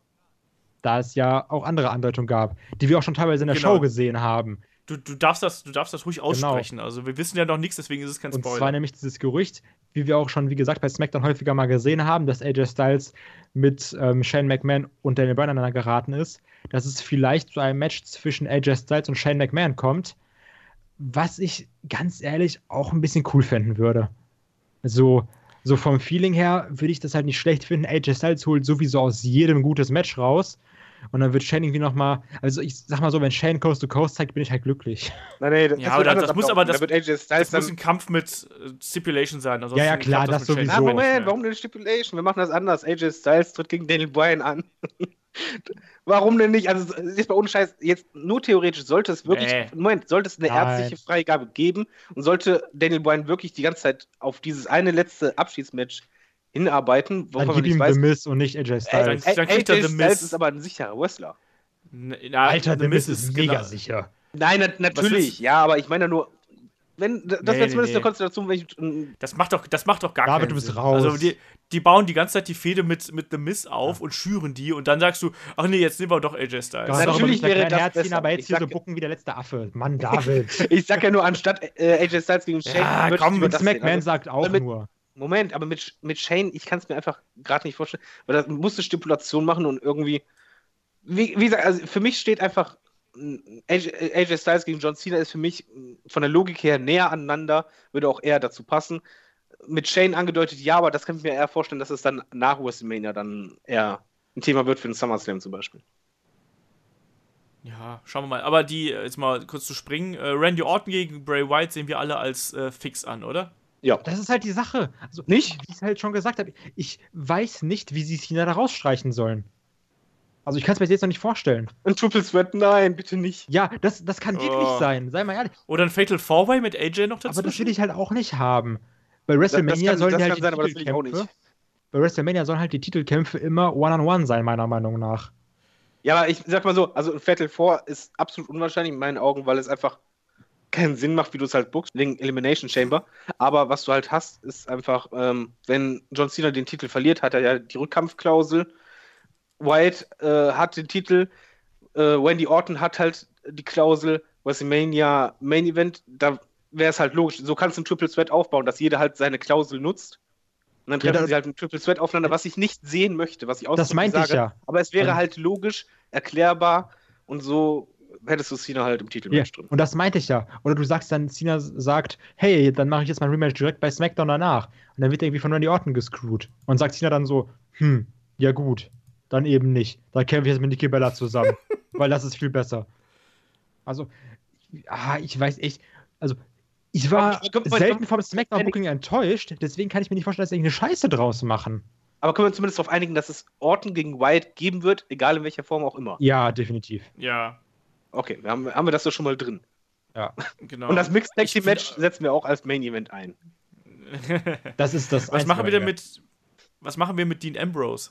Da es ja auch andere Andeutungen gab, die wir auch schon teilweise in der Genau. Show gesehen haben. Du, du, darfst das, du darfst das ruhig aussprechen. Also wir wissen ja noch nichts, deswegen ist es kein Und Spoiler. zwar nämlich dieses Gerücht, wie wir auch schon, wie gesagt, bei SmackDown häufiger mal gesehen haben, dass AJ Styles mit ähm, Shane McMahon und Daniel Bryan aneinander geraten ist, dass es vielleicht zu einem Match zwischen AJ Styles und Shane McMahon kommt, was ich ganz ehrlich auch ein bisschen cool finden würde. So, so vom Feeling her würde ich das halt nicht schlecht finden. AJ Styles holt sowieso aus jedem gutes Match raus. Und dann wird Shane irgendwie nochmal, also ich sag mal so, wenn Shane Coast to Coast zeigt, bin ich halt glücklich. Nein, nee, das, Ja, das das- das muss aber- das- da wird AJ Styles Das dann muss ein Kampf mit äh, Stipulation sein. Ja, ja, klar, das Shane sowieso. Ah, nicht Moment, warum denn Stipulation? Wir machen das anders. AJ Styles tritt gegen Daniel Bryan an. warum denn nicht? Also, jetzt mal ohne Scheiß, jetzt nur theoretisch sollte es wirklich, Nee. Moment, sollte es eine Nein. ärztliche Freigabe geben und sollte Daniel Bryan wirklich die ganze Zeit auf dieses eine letzte Abschiedsmatch hinarbeiten, Dann gib nicht ihm weiß. The Miz und nicht AJ Styles. Dann- dann kriegt er AJ The Styles ist aber ein sicherer Wrestler. N- na, Alter, The der Miz ist mega genau- sicher. Nein, na, natürlich, ja, aber ich meine nur, wenn, das Nee, wäre zumindest nee. eine Konstellation, wenn ich, ähm, Das macht doch, das macht doch gar David, keinen du bist Sinn. raus. Also die, die bauen die ganze Zeit die Fehde mit, mit The Miz auf und schüren die und dann sagst du, ach nee, jetzt nehmen wir doch AJ Styles. Auch Natürlich wäre das Herzchen, besser. aber jetzt Ich hier sag so ja- bucken wie der letzte Affe. Mann, David. ich sag ja nur, anstatt äh, AJ Styles gegen Shane, Ja, komm, Vince. McMahon Also, sagt auch nur. Moment, aber mit, mit Shane, ich kann es mir einfach gerade nicht vorstellen, weil da musste Stipulation machen und irgendwie, wie, wie gesagt, also für mich steht einfach mh, AJ, AJ Styles gegen John Cena ist für mich mh, von der Logik her näher aneinander, würde auch eher dazu passen. Mit Shane angedeutet, ja, aber das kann ich mir eher vorstellen, dass es dann nach WrestleMania dann eher ein Thema wird für den SummerSlam zum Beispiel. Ja, schauen wir mal. Aber die, äh, jetzt mal kurz zu springen, äh, Randy Orton gegen Bray Wyatt sehen wir alle als äh, fix an, oder? Ja. Das ist halt die Sache. Also, Nicht? Wie ich es halt schon gesagt habe, ich weiß nicht, wie sie Cena da rausstreichen sollen. Also ich kann es mir jetzt noch nicht vorstellen. Ein Triple Threat, nein, bitte nicht. Ja, das, das kann wirklich Oh. sein, sei mal ehrlich. Oder ein Fatal Four-Way mit AJ noch dazu? Aber das will ich halt auch nicht haben. Bei Das, das WrestleMania kann, sollen das halt die. Titelkämpfe. Bei WrestleMania sollen halt die Titelkämpfe immer One-on-One sein, meiner Meinung nach. Ja, aber ich sag mal so, also ein Fatal 4 ist absolut unwahrscheinlich in meinen Augen, weil es einfach keinen Sinn macht, wie du es halt bookst, wegen Elimination Chamber. Aber was du halt hast, ist einfach, ähm, wenn John Cena den Titel verliert, hat er ja die Rückkampfklausel. White äh, hat den Titel, äh, Wendy Orton hat halt die Klausel, WrestleMania Main Event, da wäre es halt logisch. So kannst du ein Triple Threat aufbauen, dass jeder halt seine Klausel nutzt. Und dann Ja, treffen da- sie halt ein Triple Threat aufeinander, was ich nicht sehen möchte, was ich Das ausdrücklich meinte ich ja. Aber es wäre Und- halt logisch, erklärbar und so hättest du Cena halt im Titelmatch drin. und das meinte ich ja. Oder du sagst dann, Cena sagt, hey, dann mache ich jetzt mein Rematch direkt bei SmackDown danach. Und dann wird er irgendwie von Randy Orton gescrewt. Und sagt Cena dann so, hm, ja gut, dann eben nicht. Dann kämpfe ich jetzt mit Nikki Bella zusammen. weil das ist viel besser. Also, ah, ich weiß echt, also, ich war mal, selten vom SmackDown-Booking enttäuscht, deswegen kann ich mir nicht vorstellen, dass sie irgendeine Scheiße draus machen. Aber können wir uns zumindest darauf einigen, dass es Orton gegen Wyatt geben wird, egal in welcher Form auch immer. Ja, definitiv. Ja, Okay, wir haben, haben wir das doch schon mal drin. genau. Und das Mixed Tag Team Match setzen wir auch als Main Event ein. Das ist das was machen wir denn ja. mit. Was machen wir mit Dean Ambrose?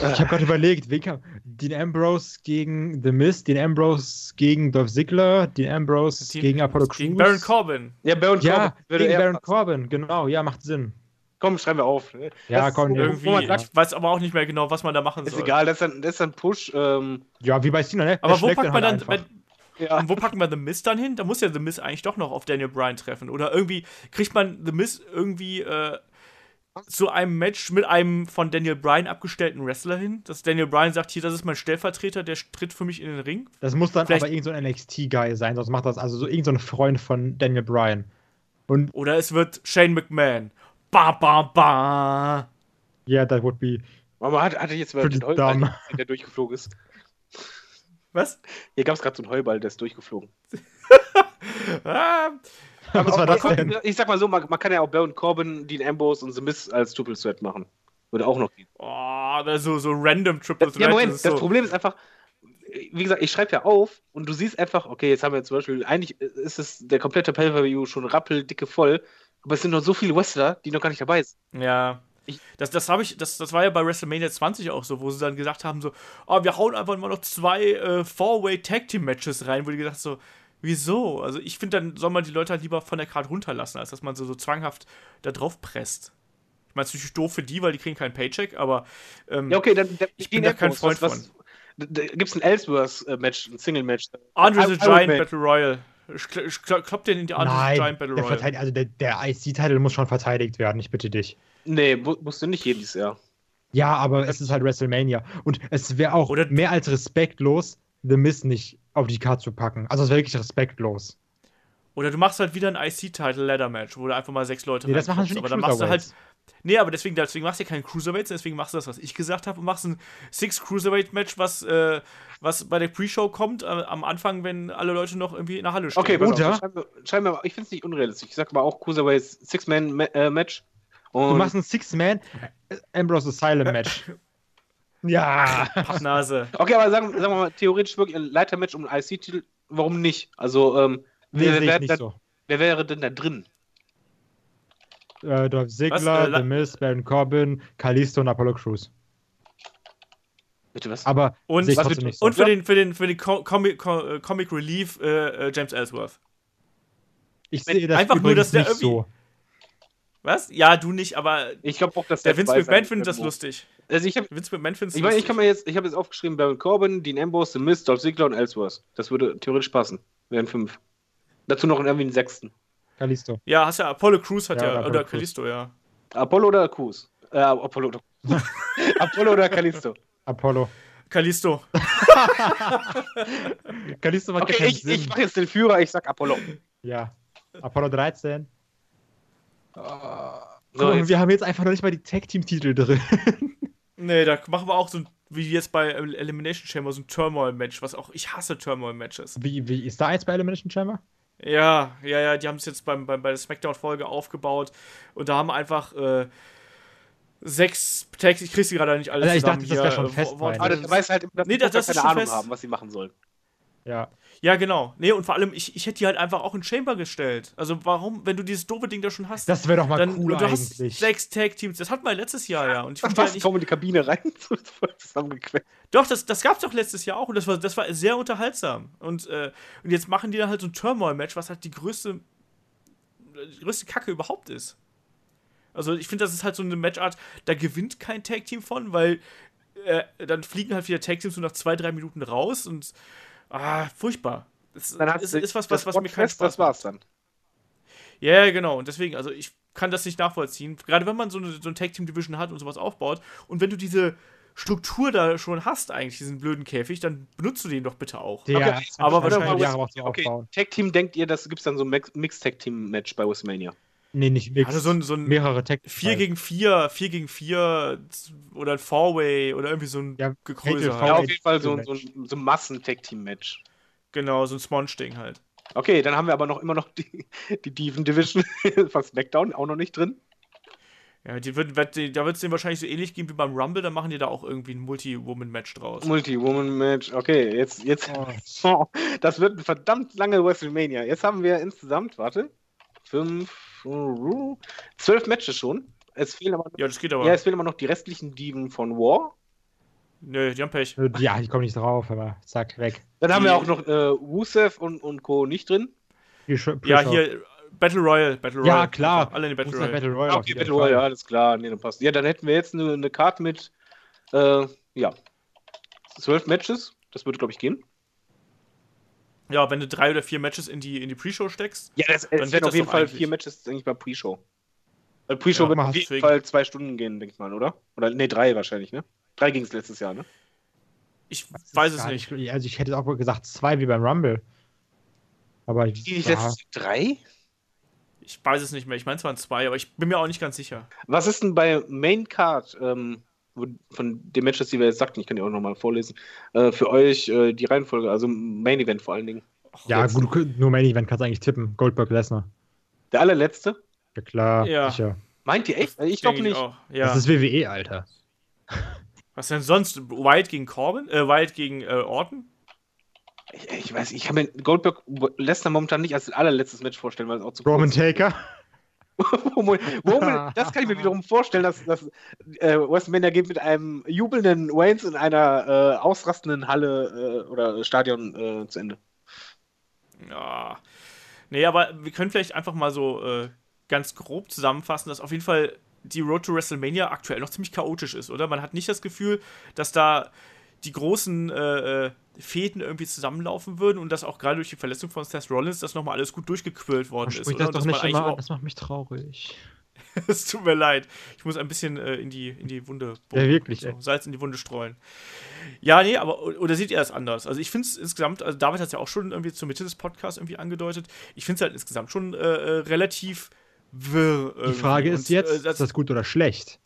Ich habe gerade überlegt, wen kann, Dean Ambrose gegen The Miz, Dean Ambrose gegen Dolph Ziggler, Dean Ambrose Dean- gegen Apollo Crews. Gegen Baron Corbin. Ja, Baron Ja, Corbin würde gegen Baron passen. Corbin, genau, ja, macht Sinn. Komm, schreiben wir auf. Ja, Das- komm, Irgendwie. Man sagt, Ich weiß aber auch nicht mehr genau, was man da machen ist soll. egal, das ist ein, das ist ein Push. Ähm, Ja, wie bei Cena, ne? Aber Er wo packt man halt dann. einfach. Wenn, ja. und wo packen wir The Miz dann hin? Da muss ja The Miz eigentlich doch noch auf Daniel Bryan treffen. Oder irgendwie kriegt man The Miz irgendwie äh, zu einem Match mit einem von Daniel Bryan abgestellten Wrestler hin. Dass Daniel Bryan sagt, hier, das ist mein Stellvertreter, der tritt für mich in den Ring. Das muss dann Vielleicht- aber irgend so ein NXT-Guy sein, sonst macht das also so irgend so ein Freund von Daniel Bryan. Und Oder es wird Shane McMahon. Ba, ba, ba. ja, that would be. Man hat, hatte jetzt mal den Heuball, dumb. der durchgeflogen ist. Was? Hier gab es gerade so einen Heuball, der ist durchgeflogen. Ah, Was war das denn? Ich sag mal so, man, man kann ja auch Baron Corbin, Dean Ambrose und The Miz als Triple Threat machen. Würde auch noch gehen. oh, das ist so, so random Triple Threat. Ja, Moment, das das, so, Problem ist einfach, wie gesagt, ich schreibe ja auf und du siehst einfach, okay, jetzt haben wir zum Beispiel, eigentlich ist es der komplette Pay-Per-View schon rappeldicke voll, aber es sind noch so viele Wrestler, die noch gar nicht dabei sind. Ja. Ich- Das, das habe ich, das, das war ja bei WrestleMania 20 auch so, wo sie dann gesagt haben: so, oh, wir hauen einfach mal noch zwei äh, Four-Way Tag Team Matches rein, wo die gesagt so, wieso? Also ich finde, dann soll man die Leute halt lieber von der Karte runterlassen, als dass man so, so zwanghaft da drauf presst. Ich meine, es ist natürlich doof für die, weil die kriegen keinen Paycheck, aber ähm, Ja, okay, dann, dann Ich bin da kein Freund was, was, Da gibt es ein Ellsworth-Match, ein Single-Match. Andre the Giant. Battle Royal. Ich, ich klopp den in the Nein, Giant Battle der, Royal. verteidigt, also der, der IC-Titel muss schon verteidigt werden, ich bitte dich. Nee, mu musst du nicht jedes Jahr. Ja, aber es ist halt WrestleMania. Und es wäre auch Oder- mehr als respektlos, The Miz nicht auf die Karte zu packen. Also es wäre wirklich respektlos. Oder du machst halt wieder ein IC-Title Ladder Match, wo du einfach mal sechs Leute Nee, das machen schon die aber dann machst du halt. Nee, aber deswegen, deswegen machst du ja keinen Cruiserweights, deswegen machst du das, was ich gesagt habe, und machst ein Six Cruiserweight Match, was, äh, was bei der Pre-Show kommt, äh, am Anfang, wenn alle Leute noch irgendwie in der Halle stehen. Okay, schreib mir, mal- ich finde es nicht unrealistisch. Ich sag mal auch Cruiserweights Six-Man-Match. Du machst ein Six-Man Ambrose Asylum-Match. ja. Pappnase. okay, aber sagen, sagen wir mal, theoretisch wirklich ein Leiter-Match um einen IC-Titel, warum nicht? Also, ähm, Nee, wer, wer, nicht wer, so. wer wäre denn da drin? Äh, Dolph Ziggler, Was, äh, The Miz, Baron Corbin, Kalisto und Apollo Crews. Bitte was? Aber Und- Was so. Und für den, für den, für den Co Comic, Co äh, Comic Relief äh, äh, James Ellsworth. Ich sehe das einfach nur, dass der nicht irgendwie- so. Was? Ja, du nicht, aber Ich glaube auch, dass der Vince zwei McMahon findet das lustig. Also ich habe Vince McMahon findet ich, mein, ich kann mir jetzt, ich habe jetzt aufgeschrieben Baron Corbin, Dean Ambrose, The Miz, Dolph Ziggler und Ellsworth. Das würde theoretisch passen. Wären fünf. Dazu noch irgendwie einen sechsten. Kalisto. ja, hast ja, Apollo Crews hat Ja, ja, oder Crews. Kalisto, ja. Apollo oder Cruz? Äh, Apollo oder Apollo oder Kalisto? Apollo. Kalisto. Kalisto macht Okay, keinen ich, Sinn. ich mache jetzt den Führer, ich sag Apollo. Ja. Apollo 13. So, Guck mal, jetzt- wir haben jetzt einfach noch nicht mal die Tag-Team-Titel drin. Nee, da machen wir auch so ein, wie jetzt bei Elimination Chamber, so ein Turmoil-Match, was auch, ich hasse Turmoil-Matches. Wie, wie ist da eins bei Elimination Chamber? Ja, ja, ja, die haben es jetzt beim, beim, bei der Smackdown-Folge aufgebaut und da haben einfach äh, sechs Tags, ich krieg sie gerade nicht alle Also ich zusammen dachte, das wär schon äh, fest, Wo- Wort- Aber das weiß halt, dass Nee, das- das keine Ahnung fest. haben, was sie machen sollen. Ja. Ja, genau. Nee, und vor allem, ich, ich hätte die halt einfach auch in Chamber gestellt. Also warum, wenn du dieses doofe Ding da schon hast, Das wäre doch mal dann cool du hast eigentlich. sechs Tag-Teams, das hatten wir letztes Jahr ja. Und ich Was? nicht, Komm in die Kabine rein, so zusammengequetscht. Doch, das, das gab's doch letztes Jahr auch und das war, das war sehr unterhaltsam. Und, äh, und jetzt machen die dann halt so ein Turmoil-Match, was halt die größte, die größte Kacke überhaupt ist. Also ich finde, das ist halt so eine Matchart, da gewinnt kein Tag-Team von, weil äh, dann fliegen halt wieder Tag-Teams nur nach zwei, drei Minuten raus und ah, furchtbar. Das Dann hast ist, du ist was, was, das was mir keinen Spaß Das war's dann. ja, genau. Und deswegen, also ich kann das nicht nachvollziehen. Gerade wenn man so, eine, so ein Tag Team Division hat und sowas aufbaut und wenn du diese Struktur da schon hast, eigentlich, diesen blöden Käfig, dann benutzt du den doch bitte auch. Ja, Okay, aber auch zu Okay, aufbauen. Tag Team denkt ihr, das gibt es dann so ein Mix- Mixed Tag Team Match bei WrestleMania? Nee, nicht Mix. Also so ein, so ein mehrere Tech 4 gegen 4, 4 gegen 4 oder ein Four-Way oder irgendwie so ein Ja, Gekröse Fatal halt. Ja, auf jeden Fall so, Match. so ein, so ein Massen-Tag Team Match. Genau, so ein Sponge-Ding halt. Okay, dann haben wir aber noch immer noch die, die Diven Division von SmackDown auch noch nicht drin. Ja, die wird, wird, die, da wird es denen wahrscheinlich so ähnlich gehen wie beim Rumble, dann machen die da auch irgendwie ein Multi-Woman-Match draus. Multi-Woman-Match. Okay, jetzt, jetzt. Oh, das wird ein verdammt lange WrestleMania. Jetzt haben wir insgesamt, warte, fünf, zwölf Matches schon. Es fehlen aber, Ja, das geht aber. ja, es fehlen aber noch die restlichen Diven von War. Nö, die haben Pech. Ja, ich komme nicht drauf, aber zack, weg. Dann haben Die- wir auch noch äh, Rusev und, und Co. nicht drin. Hier Ja, hier, Battle Royale. Battle Ja, Royale. klar. Alle in die Battle der Royale. Battle Royale. Ah, okay, Battle. Royale, ja, alles klar. Nee, dann passt. Ja, dann hätten wir jetzt eine, eine Karte mit, äh, ja, zwölf Matches. Das würde, glaube ich, gehen. Ja, wenn du drei oder vier Matches in die, in die Pre-Show steckst. Ja, das, Dann es werden das auf jeden Fall eigentlich. vier Matches, denke ich, bei Pre-Show. Weil Pre-Show Ja, wird auf jeden. Fall zwei Stunden gehen, denke ich mal, oder? Oder, nee, drei wahrscheinlich, ne? Drei ging es letztes Jahr, ne? Ich weiß es Gar nicht. Also ich hätte auch wohl gesagt zwei wie beim Rumble. Aber Ging nicht ja, letztes drei? Ich weiß es nicht mehr. Ich meine, es waren zwei, aber ich bin mir auch nicht ganz sicher. Was ist denn bei Main Card, ähm, von den Matches, die wir jetzt sagten, ich kann die auch nochmal vorlesen, äh, für euch äh, die Reihenfolge, also Main Event vor allen Dingen. Ja jetzt- gut, nur Main Event kannst du eigentlich tippen. Goldberg Lesnar. Der allerletzte? Ja klar, Ja. sicher. Meint ihr echt? Ich glaube nicht. Ja. Das ist WWE, Alter. Was denn sonst? Wyatt gegen Corbin? Äh, Wyatt gegen äh, Orton? Ich, ich weiß, ich kann mir Goldberg Lesnar momentan nicht als allerletztes Match vorstellen, weil es auch zu Roman kurz Taker. Worum- das kann ich mir wiederum vorstellen, dass, dass äh, WrestleMania geht mit einem jubelnden Waynes in einer äh, ausrastenden Halle äh, oder Stadion äh, zu Ende. Ja. Nee, aber wir können vielleicht einfach mal so äh, ganz grob zusammenfassen, dass auf jeden Fall die Road to WrestleMania aktuell noch ziemlich chaotisch ist, oder? Man hat nicht das Gefühl, dass da die großen äh, äh, Fäden irgendwie zusammenlaufen würden und dass auch gerade durch die Verletzung von Seth Rollins das nochmal alles gut durchgequirlt worden ist. Das dass nicht immer. Das macht mich traurig. Es tut mir leid. Ich muss ein bisschen äh, in, die, in die Wunde Ja, wirklich, so. Salz in die Wunde streuen. Ja, nee, aber oder seht ihr das anders? Also ich finde es insgesamt, also David hat es ja auch schon irgendwie zur Mitte des Podcasts irgendwie angedeutet, ich finde es halt insgesamt schon äh, äh, relativ wirr. Die irgendwie. Frage ist Und, jetzt, äh, ist das, das gut oder schlecht?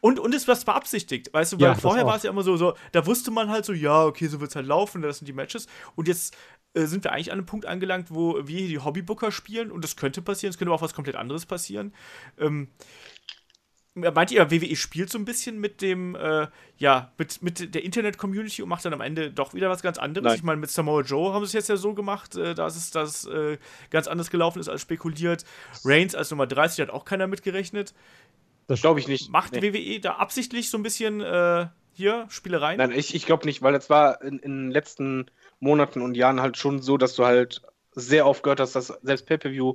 Und, und ist was beabsichtigt, weißt du, Ja, weil das vorher war es ja immer so, so, da wusste man halt so, ja, okay, so wird es halt laufen, das sind die Matches. Und jetzt äh, sind wir eigentlich an einem Punkt angelangt, wo wir hier die Hobbybooker spielen und das könnte passieren, es könnte aber auch was komplett anderes passieren. Ähm, Meint ihr, WWE spielt so ein bisschen mit dem, äh, ja, mit, mit der Internet-Community und macht dann am Ende doch wieder was ganz anderes? Nein. Ich meine, mit Samoa Joe haben sie es jetzt ja so gemacht, äh, dass es das äh, ganz anders gelaufen ist als spekuliert. Reigns als Nummer 30 hat auch keiner mitgerechnet. Das Glaube ich nicht. Macht Nee. WWE da absichtlich so ein bisschen äh, hier Spielereien? Nein, ich, ich glaube nicht, weil es war in, in den letzten Monaten und Jahren halt schon so, dass du halt sehr oft gehört hast, dass selbst Pay-Per-View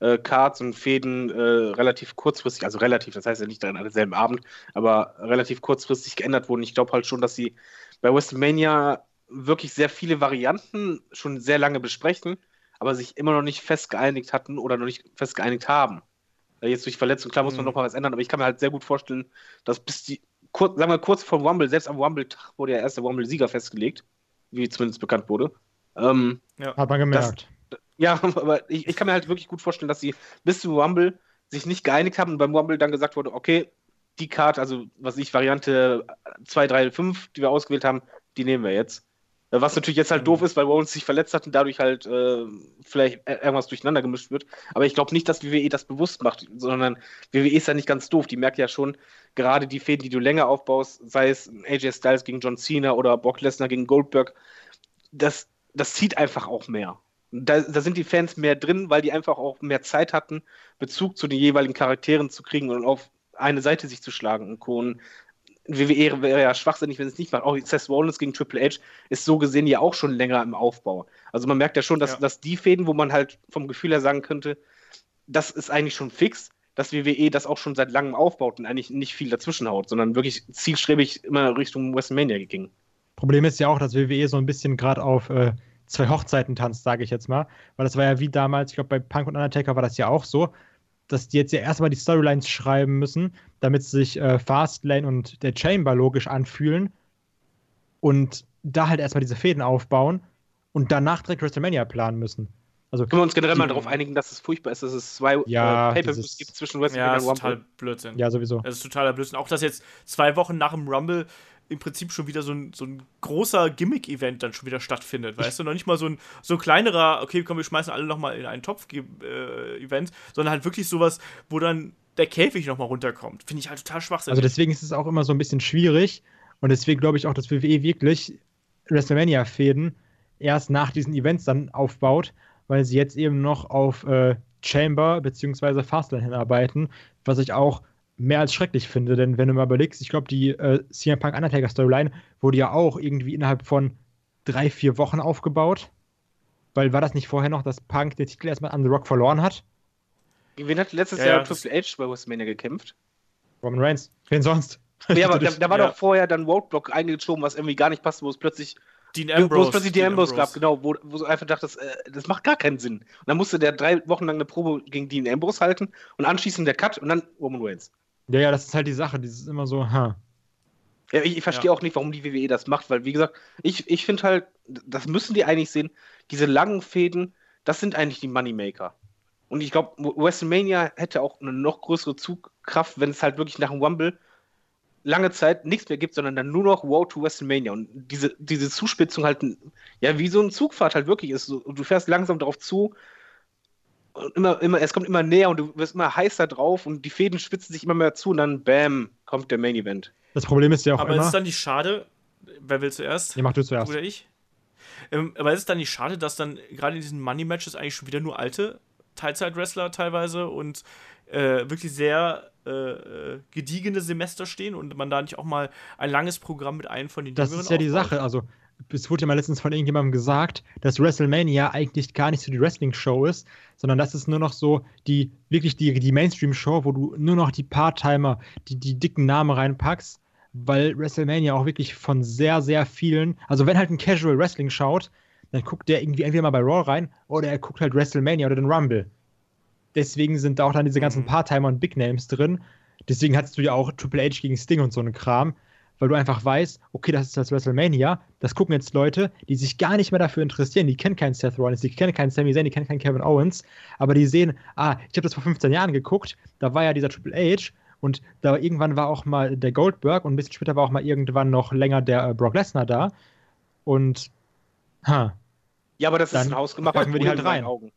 äh, Cards und Fäden äh, relativ kurzfristig, also relativ, das heißt ja nicht an demselben Abend, aber relativ kurzfristig geändert wurden. Ich glaube halt schon, dass sie bei WrestleMania wirklich sehr viele Varianten schon sehr lange besprechen, aber sich immer noch nicht fest geeinigt hatten oder noch nicht fest geeinigt haben. Äh, Jetzt durch Verletzung, klar muss man Mhm. noch mal was ändern, aber ich kann mir halt sehr gut vorstellen, dass bis die, kurz, sagen wir kurz vor Rumble, selbst am Rumble-Tag wurde ja erst der Rumble-Sieger festgelegt, wie zumindest bekannt wurde. Ähm, Hat man gemerkt. ja, aber ich, ich kann mir halt wirklich gut vorstellen, dass sie bis zum Rumble sich nicht geeinigt haben und beim Rumble dann gesagt wurde, okay, die Karte, also was ich, Variante 2, 3, 5, die wir ausgewählt haben, die nehmen wir jetzt. Was natürlich jetzt halt doof ist, weil Rollins sich verletzt hat und dadurch halt äh, vielleicht äh, irgendwas durcheinander gemischt wird. Aber ich glaube nicht, dass WWE das bewusst macht, sondern WWE ist ja nicht ganz doof. Die merkt ja schon, gerade die Fäden, die du länger aufbaust, sei es AJ Styles gegen John Cena oder Brock Lesnar gegen Goldberg, das, das zieht einfach auch mehr. Da, da sind die Fans mehr drin, weil die einfach auch mehr Zeit hatten, Bezug zu den jeweiligen Charakteren zu kriegen und auf eine Seite sich zu schlagen und Co. Und WWE wäre ja schwachsinnig, wenn es nicht macht. Auch Seth Rollins gegen Triple H ist so gesehen ja auch schon länger im Aufbau. Also man merkt ja schon, dass, Ja. dass die Fäden, wo man halt vom Gefühl her sagen könnte, das ist eigentlich schon fix, dass WWE das auch schon seit langem aufbaut und eigentlich nicht viel dazwischen haut, sondern wirklich zielstrebig immer Richtung WrestleMania ging. Problem ist ja auch, dass WWE so ein bisschen gerade auf äh, zwei Hochzeiten tanzt, sage ich jetzt mal. Weil das war ja wie damals, ich glaube, bei Punk und Undertaker war das ja auch so. Dass die jetzt ja erstmal die Storylines schreiben müssen, damit sich äh, Fastlane und der Chamber logisch anfühlen und da halt erstmal diese Fäden aufbauen und danach direkt WrestleMania planen müssen. Also, Können wir uns generell mal darauf einigen, dass es furchtbar ist, dass es zwei ja, äh, Pay-Per-Views gibt zwischen WrestleMania ja, und Rumble? Ja, total Blödsinn. Ja, sowieso. Das ist totaler Blödsinn. Auch, dass jetzt zwei Wochen nach dem Rumble im Prinzip schon wieder so ein, so ein großer Gimmick-Event dann schon wieder stattfindet, weißt du? Noch nicht mal so ein, so ein kleinerer, okay, komm, wir schmeißen alle nochmal in einen Topf-Event, äh, sondern halt wirklich sowas, wo dann der Käfig nochmal runterkommt. Finde ich halt total schwachsinnig. Also deswegen ist es auch immer so ein bisschen schwierig und deswegen glaube ich auch, dass WWE wirklich WrestleMania-Fäden erst nach diesen Events dann aufbaut, weil sie jetzt eben noch auf äh, Chamber bzw. Fastlane hinarbeiten, was ich auch mehr als schrecklich finde, denn wenn du mal überlegst, ich glaube, die äh, CM Punk Undertaker Storyline wurde ja auch irgendwie innerhalb von drei, vier Wochen aufgebaut. Weil war das nicht vorher noch, dass Punk den Titel erstmal an The Rock verloren hat? Gegen wen hat letztes ja, Jahr Triple H bei WrestleMania gekämpft? Roman Reigns. Wen sonst? Ja, aber da, da war ja. doch vorher dann Roadblock eingeschoben, was irgendwie gar nicht passt, wo es plötzlich Dean Ambrose. Wo es plötzlich Dean Ambrose, Ambrose, gab, genau, wo, wo du einfach dachtest, äh, das macht gar keinen Sinn. Und dann musste der drei Wochen lang eine Probe gegen Dean Ambrose halten und anschließend der Cut und dann Roman Reigns. Ja, ja, das ist halt die Sache. Das ist immer so, ha. Ja, ich, ich verstehe ja. auch nicht, warum die WWE das macht, weil, wie gesagt, ich, ich finde halt, das müssen die eigentlich sehen, diese langen Fäden, das sind eigentlich die Moneymaker. Und ich glaube, WrestleMania hätte auch eine noch größere Zugkraft, wenn es halt wirklich nach dem Rumble lange Zeit nichts mehr gibt, sondern dann nur noch Wow to WrestleMania. Und diese, diese Zuspitzung halt, ja, wie so ein Zugfahrt halt wirklich ist. Und du fährst langsam darauf zu immer, immer, es kommt immer näher und du wirst immer heißer drauf und die Fäden spitzen sich immer mehr zu und dann bam, kommt der Main Event. Das Problem ist ja auch aber immer. Aber ist dann nicht schade, wer will zuerst? Ja, mach du zuerst. Oder ich? Ähm, aber ist es dann nicht schade, dass dann gerade in diesen Money-Matches eigentlich schon wieder nur alte Teilzeit-Wrestler teilweise und äh, wirklich sehr äh, äh, gediegene Semester stehen und man da nicht auch mal ein langes Programm mit einem von den Das ist ja die Sache. Also, es wurde ja mal letztens von irgendjemandem gesagt, dass WrestleMania eigentlich gar nicht so die Wrestling-Show ist, sondern das ist nur noch so die, wirklich die, die Mainstream-Show, wo du nur noch die Part-Timer, die, die dicken Namen reinpackst, weil WrestleMania auch wirklich von sehr, sehr vielen, also wenn halt ein Casual Wrestling schaut, dann guckt der irgendwie entweder mal bei Raw rein oder er guckt halt WrestleMania oder den Rumble. Deswegen sind da auch dann diese ganzen mhm. Part-Timer und Big Names drin. Deswegen hattest du ja auch Triple H gegen Sting und so einen Kram weil du einfach weißt, okay, das ist das WrestleMania, das gucken jetzt Leute, die sich gar nicht mehr dafür interessieren, die kennen keinen Seth Rollins, die kennen keinen Sami Zayn, die kennen keinen Kevin Owens, aber die sehen, ah, ich habe das vor 15 Jahren geguckt, da war ja dieser Triple H und da irgendwann war auch mal der Goldberg und ein bisschen später war auch mal irgendwann noch länger der äh, Brock Lesnar da und ha. Ja, aber das ist ein hausgemachter packen wir die halt rein. Augen.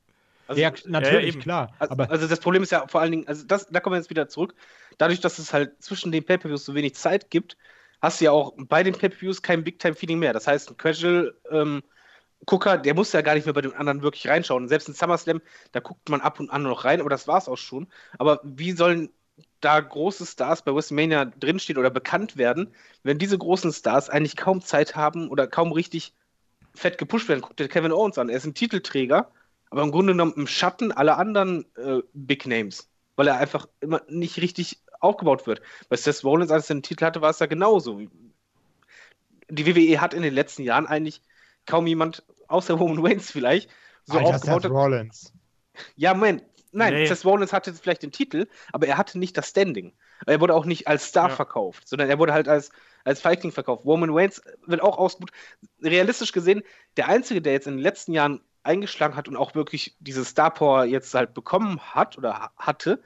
Also, ja, natürlich, ja, klar. Also, also, das Problem ist ja vor allen Dingen, also das, da kommen wir jetzt wieder zurück, dadurch, dass es halt zwischen den Pay-Per-Views so wenig Zeit gibt, hast du ja auch bei den Pay-Per-Views kein Big-Time-Feeling mehr. Das heißt, ein Casual-Gucker, ähm, der muss ja gar nicht mehr bei den anderen wirklich reinschauen. Und selbst in SummerSlam, da guckt man ab und an noch rein, aber das war es auch schon. Aber wie sollen da große Stars bei WrestleMania drinstehen oder bekannt werden, wenn diese großen Stars eigentlich kaum Zeit haben oder kaum richtig fett gepusht werden? Guckt dir Kevin Owens an, er ist ein Titelträger, aber im Grunde genommen im Schatten aller anderen äh, Big Names, weil er einfach immer nicht richtig aufgebaut wird. Bei Seth Rollins, als er den Titel hatte, war es ja genauso. Die WWE hat in den letzten Jahren eigentlich kaum jemand, außer Roman Reigns vielleicht, so Alter, aufgebaut. Seth Rollins. Ja, Moment. Nein, nee. Seth Rollins hatte vielleicht den Titel, aber er hatte nicht das Standing. Er wurde auch nicht als Star ja. verkauft, sondern er wurde halt als, als Feigling verkauft. Roman Reigns wird auch ausgebucht. Realistisch gesehen, der Einzige, der jetzt in den letzten Jahren eingeschlagen hat und auch wirklich diese Star Power jetzt halt bekommen hat oder hatte,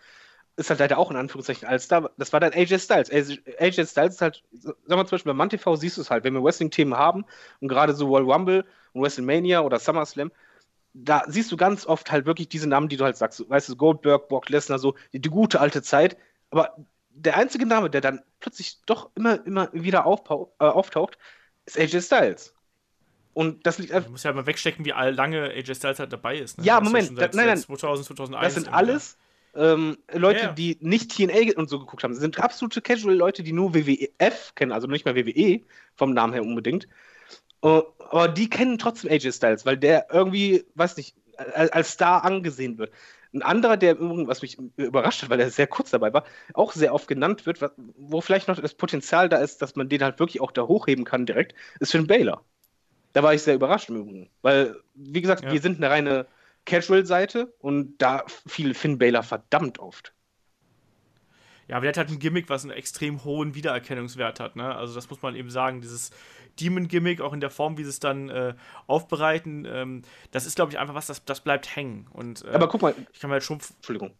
ist halt leider auch in Anführungszeichen als da. Das war dann AJ Styles. AJ Styles ist halt, sagen wir zum Beispiel bei ManTV siehst du es halt, wenn wir Wrestling-Themen haben und gerade so World Rumble und WrestleMania oder SummerSlam, da siehst du ganz oft halt wirklich diese Namen, die du halt sagst, weißt du, Goldberg, Brock Lesnar, so die, die, gute alte Zeit. Aber der einzige Name, der dann plötzlich doch immer, immer wieder äh, auftaucht, ist AJ Styles. Und das liegt einfach. Du musst ja mal wegstecken, wie lange AJ Styles halt dabei ist. Ne? Ja, Moment, seit, nein, nein. 2000, 2001 das sind alles ähm, Leute, ja, ja. die nicht TNA und so geguckt haben, sind absolute Casual-Leute, die nur WWF kennen, also nicht mal WWE vom Namen her unbedingt. Uh, aber die kennen trotzdem AJ Styles, weil der irgendwie, weiß nicht, als Star angesehen wird. Ein anderer, der was mich überrascht hat, weil er sehr kurz dabei war, auch sehr oft genannt wird, wo vielleicht noch das Potenzial da ist, dass man den halt wirklich auch da hochheben kann direkt, ist Finn Baylor. Da war ich sehr überrascht im Übrigen. Weil, wie gesagt, ja. wir sind eine reine Casual-Seite und da fiel Finn Baylor verdammt oft. Ja, aber der hat halt ein Gimmick, was einen extrem hohen Wiedererkennungswert hat, ne? Also das muss man eben sagen, dieses Demon-Gimmick, auch in der Form, wie sie es dann äh, aufbereiten, ähm, das ist, glaube ich, einfach was, das, das bleibt hängen. Und, äh, aber guck mal. Ich kann mir halt schon. Entschuldigung.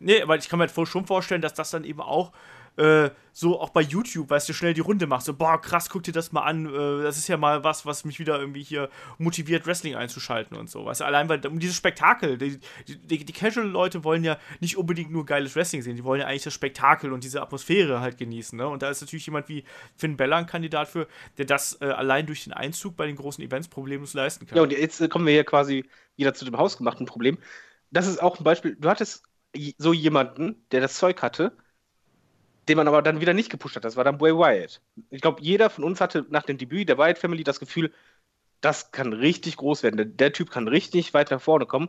Nee, aber ich kann mir halt schon vorstellen, dass das dann eben auch äh, so auch bei YouTube, weißt du, schnell die Runde machst. So, boah, krass, guck dir das mal an. Äh, das ist ja mal was, was mich wieder irgendwie hier motiviert, Wrestling einzuschalten und so. Weißt du, allein weil um dieses Spektakel, die, die, die Casual-Leute wollen ja nicht unbedingt nur geiles Wrestling sehen, die wollen ja eigentlich das Spektakel und diese Atmosphäre halt genießen. Ne? Und da ist natürlich jemand wie Finn Bella ein Kandidat für, der das äh, allein durch den Einzug bei den großen Events problemlos leisten kann. Ja, und jetzt äh, kommen wir hier quasi wieder zu dem hausgemachten Problem. Das ist auch ein Beispiel. Du hattest so jemanden, der das Zeug hatte, den man aber dann wieder nicht gepusht hat. Das war dann Bray Wyatt. Ich glaube, jeder von uns hatte nach dem Debüt der Wyatt Family das Gefühl, das kann richtig groß werden. Der, der Typ kann richtig weit nach vorne kommen.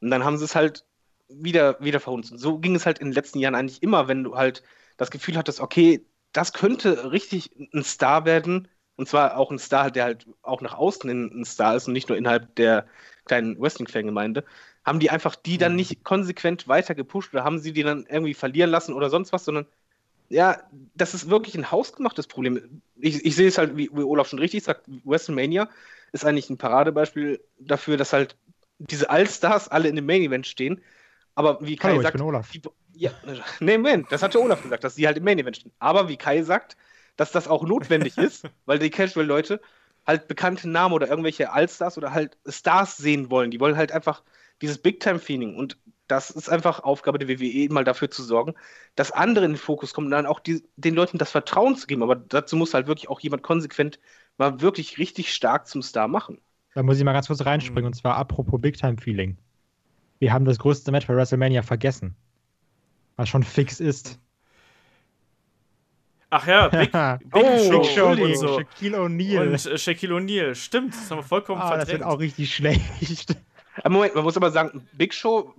Und dann haben sie es halt wieder, wieder verhunzt. So ging es halt in den letzten Jahren eigentlich immer, wenn du halt das Gefühl hattest, okay, das könnte richtig ein Star werden. Und zwar auch ein Star, der halt auch nach außen ein Star ist und nicht nur innerhalb der kleinen Wrestling-Fangemeinde. Haben die einfach die dann mhm. nicht konsequent weiter gepusht oder haben sie die dann irgendwie verlieren lassen oder sonst was, sondern ja, das ist wirklich ein hausgemachtes Problem. Ich, ich sehe es halt, wie, wie, Olaf schon richtig sagt, WrestleMania ist eigentlich ein Paradebeispiel dafür, dass halt diese Allstars alle in dem Main Event stehen. Aber wie Kai Hallo, sagt, ich bin Olaf. Die, ja, nee, Moment, das hat ja Olaf gesagt, dass die halt im Main Event stehen. Aber wie Kai sagt, dass das auch notwendig ist, weil die Casual-Leute halt bekannte Namen oder irgendwelche Allstars oder halt Stars sehen wollen. Die wollen halt einfach dieses Big-Time-Feeling. Und das ist einfach Aufgabe der WWE, mal dafür zu sorgen, dass andere in den Fokus kommen und dann auch die, den Leuten das Vertrauen zu geben. Aber dazu muss halt wirklich auch jemand konsequent mal wirklich richtig stark zum Star machen. Da muss ich mal ganz kurz reinspringen, mhm. und zwar apropos Big Time Feeling. Wir haben das größte Match bei WrestleMania vergessen. Was schon fix ist. Ach ja, Big, Big oh, Show, Big Show und so. Shaquille O'Neal. Und äh, Shaquille O'Neal, stimmt, das haben wir vollkommen ah, verdrängt. Das wird auch richtig schlecht. Moment, man muss aber sagen, Big Show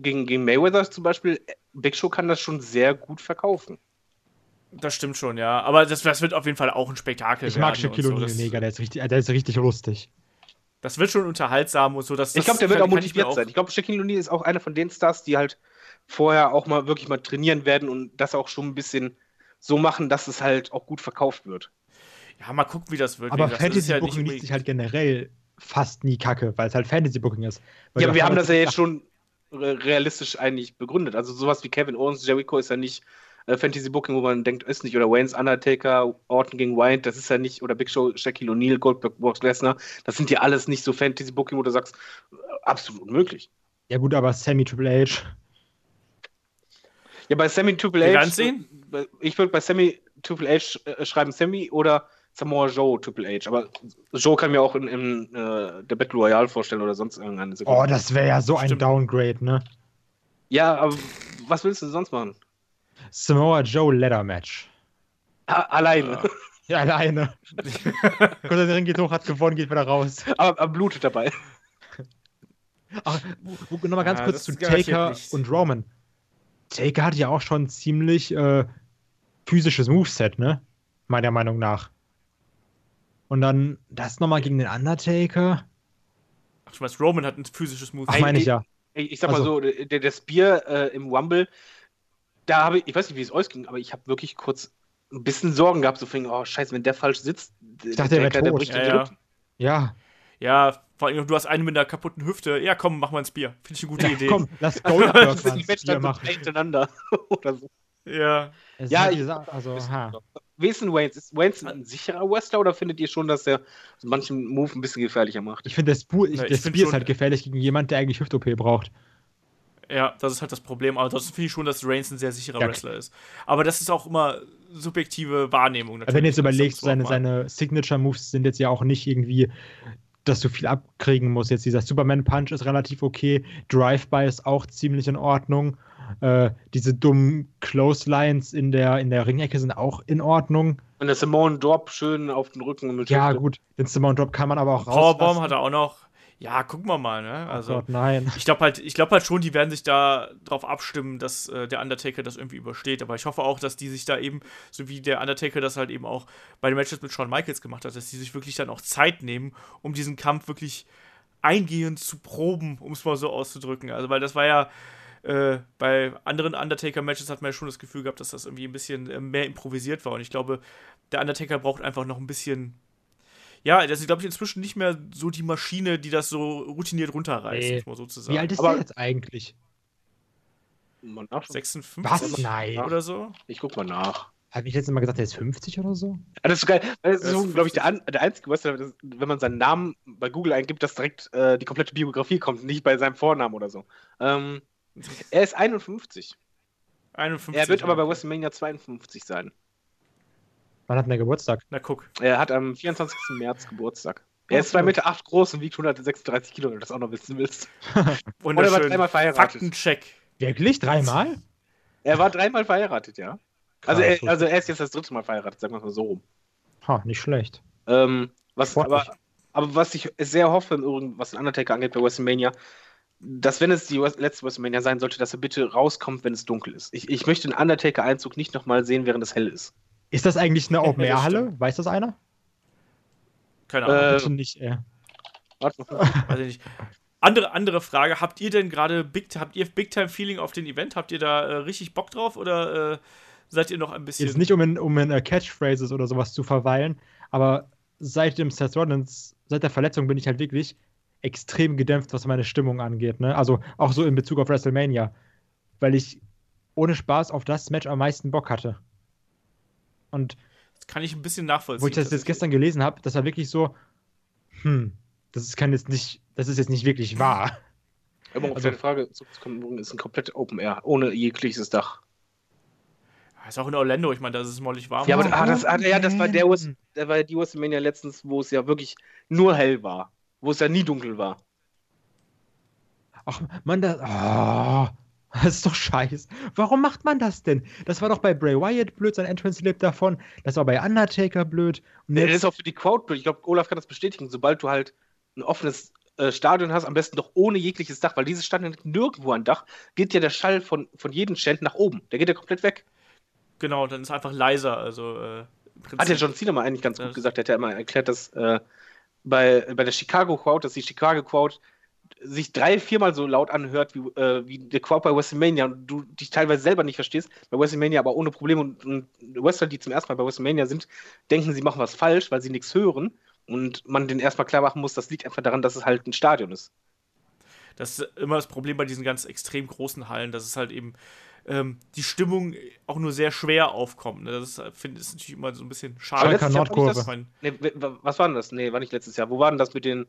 gegen, gegen Mayweather zum Beispiel, Big Show kann das schon sehr gut verkaufen. Das stimmt schon, ja. Aber das, das wird auf jeden Fall auch ein Spektakel. Ich mag Shaquille O'Neal so. mega, der ist, richtig, der ist richtig lustig. Das wird schon unterhaltsam und so. Dass, ich glaube, der wird auch motiviert auch sein. Ich glaube, Shaquille O'Neal ist auch einer von den Stars, die halt vorher auch mal wirklich mal trainieren werden und das auch schon ein bisschen so machen, dass es halt auch gut verkauft wird. Ja, mal gucken, wie das wird. Aber Fantasy Booking liest sich halt generell fast nie kacke, weil es halt Fantasy Booking ist. ja, aber wir haben das ja jetzt schon realistisch eigentlich begründet. Also sowas wie Kevin Owens, Jericho ist ja nicht äh, Fantasy Booking, wo man denkt, ist nicht, oder Wayne's Undertaker, Orton gegen Wyatt, das ist ja nicht, oder Big Show, Shaquille O'Neal, Goldberg, Brock Lesnar, das sind ja alles nicht so Fantasy Booking, wo du sagst, äh, absolut unmöglich. Ja gut, aber Sammy Triple H. Ja, bei Sammy Triple H. Ich würde bei Sammy Triple H äh, schreiben Sammy oder Samoa Joe Triple H. Aber Joe kann mir auch in, in äh, der Battle Royale vorstellen oder sonst irgendeine Sekunde. Oh, das wäre ja so ein Downgrade, ne? Ja, aber was willst du sonst machen? Samoa Joe Ladder Match. A alleine. Ja, alleine. Gott, der Ring geht hoch, hat gewonnen, geht wieder raus. Aber, aber blutet dabei. Ach, nochmal ganz ja, kurz zu Taker und Roman. Taker hat ja auch schon ziemlich äh, physisches Moveset, ne? Meiner Meinung nach. Und dann das nochmal gegen den Undertaker. Ach, du meinst, Roman hat ein physisches Move. Ach, meine ich ja. Ich, ich sag mal also. so, der, der Spear äh, im Rumble, da habe ich, ich weiß nicht, wie es euch ging, aber ich habe wirklich kurz ein bisschen Sorgen gehabt, so fing, oh scheiße, wenn der falsch sitzt, ich dachte, der, der, der bricht ja, ja. ja. Ja, vor allem, du hast einen mit einer kaputten Hüfte. Ja, komm, mach mal ein Spear. Finde ich eine gute ja, Idee. Komm, lass Goldberg mal ein Spear machen. hintereinander oder so. Ja. ja, ich, also, ha. Wie ist denn Wayne? Ist Wayne ein sicherer Wrestler oder findet ihr schon, dass er manchen Move ein bisschen gefährlicher macht? Ich finde, das, Bu ich, ja, das Spear ist halt gefährlich gegen jemanden, der eigentlich Hüft-OP braucht. Ja, das ist halt das Problem. Aber das finde ich schon, dass Reigns ein sehr sicherer ja. Wrestler ist. Aber das ist auch immer subjektive Wahrnehmung. Natürlich. Wenn du jetzt überlegst, seine, seine Signature-Moves sind jetzt ja auch nicht irgendwie, dass du viel abkriegen musst. Jetzt dieser Superman-Punch ist relativ okay. Drive-By ist auch ziemlich in Ordnung. Äh, diese dummen Close Lines in der, in der Ringecke sind auch in Ordnung. Und der Simone Drop schön auf den Rücken. Mit ja, gut. Den Simone Drop kann man aber auch raus. Powerbomb hat er auch noch. Ja, gucken wir mal, ne? Oh also, oh Gott, nein. Ich glaube halt, ich halt schon, die werden sich da drauf abstimmen, dass äh, der Undertaker das irgendwie übersteht. Aber ich hoffe auch, dass die sich da eben, so wie der Undertaker das halt eben auch bei den Matches mit Shawn Michaels gemacht hat, dass die sich wirklich dann auch Zeit nehmen, um diesen Kampf wirklich eingehend zu proben, um es mal so auszudrücken. Also, weil das war ja äh, bei anderen Undertaker-Matches hat man ja schon das Gefühl gehabt, dass das irgendwie ein bisschen äh, mehr improvisiert war. Und ich glaube, der Undertaker braucht einfach noch ein bisschen. Ja, das ist, glaube ich, inzwischen nicht mehr so die Maschine, die das so routiniert runterreißt, Nee. muss man sozusagen. Wie alt ist Aber- der jetzt eigentlich? Mal nach. 56 Was? Nein. oder so? Ich guck mal nach. Hat mich letztes Mal gesagt, der ist 50 oder so? Das ist so geil. Das ist, so, glaube ich, der, an, der einzige Wrestler, das, wenn man seinen Namen bei Google eingibt, dass direkt äh, die komplette Biografie kommt, nicht bei seinem Vornamen oder so. Ähm, er ist 51. 51. Er wird aber bei. WrestleMania 52 sein. Wann hat denn der Geburtstag? Na guck. Er hat am 24. März Geburtstag. Er ist 2,8 Meter acht groß und wiegt 136 Kilo, wenn du das auch noch wissen willst. Und er war dreimal verheiratet. Faktencheck. Wirklich? Dreimal? Er war dreimal verheiratet, ja. Also er, also er ist jetzt das dritte Mal verheiratet, sagen wir mal so rum. Ha, nicht schlecht. Ähm, was, aber, aber was ich sehr hoffe, im Übrigen, was den Undertaker angeht bei WrestleMania, dass wenn es die Wes- letzte WrestleMania sein sollte, dass er bitte rauskommt, wenn es dunkel ist. Ich, ich möchte den Undertaker-Einzug nicht nochmal sehen, während es hell ist. Ist das eigentlich eine Open-Air-Halle? Weiß das einer? Keine Ahnung. Äh, Bitte nicht, äh. Warte mal. Weiß ich nicht. Andere, andere Frage, habt ihr denn gerade Big, habt ihr Big Time Feeling auf den Event? Habt ihr da äh, richtig Bock drauf oder äh, seid ihr noch ein bisschen. Jetzt nicht, um in, um in äh, Catchphrases oder sowas zu verweilen, aber seit dem Seth Rollins, seit der Verletzung bin ich halt wirklich extrem gedämpft, was meine Stimmung angeht. Ne? Also auch so in Bezug auf WrestleMania. Weil ich ohne Spaß auf das Match am meisten Bock hatte. Und Das kann ich ein bisschen nachvollziehen. wo ich das jetzt gestern gelesen habe, das war wirklich so, hm, das ist, kann jetzt nicht, das ist jetzt nicht wirklich wahr. Um auf Also- deine Frage zurückzukommen, ist ein komplett Open Air, ohne jegliches Dach. Ist auch in Orlando, ich meine, das ist mollig warm. Ja, aber ah, das, ah, ja, das war der. US, der war die WrestleMania letztens, wo es ja wirklich nur hell war. Wo es ja nie dunkel war. Ach, man, das, oh, das ist doch scheiße. Warum macht man das denn? Das war doch bei Bray Wyatt blöd, sein Entrance lebt davon. Das war bei Undertaker blöd. Und Nee, das ist auch für die Crowd blöd. Ich glaube, Olaf kann das bestätigen. Sobald du halt ein offenes äh, Stadion hast, am besten doch ohne jegliches Dach, weil dieses Stadion hat nirgendwo ein Dach, geht ja der Schall von, von jedem Chant nach oben. Der geht ja komplett weg. Genau, dann ist einfach leiser. Also, äh, Hat ja John Cena mal eigentlich ganz gut gesagt. Er hat ja immer erklärt, dass äh, bei, bei der Chicago Crowd, dass die Chicago Crowd sich drei, viermal so laut anhört wie, äh, wie der Crowd bei WrestleMania und du dich teilweise selber nicht verstehst, bei WrestleMania aber ohne Probleme und, und Wrestler, die zum ersten Mal bei WrestleMania sind, denken, sie machen was falsch, weil sie nichts hören und man denen erstmal klar machen muss, das liegt einfach daran, dass es halt ein Stadion ist. Das ist immer das Problem bei diesen ganz extrem großen Hallen, dass es halt eben ähm, die Stimmung auch nur sehr schwer aufkommt. Ne? Das ist, finde ich, ist natürlich immer so ein bisschen schade. das, mein, nee, was war denn das? Nee, war nicht letztes Jahr. Wo war denn das mit den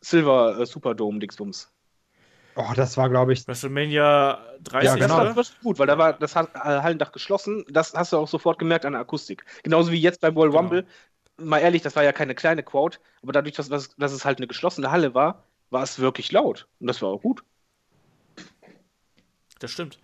Silver äh, Superdome Dingsbums? oh, das war, glaube ich, WrestleMania 30, Ja, Das genau. war oder? richtig gut, weil da war das äh, Hallendach geschlossen. Das hast du auch sofort gemerkt an der Akustik. Genauso wie jetzt beim Royal Genau. Rumble. Mal ehrlich, das war ja keine kleine Crowd, aber dadurch, dass, dass, dass es halt eine geschlossene Halle war, war es wirklich laut. Und das war auch gut. Das stimmt.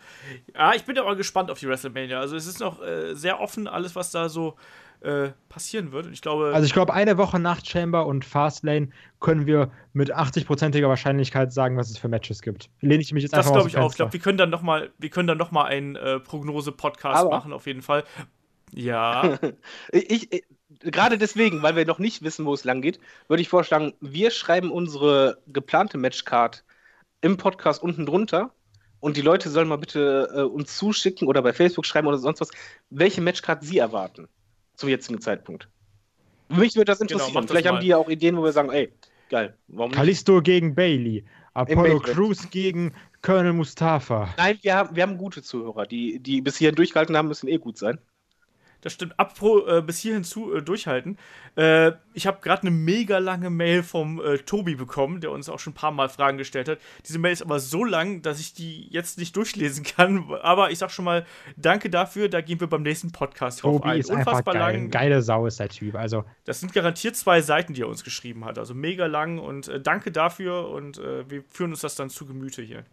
Ja, ich bin aber gespannt auf die WrestleMania. Also es ist noch äh, sehr offen, alles, was da so äh, passieren wird. Und ich glaube, also ich glaube, eine Woche nach Chamber und Fastlane können wir mit 80%iger Wahrscheinlichkeit sagen, was es für Matches gibt. Lehne ich mich jetzt das einfach mal glaube ich auch. Ich glaube, wir können dann noch mal, wir können dann noch mal einen äh, Prognose-Podcast machen, auf jeden Fall. Ja, Ich, ich, gerade deswegen, weil wir noch nicht wissen, wo es lang geht, würde ich vorschlagen, wir schreiben unsere geplante Matchcard im Podcast unten drunter und die Leute sollen mal bitte äh, uns zuschicken oder bei Facebook schreiben oder sonst was, welche Matchcard sie erwarten zum jetzigen Zeitpunkt. Mich würde das interessieren. Genau, das Vielleicht haben mal. die ja auch Ideen, wo wir sagen, ey, geil, warum nicht? Kalisto gegen Bailey. Apollo. Crews gegen Colonel Mustafa. Nein, wir haben, wir haben gute Zuhörer. Die, die bis hierhin durchgehalten haben, müssen eh gut sein. Das stimmt. Apropos äh, bis hierhin zu äh, durchhalten. Äh, ich habe gerade eine mega lange Mail vom äh, Tobi bekommen, der uns auch schon ein paar Mal Fragen gestellt hat. Diese Mail ist aber so lang, dass ich die jetzt nicht durchlesen kann. Aber ich sag schon mal, danke dafür. Da gehen wir beim nächsten Podcast drauf Tobi ein. ist einfach geil. Geile Sau ist der Typ. Also, Das sind garantiert zwei Seiten, die er uns geschrieben hat. Also mega lang und äh, danke dafür und äh, wir führen uns das dann zu Gemüte hier.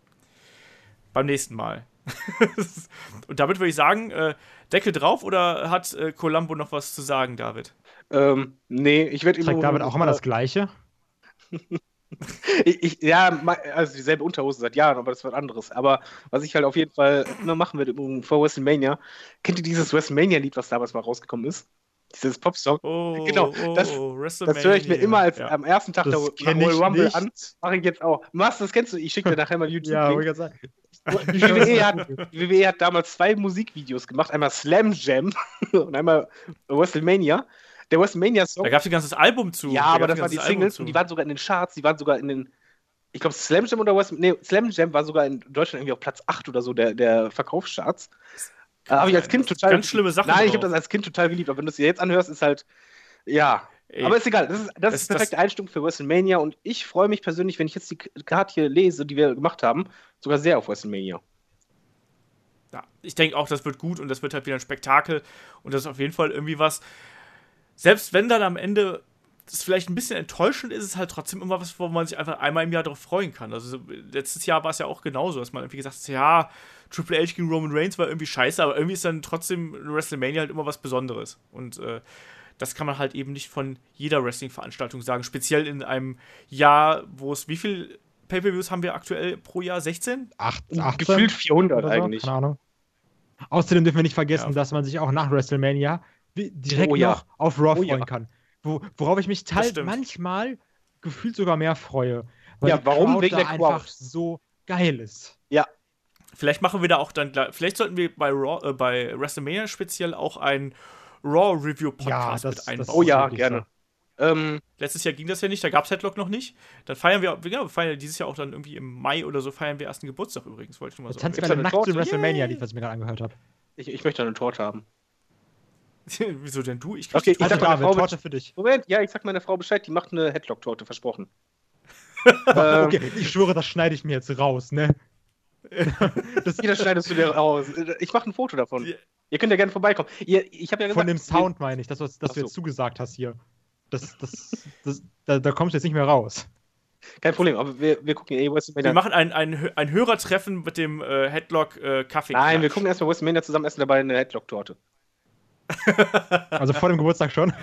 Beim nächsten Mal. und damit würde ich sagen, äh, Deckel drauf oder hat äh, Columbo noch was zu sagen, David? Ähm, nee, ich werde trägt David auch immer das Gleiche? Ich, ich, ja, also dieselbe Unterhose seit Jahren, aber das ist was anderes. Aber was ich halt auf jeden Fall immer machen werde übrigens vor WrestleMania, kennt ihr dieses WrestleMania-Lied, was damals mal rausgekommen ist? Dieses Popsong. Oh, Genau, oh, das- oh, Das höre ich mir immer als ja. am ersten Tag Das der Royal Rumble nicht. an. Mache ich jetzt auch. Machst das kennst du? Ich schicke dir nachher mal YouTube. Ja, wollte ich gerade sagen. Die WWE, hat, die WWE hat damals zwei Musikvideos gemacht, einmal Slam Jam und einmal WrestleMania. Der WrestleMania-Song, Da gab es ein ganzes Album zu. ja, Da aber das waren die Singles und die waren sogar in den Charts, die waren sogar in den, ich glaube Slam Jam oder West, nee, Slam Jam war sogar in Deutschland irgendwie auf Platz 8 oder so der, der Verkaufscharts. Äh, habe ich als Kind total. Ganz schlimme Sachen Nein, ich habe das als Kind total geliebt, aber wenn du es dir jetzt anhörst, ist halt, ja. Ey, Aber ist egal, das ist, das Das- ist perfekte Einstimmung für WrestleMania und ich freue mich persönlich, wenn ich jetzt die Karte hier lese, die wir gemacht haben, sogar sehr auf WrestleMania. ja, ich denke auch, das wird gut und das wird halt wieder ein Spektakel und das ist auf jeden Fall irgendwie was. Selbst wenn dann am Ende das vielleicht ein bisschen enttäuschend ist, ist es halt trotzdem immer was, wo man sich einfach einmal im Jahr darauf freuen kann. Also so, letztes Jahr war es ja auch genauso, dass man irgendwie gesagt hat, ja, Triple H gegen Roman Reigns war irgendwie scheiße, aber irgendwie ist dann trotzdem WrestleMania halt immer was Besonderes. Und äh, das kann man halt eben nicht von jeder Wrestling-Veranstaltung sagen. Speziell in einem Jahr, wo es, wie viel Pay-Per-Views haben wir aktuell pro Jahr? 16? Acht, 18 Gefühlt 400 oder so, eigentlich. Keine Ahnung. Außerdem dürfen wir nicht vergessen, Ja. dass man sich auch nach WrestleMania direkt Oh ja. noch auf Raw Oh ja. freuen kann. Wo, worauf ich mich stimmt. manchmal gefühlt sogar mehr freue. Ja, die warum? Crowd Wegen da der einfach Crowd. so geil ist. Vielleicht machen wir da auch dann gleich. Vielleicht sollten wir bei, Raw, äh, bei WrestleMania speziell auch einen Raw-Review-Podcast Ja, mit einbauen. Oh ja, gerne. Ähm, Letztes Jahr ging das ja nicht, da gab es Headlock noch nicht. Dann feiern wir, genau, wir feiern ja dieses Jahr auch dann irgendwie im Mai oder so, feiern wir erst einen Geburtstag übrigens, wollte ich nur mal sagen. tanzt nackt Torte? zu WrestleMania, Yay. die was ich mir gerade angehört habe. ich, ich möchte eine Torte haben. Wieso denn du? Ich krieg Okay, die ich Torte. sag Frau Torte für dich. Moment, ja, ich sag meiner Frau Bescheid, die macht eine Headlock-Torte, versprochen. ähm, Okay, ich schwöre, das schneide ich mir jetzt raus, ne? Das jeder schneidest du dir raus. Ich mache ein Foto davon. Ja. Ihr könnt ja gerne vorbeikommen. Ihr, ich habe ja gesagt, Von dem Sound meine ich, das, was, das Ach du so. jetzt zugesagt hast hier. Das, das, das, da, da kommst du jetzt nicht mehr raus. Kein Problem, aber wir, wir gucken eh WrestleMania. Wir machen ein, ein, ein Hörertreffen mit dem äh, Headlock äh, Kaffee. Nein, wir gucken erstmal WrestleMania zusammen, essen dabei eine Headlock-Torte. Also vor dem Geburtstag schon.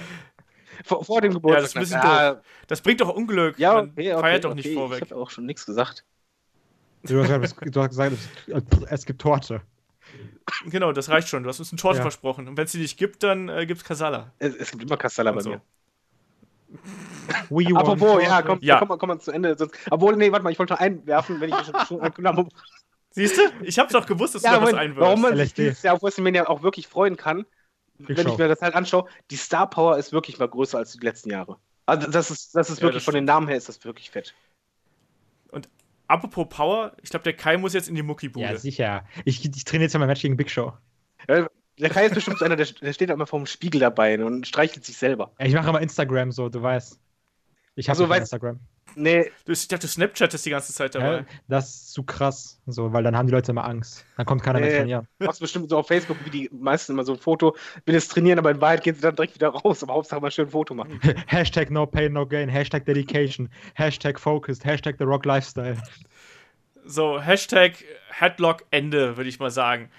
Vor, vor dem Ja, Geburtstag. das ist ein bisschen ja, doof. Das bringt doch Unglück. ja, Man okay, okay, feiert doch okay. nicht Ich vorweg. habe auch schon nichts gesagt. Du hast gesagt, es- du es, es gibt Torte. Genau, das reicht schon. Du hast uns eine Torte Ja. versprochen. Und wenn es die nicht gibt, dann äh, gibt's Kasala. Es, es gibt immer Castella Und bei so. mir. We want Apropos, ja, komm, Ja. komm, mal- komm mal zu Ende. Sonst, obwohl, nee, warte mal, ich wollte noch einwerfen, wenn ich schon, schon. Siehst du? Ich hab's doch gewusst, dass du Ja, da was einwirfst. warum man sich LSD. dieses Jahr auf WrestleMania auch wirklich freuen kann, Big wenn Show. ich mir das halt anschaue, die Star Power ist wirklich mal größer als die letzten Jahre. Also das ist, das ist Ja, wirklich das von den Namen her ist das wirklich fett. Apropos Power, ich glaube, der Kai muss jetzt in die Muckibude. Ja, sicher. Ich, ich trainiere jetzt ja mal Match gegen Big Show. Ja, Der Kai ist bestimmt so einer, der, der steht immer vorm Spiegel dabei und streichelt sich selber. Ja, Ich mache immer Instagram so, du weißt. Ich habe Also, Instagram. Nee, Du, ich dachte, Snapchat ist die ganze Zeit dabei. Ja, das ist zu krass, so, weil dann haben die Leute immer Angst. Dann kommt keiner mehr Nee. trainieren. machst bestimmt so auf Facebook, wie die meisten immer so ein Foto, will es trainieren, aber in Wahrheit gehen sie dann direkt wieder raus. Aber Hauptsache mal schön ein Foto machen. Hashtag no pain, no gain, Hashtag dedication, Hashtag focused, Hashtag the rock lifestyle. So, Hashtag Headlock Ende, würde ich mal sagen.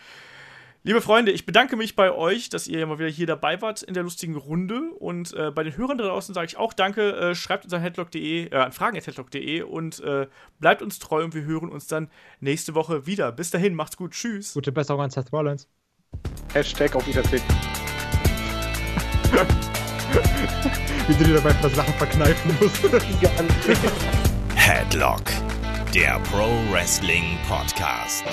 Liebe Freunde, ich bedanke mich bei euch, dass ihr mal wieder hier dabei wart in der lustigen Runde. Und äh, bei den Hörern da draußen sage ich auch Danke. Äh, schreibt uns an headlock.de, äh, an fragen.headlock.de und äh, bleibt uns treu und wir hören uns dann nächste Woche wieder. Bis dahin, macht's gut. Tschüss. Gute Besserung an Seth Rollins. Hashtag auf Wiedersehen. Wie du dir dabei das Lachen verkneifen musst. Headlock, der Pro Wrestling Podcast.